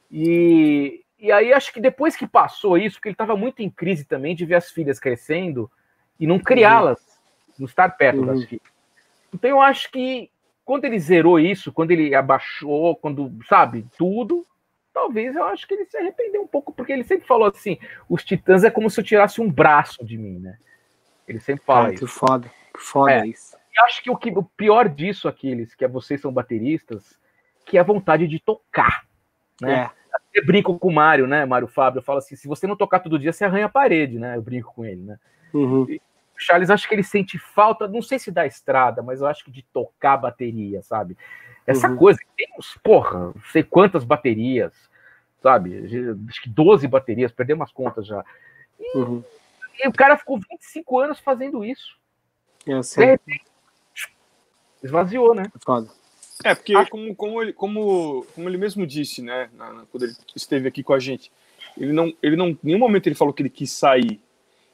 [SPEAKER 2] E, e aí acho que depois que passou isso, porque ele estava muito em crise também de ver as filhas crescendo e não criá-las, não estar perto uhum. das filhas. Então eu acho que quando ele zerou isso, quando ele abaixou, quando, sabe, tudo, talvez eu acho que ele se arrependeu um pouco, porque ele sempre falou assim: os titãs é como se eu tirasse um braço de mim, né? Ele sempre fala ah, isso.
[SPEAKER 1] Que foda, que foda é. isso.
[SPEAKER 2] E acho que o, que o pior disso, aqueles, que é vocês são bateristas, que é a vontade de tocar, né? É. Eu brinco com o Mário, né, Mário Fábio? Eu falo assim: se você não tocar todo dia, você arranha a parede, né? Eu brinco com ele, né?
[SPEAKER 1] Uhum.
[SPEAKER 2] E, Charles, acho que ele sente falta, não sei se da estrada, mas eu acho que de tocar bateria, sabe? Essa uhum. coisa, tem uns, porra, não sei quantas baterias, sabe? Acho que 12 baterias, perdemos as contas já. E, uhum. e, o cara ficou 25 anos fazendo isso.
[SPEAKER 1] Eu sei.
[SPEAKER 2] Esvaziou, né?
[SPEAKER 3] Foda. É, porque como, como, ele, como, como ele mesmo disse, né, na, quando ele esteve aqui com a gente, ele não, ele não, em nenhum momento ele falou que ele quis sair.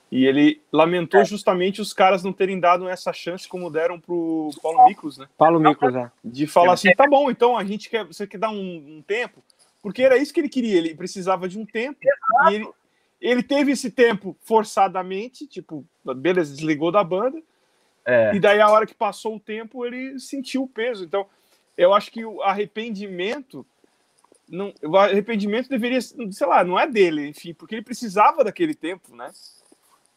[SPEAKER 3] E ele lamentou é. justamente os caras não terem dado essa chance como deram pro Paulo Miklos, né?
[SPEAKER 1] Paulo Miklos, é.
[SPEAKER 3] De falar assim, tá bom, então a gente quer, você quer dar um, um tempo, porque era isso que ele queria, ele precisava de um tempo, Exato. e ele, ele teve esse tempo forçadamente, tipo, beleza, desligou da banda, é. e daí a hora que passou o tempo ele sentiu o peso, então eu acho que o arrependimento não, o arrependimento deveria, sei lá, não é dele, enfim, porque ele precisava daquele tempo, né?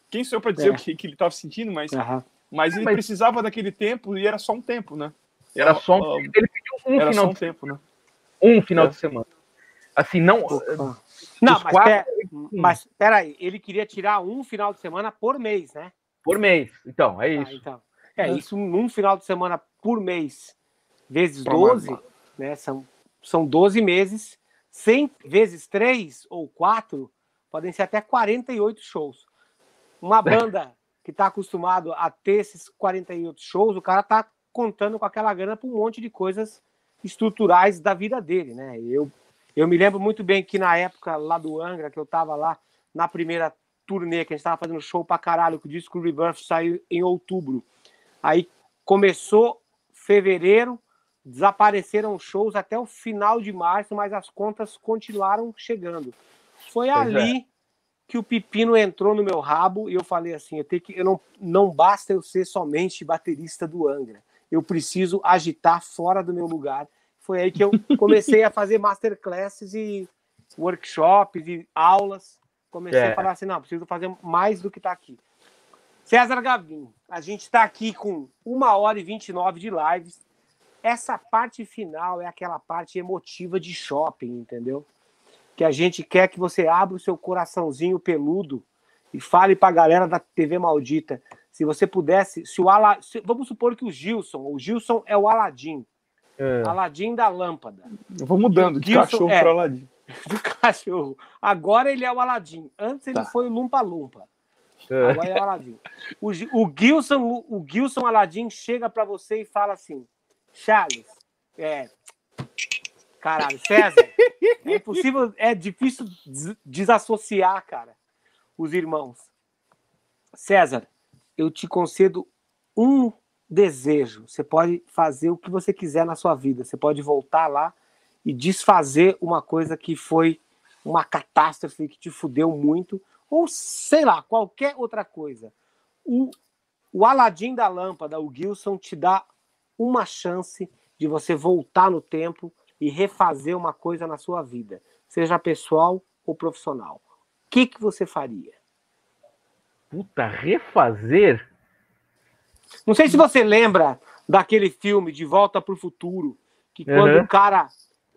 [SPEAKER 3] Quem sou eu para dizer é. o que, que ele estava sentindo, mas, uhum. mas ele mas... precisava daquele tempo e era só um tempo, né?
[SPEAKER 2] Era só um, ele pediu um era final só um de tempo, né? Um final é. de semana. Assim, não.
[SPEAKER 1] Não, mas, quatro... pera, mas peraí, ele queria tirar um final de semana por mês, né?
[SPEAKER 2] Por mês. Então, é ah, isso. Ah,
[SPEAKER 1] então. É, isso um final de semana por mês vezes 12, né, são, são 12 meses, 100 vezes 3 ou 4, podem ser até 48 shows. Uma banda que está acostumado a ter esses 48 shows, o cara está contando com aquela grana para um monte de coisas estruturais da vida dele, né? Eu, eu me lembro muito bem que na época lá do Angra, que eu estava lá na primeira turnê, que a gente estava fazendo show para caralho, que o disco Rebirth saiu em outubro. Aí começou fevereiro, desapareceram shows até o final de março, mas as contas continuaram chegando. Foi pois ali é. que o pepino entrou no meu rabo e eu falei assim: eu tenho que, eu não, não basta eu ser somente baterista do Angra, eu preciso agitar fora do meu lugar. Foi aí que eu comecei a fazer masterclasses e workshops e aulas. Comecei é. a falar assim: não, preciso fazer mais do que está aqui. César Gavin, a gente está aqui com uma hora e 29 de lives essa parte final é aquela parte emotiva de shopping, entendeu? Que a gente quer que você abra o seu coraçãozinho peludo e fale para a galera da TV Maldita: Se você pudesse, se o Ala, se- vamos supor que o Gilson, o Gilson é o Aladim,
[SPEAKER 2] É.
[SPEAKER 1] Aladim da lâmpada,
[SPEAKER 3] Eu vou mudando de
[SPEAKER 1] Gilson,
[SPEAKER 3] cachorro
[SPEAKER 1] é.
[SPEAKER 3] pra lá.
[SPEAKER 1] do cachorro. Agora ele é o Aladim. Antes ele
[SPEAKER 3] Tá.
[SPEAKER 1] foi o Lumpa Lumpa.
[SPEAKER 2] É.
[SPEAKER 1] Agora é o Aladim. O, o Gilson, o Gilson Aladim chega para você e fala assim: Charles, é. Caralho, César, é impossível, é difícil des- desassociar, cara, os irmãos. César, eu te concedo um desejo. Você pode fazer o que você quiser na sua vida. Você pode voltar lá e desfazer uma coisa que foi uma catástrofe que te fudeu muito, ou sei lá, qualquer outra coisa. O, o Aladim da lâmpada, o Gilson, te dá uma chance de você voltar no tempo e refazer uma coisa na sua vida, seja pessoal ou profissional. O que, que você faria?
[SPEAKER 2] Puta, refazer?
[SPEAKER 1] Não sei se você lembra daquele filme De Volta para o Futuro, que quando
[SPEAKER 2] Uhum.
[SPEAKER 1] o cara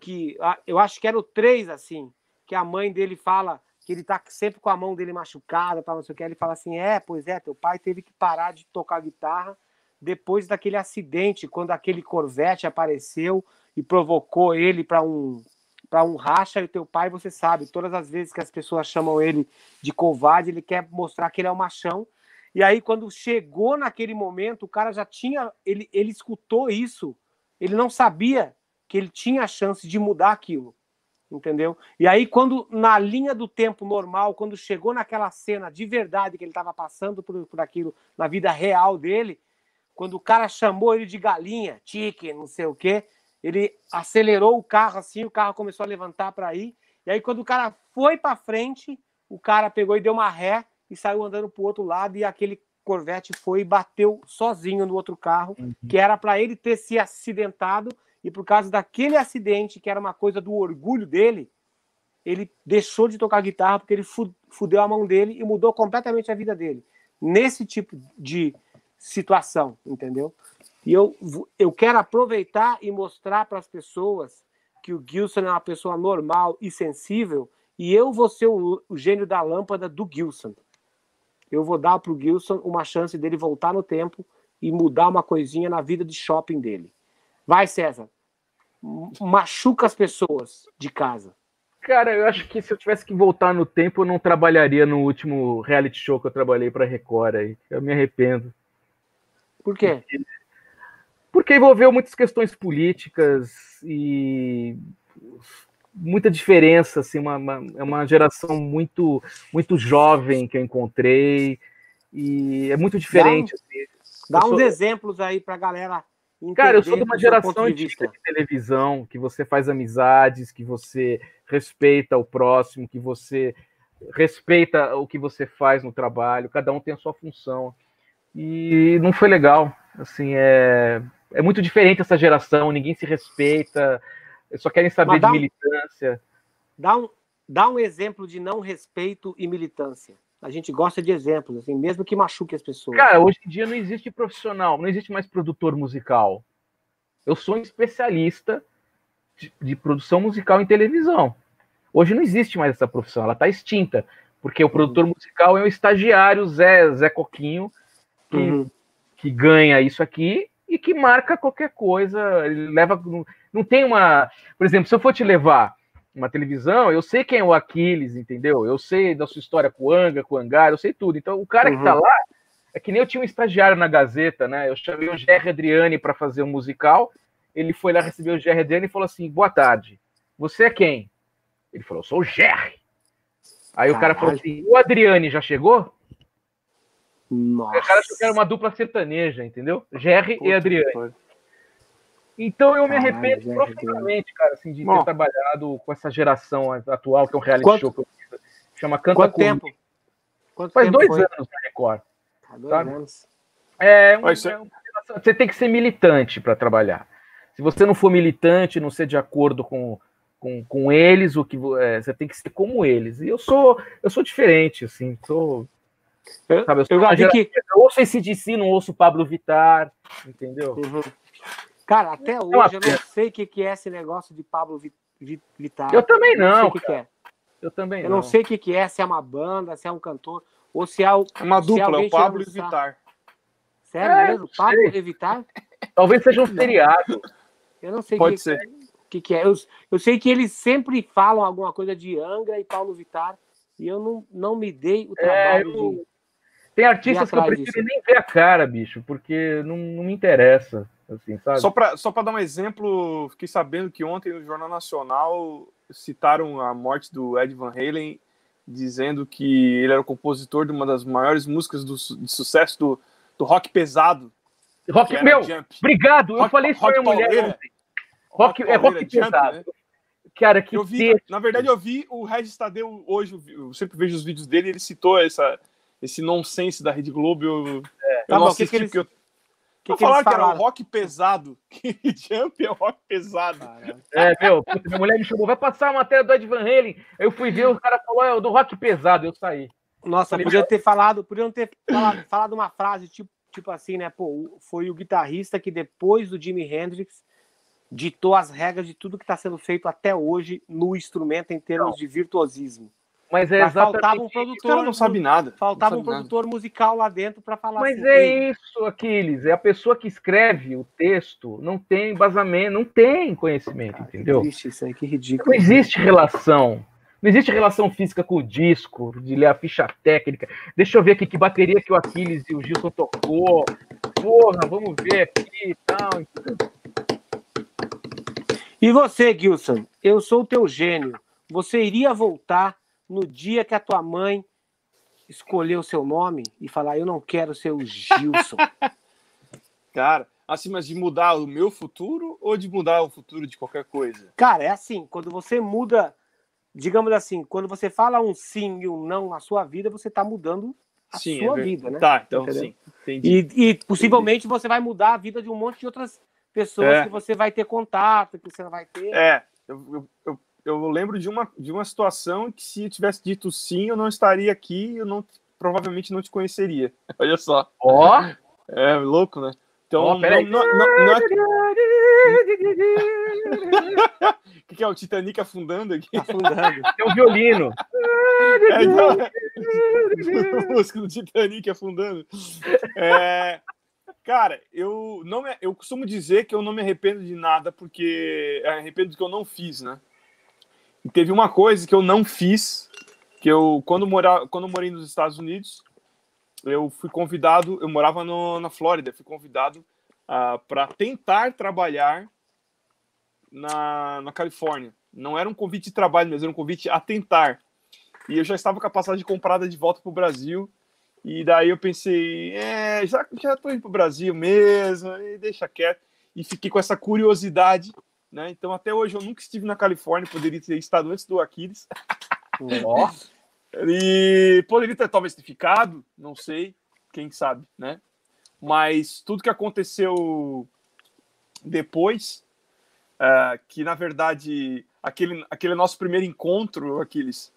[SPEAKER 1] que eu acho que era o 3 assim, que a mãe dele fala que ele tá sempre com a mão dele machucada, tal, não sei o que, ele fala assim: "É, pois é, teu pai teve que parar de tocar guitarra depois daquele acidente, quando aquele Corvette apareceu e provocou ele para um para um racha e teu pai, você sabe, todas as vezes que as pessoas chamam ele de covarde, ele quer mostrar que ele é um machão. E aí, quando chegou naquele momento, o cara já tinha. Ele, ele escutou isso. Ele não sabia que ele tinha a chance de mudar aquilo. Entendeu? E aí, quando na linha do tempo normal, quando chegou naquela cena de verdade que ele estava passando por, por aquilo na vida real dele, quando o cara chamou ele de galinha, tique, não sei o quê, ele acelerou o carro assim, o carro começou a levantar para ir. E aí, quando o cara foi para frente, o cara pegou e deu uma ré e saiu andando para o outro lado. E aquele Corvette foi e bateu sozinho no outro carro, que era para ele ter se acidentado. E por causa daquele acidente, que era uma coisa do orgulho dele, ele deixou de tocar guitarra porque ele fu- fudeu a mão dele e mudou completamente a vida dele. Nesse tipo de situação, entendeu? E eu, eu quero aproveitar e mostrar para as pessoas que o Gilson é uma pessoa normal e sensível e eu vou ser o, o gênio da lâmpada do Gilson. Eu vou dar para o Gilson uma chance dele voltar no tempo e mudar uma coisinha na vida de shopping dele. Vai, César. Machuca as pessoas de casa.
[SPEAKER 2] Cara, eu acho que se eu tivesse que voltar no tempo, eu não trabalharia no último reality show que eu trabalhei pra Record aí. Eu me arrependo.
[SPEAKER 1] Por quê?
[SPEAKER 2] Porque envolveu muitas questões políticas e muita diferença, assim, uma, uma, é uma geração muito, muito jovem que eu encontrei e é muito diferente. assim.
[SPEAKER 1] Dá uns
[SPEAKER 2] sou-
[SPEAKER 1] exemplos aí pra galera entender
[SPEAKER 2] Cara, eu sou de uma geração
[SPEAKER 1] de
[SPEAKER 2] de televisão, que você faz amizades, que você respeita o próximo, que você respeita o que você faz no trabalho, cada um tem a sua função. E não foi legal. Assim, é, é muito diferente essa geração, ninguém se respeita, só querem saber de
[SPEAKER 1] um-
[SPEAKER 2] militância.
[SPEAKER 1] Dá um, dá um exemplo de não respeito e militância. A gente gosta de exemplos, assim, mesmo que machuque as pessoas.
[SPEAKER 2] Cara, hoje em dia não existe profissional, não existe mais produtor musical. Eu sou um especialista de, de produção musical em televisão. Hoje não existe mais essa profissão, ela está extinta, porque o produtor musical é o estagiário Zé, Zé Coquinho, que,
[SPEAKER 1] Uhum.
[SPEAKER 2] que ganha isso aqui e que marca qualquer coisa, ele leva. Não, não tem uma. Por exemplo, se eu for te levar uma televisão, eu sei quem é o Aquiles, entendeu? Eu sei da sua história com o Anga, com o Angar, eu sei tudo. Então, o cara que tá
[SPEAKER 1] Uhum.
[SPEAKER 2] lá é que nem eu tinha um estagiário na Gazeta, né? Eu chamei o Jerry Adriani para fazer um musical. Ele foi lá receber o Jerry Adriani e falou assim: Boa tarde, você é quem? Ele falou: Eu sou o Jerry. Aí o cara falou
[SPEAKER 1] Caralho.
[SPEAKER 2] assim: O Adriane já chegou?
[SPEAKER 1] Nossa.
[SPEAKER 2] O cara achou que era uma dupla sertaneja, entendeu?
[SPEAKER 3] Puta
[SPEAKER 2] e Adriane. Então eu me arrependo profundamente, cara, assim, de
[SPEAKER 3] Bom.
[SPEAKER 2] ter trabalhado com essa geração atual, que é um reality
[SPEAKER 1] Quanto-
[SPEAKER 2] show que eu fiz. Chama Canta
[SPEAKER 1] Quanto
[SPEAKER 2] Comigo.
[SPEAKER 1] tempo? Quanto
[SPEAKER 2] Faz
[SPEAKER 1] tempo
[SPEAKER 2] dois
[SPEAKER 1] foi?
[SPEAKER 2] anos na Record.
[SPEAKER 1] Ah, dois
[SPEAKER 2] sabe?
[SPEAKER 1] anos.
[SPEAKER 2] É, um-
[SPEAKER 3] é-
[SPEAKER 2] é você tem que ser militante para trabalhar. Se você não for militante, não ser de acordo com, com, com eles, o que é, você tem que ser como eles. E eu sou eu sou diferente, assim, sou,
[SPEAKER 1] Eu,
[SPEAKER 2] sabe, eu, sou
[SPEAKER 1] eu que.
[SPEAKER 2] eu ouço esse DC, não ouço Pablo Vittar, entendeu?
[SPEAKER 1] Uhum. Cara, até
[SPEAKER 2] uma
[SPEAKER 1] hoje eu não sei o que que é esse negócio de Pablo Vi- Vi- Vittar.
[SPEAKER 2] Eu também
[SPEAKER 1] não sei
[SPEAKER 2] não,
[SPEAKER 1] o que, que é.
[SPEAKER 2] Eu também
[SPEAKER 1] Eu
[SPEAKER 2] não.
[SPEAKER 1] não sei o que que é, se é uma banda, se é um cantor, ou se é, o,
[SPEAKER 3] É uma
[SPEAKER 1] se
[SPEAKER 3] dupla, o Pablo e o Vitar.
[SPEAKER 1] Sério
[SPEAKER 2] É,
[SPEAKER 1] mesmo? Pablo
[SPEAKER 2] sei.
[SPEAKER 1] Evitar?
[SPEAKER 2] Talvez seja um feriado.
[SPEAKER 1] Eu não sei
[SPEAKER 3] Pode
[SPEAKER 1] que,
[SPEAKER 3] ser.
[SPEAKER 1] que, que é. Eu, eu sei que eles sempre falam alguma coisa de Angra e Paulo Vittar, e eu não, não me dei o
[SPEAKER 2] É,
[SPEAKER 1] trabalho
[SPEAKER 2] eu-
[SPEAKER 1] de.
[SPEAKER 2] Tem artistas que eu prefiro nem ver a cara, bicho, porque não, não me interessa, assim, sabe?
[SPEAKER 3] Só para só pra dar um exemplo, fiquei sabendo que ontem no Jornal Nacional citaram a morte do Ed Van Halen, dizendo que ele era o compositor de uma das maiores músicas do, de sucesso do, do rock pesado.
[SPEAKER 2] Rock, meu,
[SPEAKER 3] Jump.
[SPEAKER 2] obrigado. Eu
[SPEAKER 3] Rock-
[SPEAKER 2] falei isso pra
[SPEAKER 3] rock
[SPEAKER 2] minha mulher ontem. Rock, é rock
[SPEAKER 3] Jump,
[SPEAKER 2] pesado.
[SPEAKER 3] né?
[SPEAKER 2] Cara, que
[SPEAKER 3] Eu vi, na verdade, eu vi o Regis Tadeu hoje, eu sempre vejo os vídeos dele, ele citou essa, esse nonsense da Rede Globo. Eu, eu
[SPEAKER 1] Tá
[SPEAKER 3] não
[SPEAKER 1] bom, o que
[SPEAKER 3] assisti
[SPEAKER 1] que eles-
[SPEAKER 3] porque eu
[SPEAKER 1] Que
[SPEAKER 3] Vou
[SPEAKER 1] que
[SPEAKER 3] falar que era o rock pesado. Que Jump é rock pesado.
[SPEAKER 1] Caramba.
[SPEAKER 2] É, meu, puta, minha mulher me chamou, vai passar a matéria do Ed Van Halen. Eu fui ver, o cara falou, é do rock pesado, eu saí.
[SPEAKER 1] Nossa, podia ter falado, podiam ter falado, falado uma frase tipo, tipo assim, né? Pô, foi o guitarrista que depois do Jimi Hendrix ditou as regras de tudo que está sendo feito até hoje no instrumento em termos
[SPEAKER 2] Não.
[SPEAKER 1] de virtuosismo.
[SPEAKER 2] Mas é
[SPEAKER 1] Mas faltava um
[SPEAKER 2] exatamente
[SPEAKER 1] produtor,
[SPEAKER 3] não sabem nada.
[SPEAKER 1] faltava
[SPEAKER 3] não
[SPEAKER 1] um
[SPEAKER 3] sabe nada.
[SPEAKER 1] produtor musical lá dentro para falar
[SPEAKER 2] Mas
[SPEAKER 1] assim.
[SPEAKER 2] é
[SPEAKER 1] "Ei,
[SPEAKER 2] isso, Aquiles. É a pessoa que escreve o texto, não tem embasamento, não tem conhecimento,
[SPEAKER 1] cara,
[SPEAKER 2] entendeu?
[SPEAKER 1] triste isso aí, que ridículo.
[SPEAKER 2] Não existe relação. Não existe relação física com o disco, de ler a ficha técnica. Deixa eu ver aqui que bateria que o Aquiles e o Gilson tocou. Porra, vamos ver aqui e tal.
[SPEAKER 1] E você, Gilson? Eu sou o teu gênio. Você iria voltar no dia que a tua mãe escolher o seu nome e falar: Eu não quero ser o Gilson.
[SPEAKER 3] Cara, assim, mas de mudar o meu futuro ou de mudar o futuro de qualquer coisa?
[SPEAKER 1] Cara, é assim: quando você muda, digamos assim, quando você fala um sim e um não na sua vida, você está mudando a
[SPEAKER 3] Sim,
[SPEAKER 1] sua
[SPEAKER 3] é
[SPEAKER 1] vida, né?
[SPEAKER 3] Tá, então
[SPEAKER 1] Entendeu?
[SPEAKER 3] sim. Entendi.
[SPEAKER 1] E, e possivelmente você vai mudar a vida de um monte de outras pessoas
[SPEAKER 3] É.
[SPEAKER 1] que você vai ter contato, que você não vai ter.
[SPEAKER 3] É, eu, eu, eu, eu lembro de uma, de uma situação que se eu tivesse dito sim, eu não estaria aqui, eu não provavelmente não te conheceria. Olha só.
[SPEAKER 2] Ó,
[SPEAKER 3] É louco, né? Então, não,
[SPEAKER 2] peraí.
[SPEAKER 3] não, não, não é... O que, que é o Titanic afundando aqui?
[SPEAKER 1] Afundando.
[SPEAKER 2] tem um violino.
[SPEAKER 3] É, não, música do Titanic afundando. É, cara, eu não me- eu costumo dizer que eu não me arrependo de nada porque é, arrependo do que eu não fiz, né? E teve uma coisa que eu não fiz, que eu quando morar, quando eu morei nos Estados Unidos, eu fui convidado, eu morava no, na Flórida, fui convidado para tentar trabalhar na, na Califórnia. Não era um convite de trabalho, mas era um convite a tentar. E eu já estava com a passagem comprada de volta para o Brasil. E daí eu pensei, é, já, já tô indo para o Brasil mesmo, deixa quieto. E fiquei com essa curiosidade, né? Então até hoje eu nunca estive na Califórnia, poderia ter estado antes do Aquiles.
[SPEAKER 2] Ó,
[SPEAKER 3] E poderia ter talvez ter ficado, não sei, quem sabe, né? Mas tudo que aconteceu depois, ah, que na verdade aquele, aquele nosso primeiro encontro, Aquiles,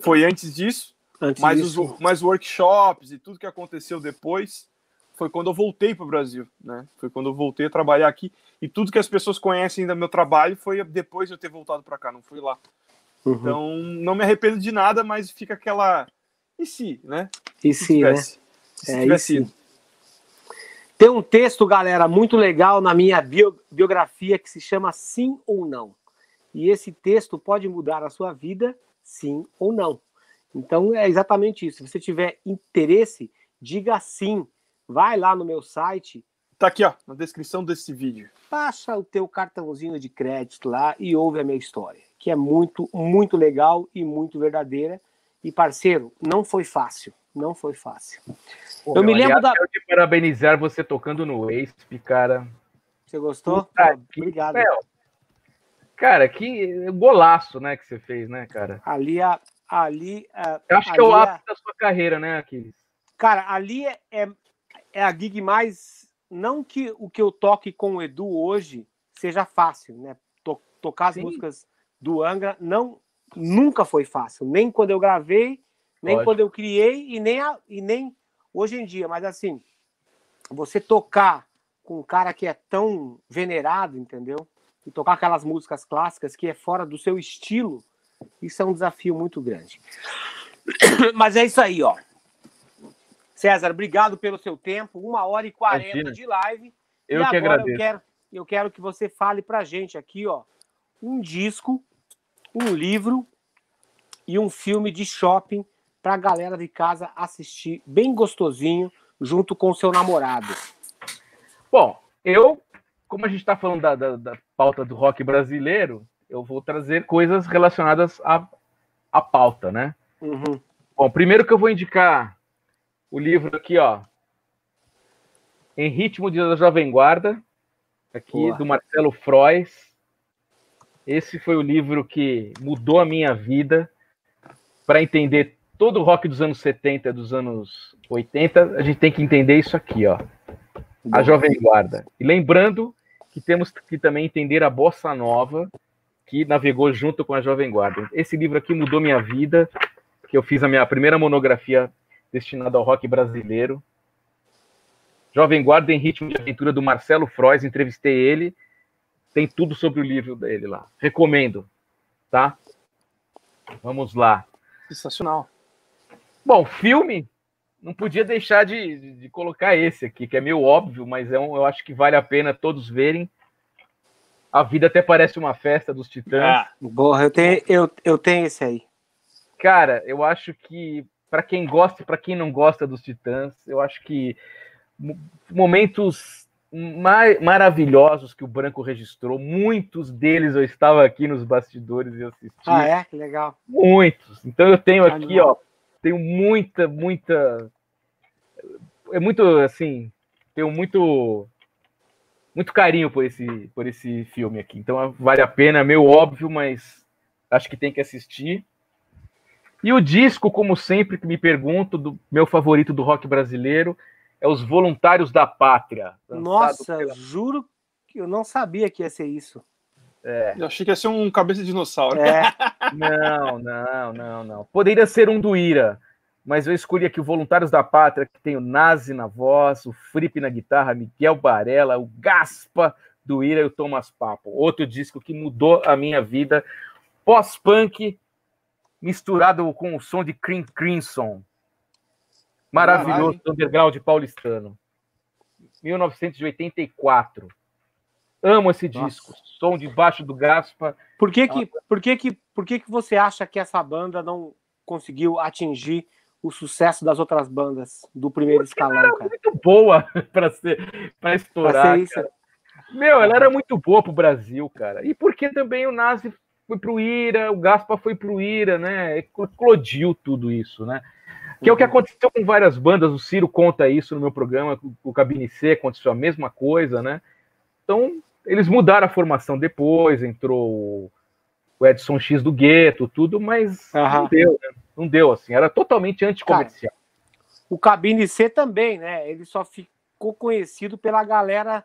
[SPEAKER 3] foi antes disso,
[SPEAKER 1] Antes
[SPEAKER 3] mas
[SPEAKER 1] disso,
[SPEAKER 3] os mas workshops e tudo que aconteceu depois foi quando eu voltei para o Brasil, né? Foi quando eu voltei a trabalhar aqui e tudo que as pessoas conhecem do meu trabalho foi depois de eu ter voltado para cá, não foi lá.
[SPEAKER 1] Uhum.
[SPEAKER 3] Então, não me arrependo de nada, mas fica aquela. E se, né?
[SPEAKER 1] e sim, né?
[SPEAKER 3] tivesse, Se
[SPEAKER 1] É, sim. Tem um texto, galera, muito legal na minha bio- biografia que se chama Sim ou Não. E esse texto pode mudar a sua vida, sim ou não. Então é exatamente isso. Se você tiver interesse, diga sim. Vai lá no meu site,
[SPEAKER 3] Tá aqui, ó, na descrição desse vídeo.
[SPEAKER 1] baixa o teu cartãozinho de crédito lá e ouve a minha história, que é muito, muito legal e muito verdadeira. E parceiro, não foi fácil, não foi fácil.
[SPEAKER 2] pô,
[SPEAKER 1] Eu me
[SPEAKER 2] aliás,
[SPEAKER 1] lembro da-
[SPEAKER 2] Quero te parabenizar você tocando no Wasp, cara.
[SPEAKER 1] Você gostou?
[SPEAKER 2] Puta que-
[SPEAKER 1] Obrigado.
[SPEAKER 2] Meu, cara, que golaço, né, que você fez, né, cara?
[SPEAKER 1] Ali, a, ali, a-
[SPEAKER 2] Eu acho que é o
[SPEAKER 1] ali
[SPEAKER 2] ápice da sua carreira, né, Aquiles?
[SPEAKER 1] Cara, ali é, é, é a gig mais. Não que o que eu toque com o Edu hoje seja fácil, né? To- tocar as
[SPEAKER 2] Sim.
[SPEAKER 1] músicas do Angra não, nunca foi fácil. Nem quando eu gravei, nem
[SPEAKER 2] Lógico.
[SPEAKER 1] quando eu criei e nem, a- e nem hoje em dia. Mas assim, você tocar com um cara que é tão venerado, entendeu? E tocar aquelas músicas clássicas que é fora do seu estilo, isso é um desafio muito grande. Mas é isso aí, ó. César, obrigado pelo seu tempo. Uma hora e quarenta de live.
[SPEAKER 2] Eu
[SPEAKER 1] e
[SPEAKER 2] que
[SPEAKER 1] agora
[SPEAKER 2] agradeço.
[SPEAKER 1] Eu quero, eu quero que você fale pra gente aqui, ó, um disco, um livro e um filme de shopping pra galera de casa assistir bem gostosinho junto com o seu namorado.
[SPEAKER 2] Bom, eu, como a gente está falando da, da, da pauta do rock brasileiro, eu vou trazer coisas relacionadas à, à pauta, né?
[SPEAKER 1] Uhum.
[SPEAKER 2] Bom, primeiro que eu vou indicar o livro aqui, ó. Em Ritmo de da Jovem Guarda, aqui
[SPEAKER 1] Boa.
[SPEAKER 2] do Marcelo Frois. Esse foi o livro que mudou a minha vida para entender todo o rock dos anos 70, dos anos 80. A gente tem que entender isso aqui, ó. A Jovem Guarda. E lembrando que temos que também entender a bossa nova que navegou junto com a Jovem Guarda. Esse livro aqui mudou minha vida, que eu fiz a minha primeira monografia destinada ao rock brasileiro. Jovem Guarda em Ritmo de Aventura do Marcelo Frois, entrevistei ele. Tem tudo sobre o livro dele lá. Recomendo, tá? Vamos lá.
[SPEAKER 3] Sensacional.
[SPEAKER 2] Bom, filme, não podia deixar de, de- de colocar esse aqui, que é meio óbvio, mas é um, eu acho que vale a pena todos verem. A vida até parece uma festa dos Titãs.
[SPEAKER 3] Ah,
[SPEAKER 1] Porra, eu tenho, eu, eu tenho esse aí.
[SPEAKER 2] Cara, eu acho que para quem gosta e para quem não gosta dos Titãs, eu acho que mo- momentos ma- maravilhosos que o Branco registrou, muitos deles eu estava aqui nos bastidores e assisti.
[SPEAKER 1] Ah, é? Que legal.
[SPEAKER 2] Muitos. Então eu tenho aqui, ó, tenho muita, muita. É muito assim, tenho muito muito carinho por esse por esse filme aqui. Então vale a pena, é meio óbvio, mas acho que tem que assistir. E o disco, como sempre que me pergunto, do meu favorito do rock brasileiro é os Voluntários da Pátria.
[SPEAKER 1] Nossa,
[SPEAKER 2] pela-
[SPEAKER 1] juro que eu não sabia que ia ser isso.
[SPEAKER 3] eu achei que ia ser um cabeça de dinossauro.
[SPEAKER 1] É,
[SPEAKER 2] Não, não, não, não. Poderia ser um do Ira, mas eu escolhi aqui o Voluntários da Pátria, que tem o Nazi na voz, o Fripp na guitarra, Miguel Barella, o Gaspa do Ira e o Thomas Papo. Outro disco que mudou a minha vida. Pós-punk, misturado com o som de Cream Crimson. Maravilhoso, underground paulistano. 1984. Amo esse
[SPEAKER 1] Nossa.
[SPEAKER 2] disco. Som debaixo do Gaspa.
[SPEAKER 1] por que que, por que que, por que que você acha que essa banda não conseguiu atingir o sucesso das outras bandas do primeiro escalão, cara?
[SPEAKER 2] muito boa para ser para
[SPEAKER 1] Pra
[SPEAKER 2] estourar.
[SPEAKER 1] ser isso,
[SPEAKER 2] cara. Meu, ela era muito boa pro Brasil, cara. E porque também o Nazi foi pro Ira, o Gaspa foi pro Ira, né? Eclodiu tudo isso, né? Que é o que aconteceu com várias bandas, o Ciro conta isso no meu programa, o Cabine C aconteceu a mesma coisa, né? Então, eles mudaram a formação depois, entrou o- Edson X do Gueto, tudo, mas não
[SPEAKER 1] Aham.
[SPEAKER 2] deu, né? Não deu, assim, era totalmente anticomercial.
[SPEAKER 1] O Cabine C também, né? Ele só ficou conhecido pela galera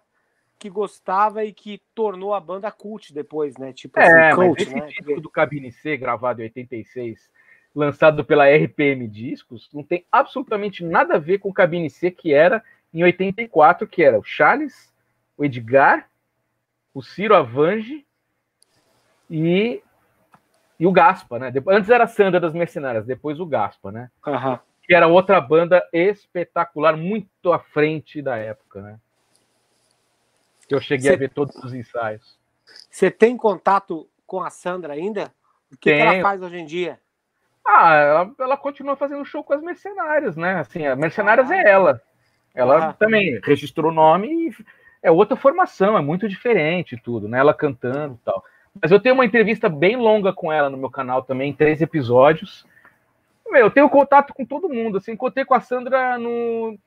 [SPEAKER 1] que gostava e que tornou a banda cult depois, né? Tipo
[SPEAKER 2] É,
[SPEAKER 1] assim, cult,
[SPEAKER 2] esse
[SPEAKER 1] né?
[SPEAKER 2] disco do Cabine C, gravado em 86, lançado pela RPM Discos, não tem absolutamente nada a ver com o Cabine C que era em 84, que era o Charles, o Edgar, o Ciro Avange e, e o Gaspa, né? Antes era a Sandra das Mercenárias, depois o Gaspa, né?
[SPEAKER 1] Aham.
[SPEAKER 2] Que era outra banda espetacular, muito à frente da época, né? Que eu cheguei
[SPEAKER 1] Cê-
[SPEAKER 2] a ver todos os ensaios.
[SPEAKER 1] Você tem contato com a Sandra ainda? O que, que ela faz hoje em dia?
[SPEAKER 2] Ah, ela, ela continua fazendo show com as mercenárias, né? Assim, a mercenárias é ela. Ela
[SPEAKER 1] Ah.
[SPEAKER 2] também registrou o nome e é outra formação, é muito diferente tudo, né? Ela cantando e tal. Mas eu tenho uma entrevista bem longa com ela no meu canal também, três episódios. Meu, eu tenho contato com todo mundo. Assim, encontrei com a Sandra no,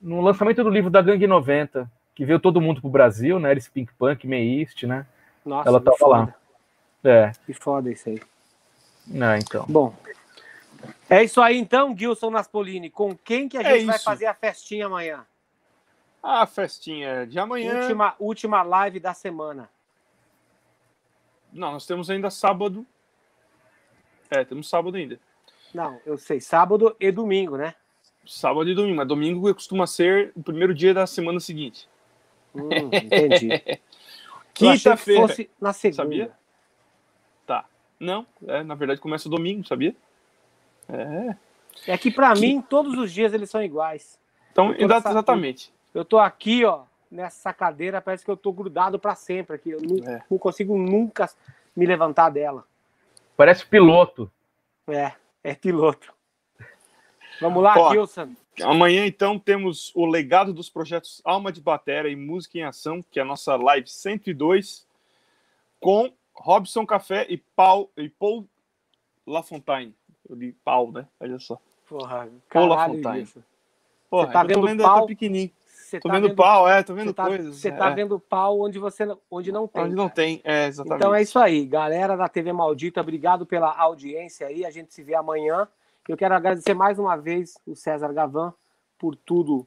[SPEAKER 2] no lançamento do livro da Gangue 90, que veio todo mundo pro Brasil, né? Eles Pink Punk, Meist, né?
[SPEAKER 1] Nossa,
[SPEAKER 2] Ela
[SPEAKER 1] que
[SPEAKER 2] tava
[SPEAKER 1] foda.
[SPEAKER 2] lá. É,
[SPEAKER 1] Que foda isso aí.
[SPEAKER 2] né, então.
[SPEAKER 1] Bom, é isso aí então, Gilson Naspolini. Com quem que a
[SPEAKER 3] É
[SPEAKER 1] gente vai
[SPEAKER 3] isso.
[SPEAKER 1] fazer a festinha amanhã?
[SPEAKER 3] A festinha de amanhã.
[SPEAKER 1] Última, última live da semana.
[SPEAKER 3] Não, nós temos ainda sábado. É, temos sábado ainda.
[SPEAKER 1] Não, eu sei, sábado e domingo, né?
[SPEAKER 3] Sábado e domingo. Mas domingo costuma ser o primeiro dia da semana seguinte.
[SPEAKER 1] Hum, entendi. Que
[SPEAKER 3] Quinta-feira.
[SPEAKER 1] fosse na segunda.
[SPEAKER 3] Sabia? Tá. Não, é, na verdade começa domingo, sabia? É.
[SPEAKER 1] É que para mim todos os dias eles são iguais.
[SPEAKER 3] Então,
[SPEAKER 1] nessa-
[SPEAKER 3] exatamente.
[SPEAKER 1] Eu tô aqui, ó, nessa cadeira, parece que eu tô grudado para sempre aqui. Eu não,
[SPEAKER 3] É.
[SPEAKER 1] não consigo nunca me levantar dela.
[SPEAKER 2] Parece piloto.
[SPEAKER 1] É, é piloto. Vamos lá,
[SPEAKER 3] Ó,
[SPEAKER 1] Gilson.
[SPEAKER 3] Amanhã, então, temos o legado dos projetos Alma de Batera e Música em Ação, que é a nossa live 102, com Robson Café e Paul, e Paul Lafontaine. Eu li Paul, né? Olha só.
[SPEAKER 1] Porra,
[SPEAKER 3] Paula
[SPEAKER 1] caralho,
[SPEAKER 3] Fontaine.
[SPEAKER 1] Gilson.
[SPEAKER 3] Porra,
[SPEAKER 1] tá
[SPEAKER 3] eu tô
[SPEAKER 1] vendo
[SPEAKER 3] vendo
[SPEAKER 1] pau?
[SPEAKER 3] pequenininho.
[SPEAKER 1] Você
[SPEAKER 3] Tô
[SPEAKER 1] tá
[SPEAKER 3] vendo pau, é, tô vendo
[SPEAKER 1] Você tá,
[SPEAKER 3] coisas.
[SPEAKER 1] você tá
[SPEAKER 3] é.
[SPEAKER 1] vendo pau onde você não- onde não tem.
[SPEAKER 3] Onde não
[SPEAKER 1] cara.
[SPEAKER 3] tem, é, exatamente.
[SPEAKER 1] Então é isso aí, galera da TV Maldita, obrigado pela audiência aí. A gente se vê amanhã. Eu quero agradecer mais uma vez o César Gavan por tudo,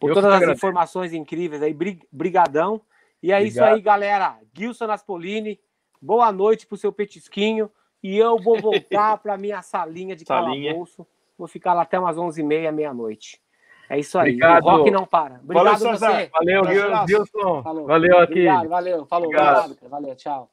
[SPEAKER 1] por
[SPEAKER 2] Eu
[SPEAKER 1] todas as
[SPEAKER 2] agradeço.
[SPEAKER 1] informações incríveis aí. Bri- Brigadão. E é isso
[SPEAKER 2] Obrigado.
[SPEAKER 1] aí, galera. Gilson Aspolini, boa noite pro seu petisquinho. E eu vou voltar para minha salinha de
[SPEAKER 3] Salinha.
[SPEAKER 1] calabouço. Vou ficar lá até umas 11h30, meia-noite. É isso aí.
[SPEAKER 2] Obrigado.
[SPEAKER 1] O rock não para. Obrigado
[SPEAKER 3] César.
[SPEAKER 1] você.
[SPEAKER 2] Valeu. Gilson.
[SPEAKER 1] Falou.
[SPEAKER 2] Valeu aqui.
[SPEAKER 1] Obrigado, valeu. Falou.
[SPEAKER 2] Obrigado.
[SPEAKER 1] Obrigado. Valeu, tchau.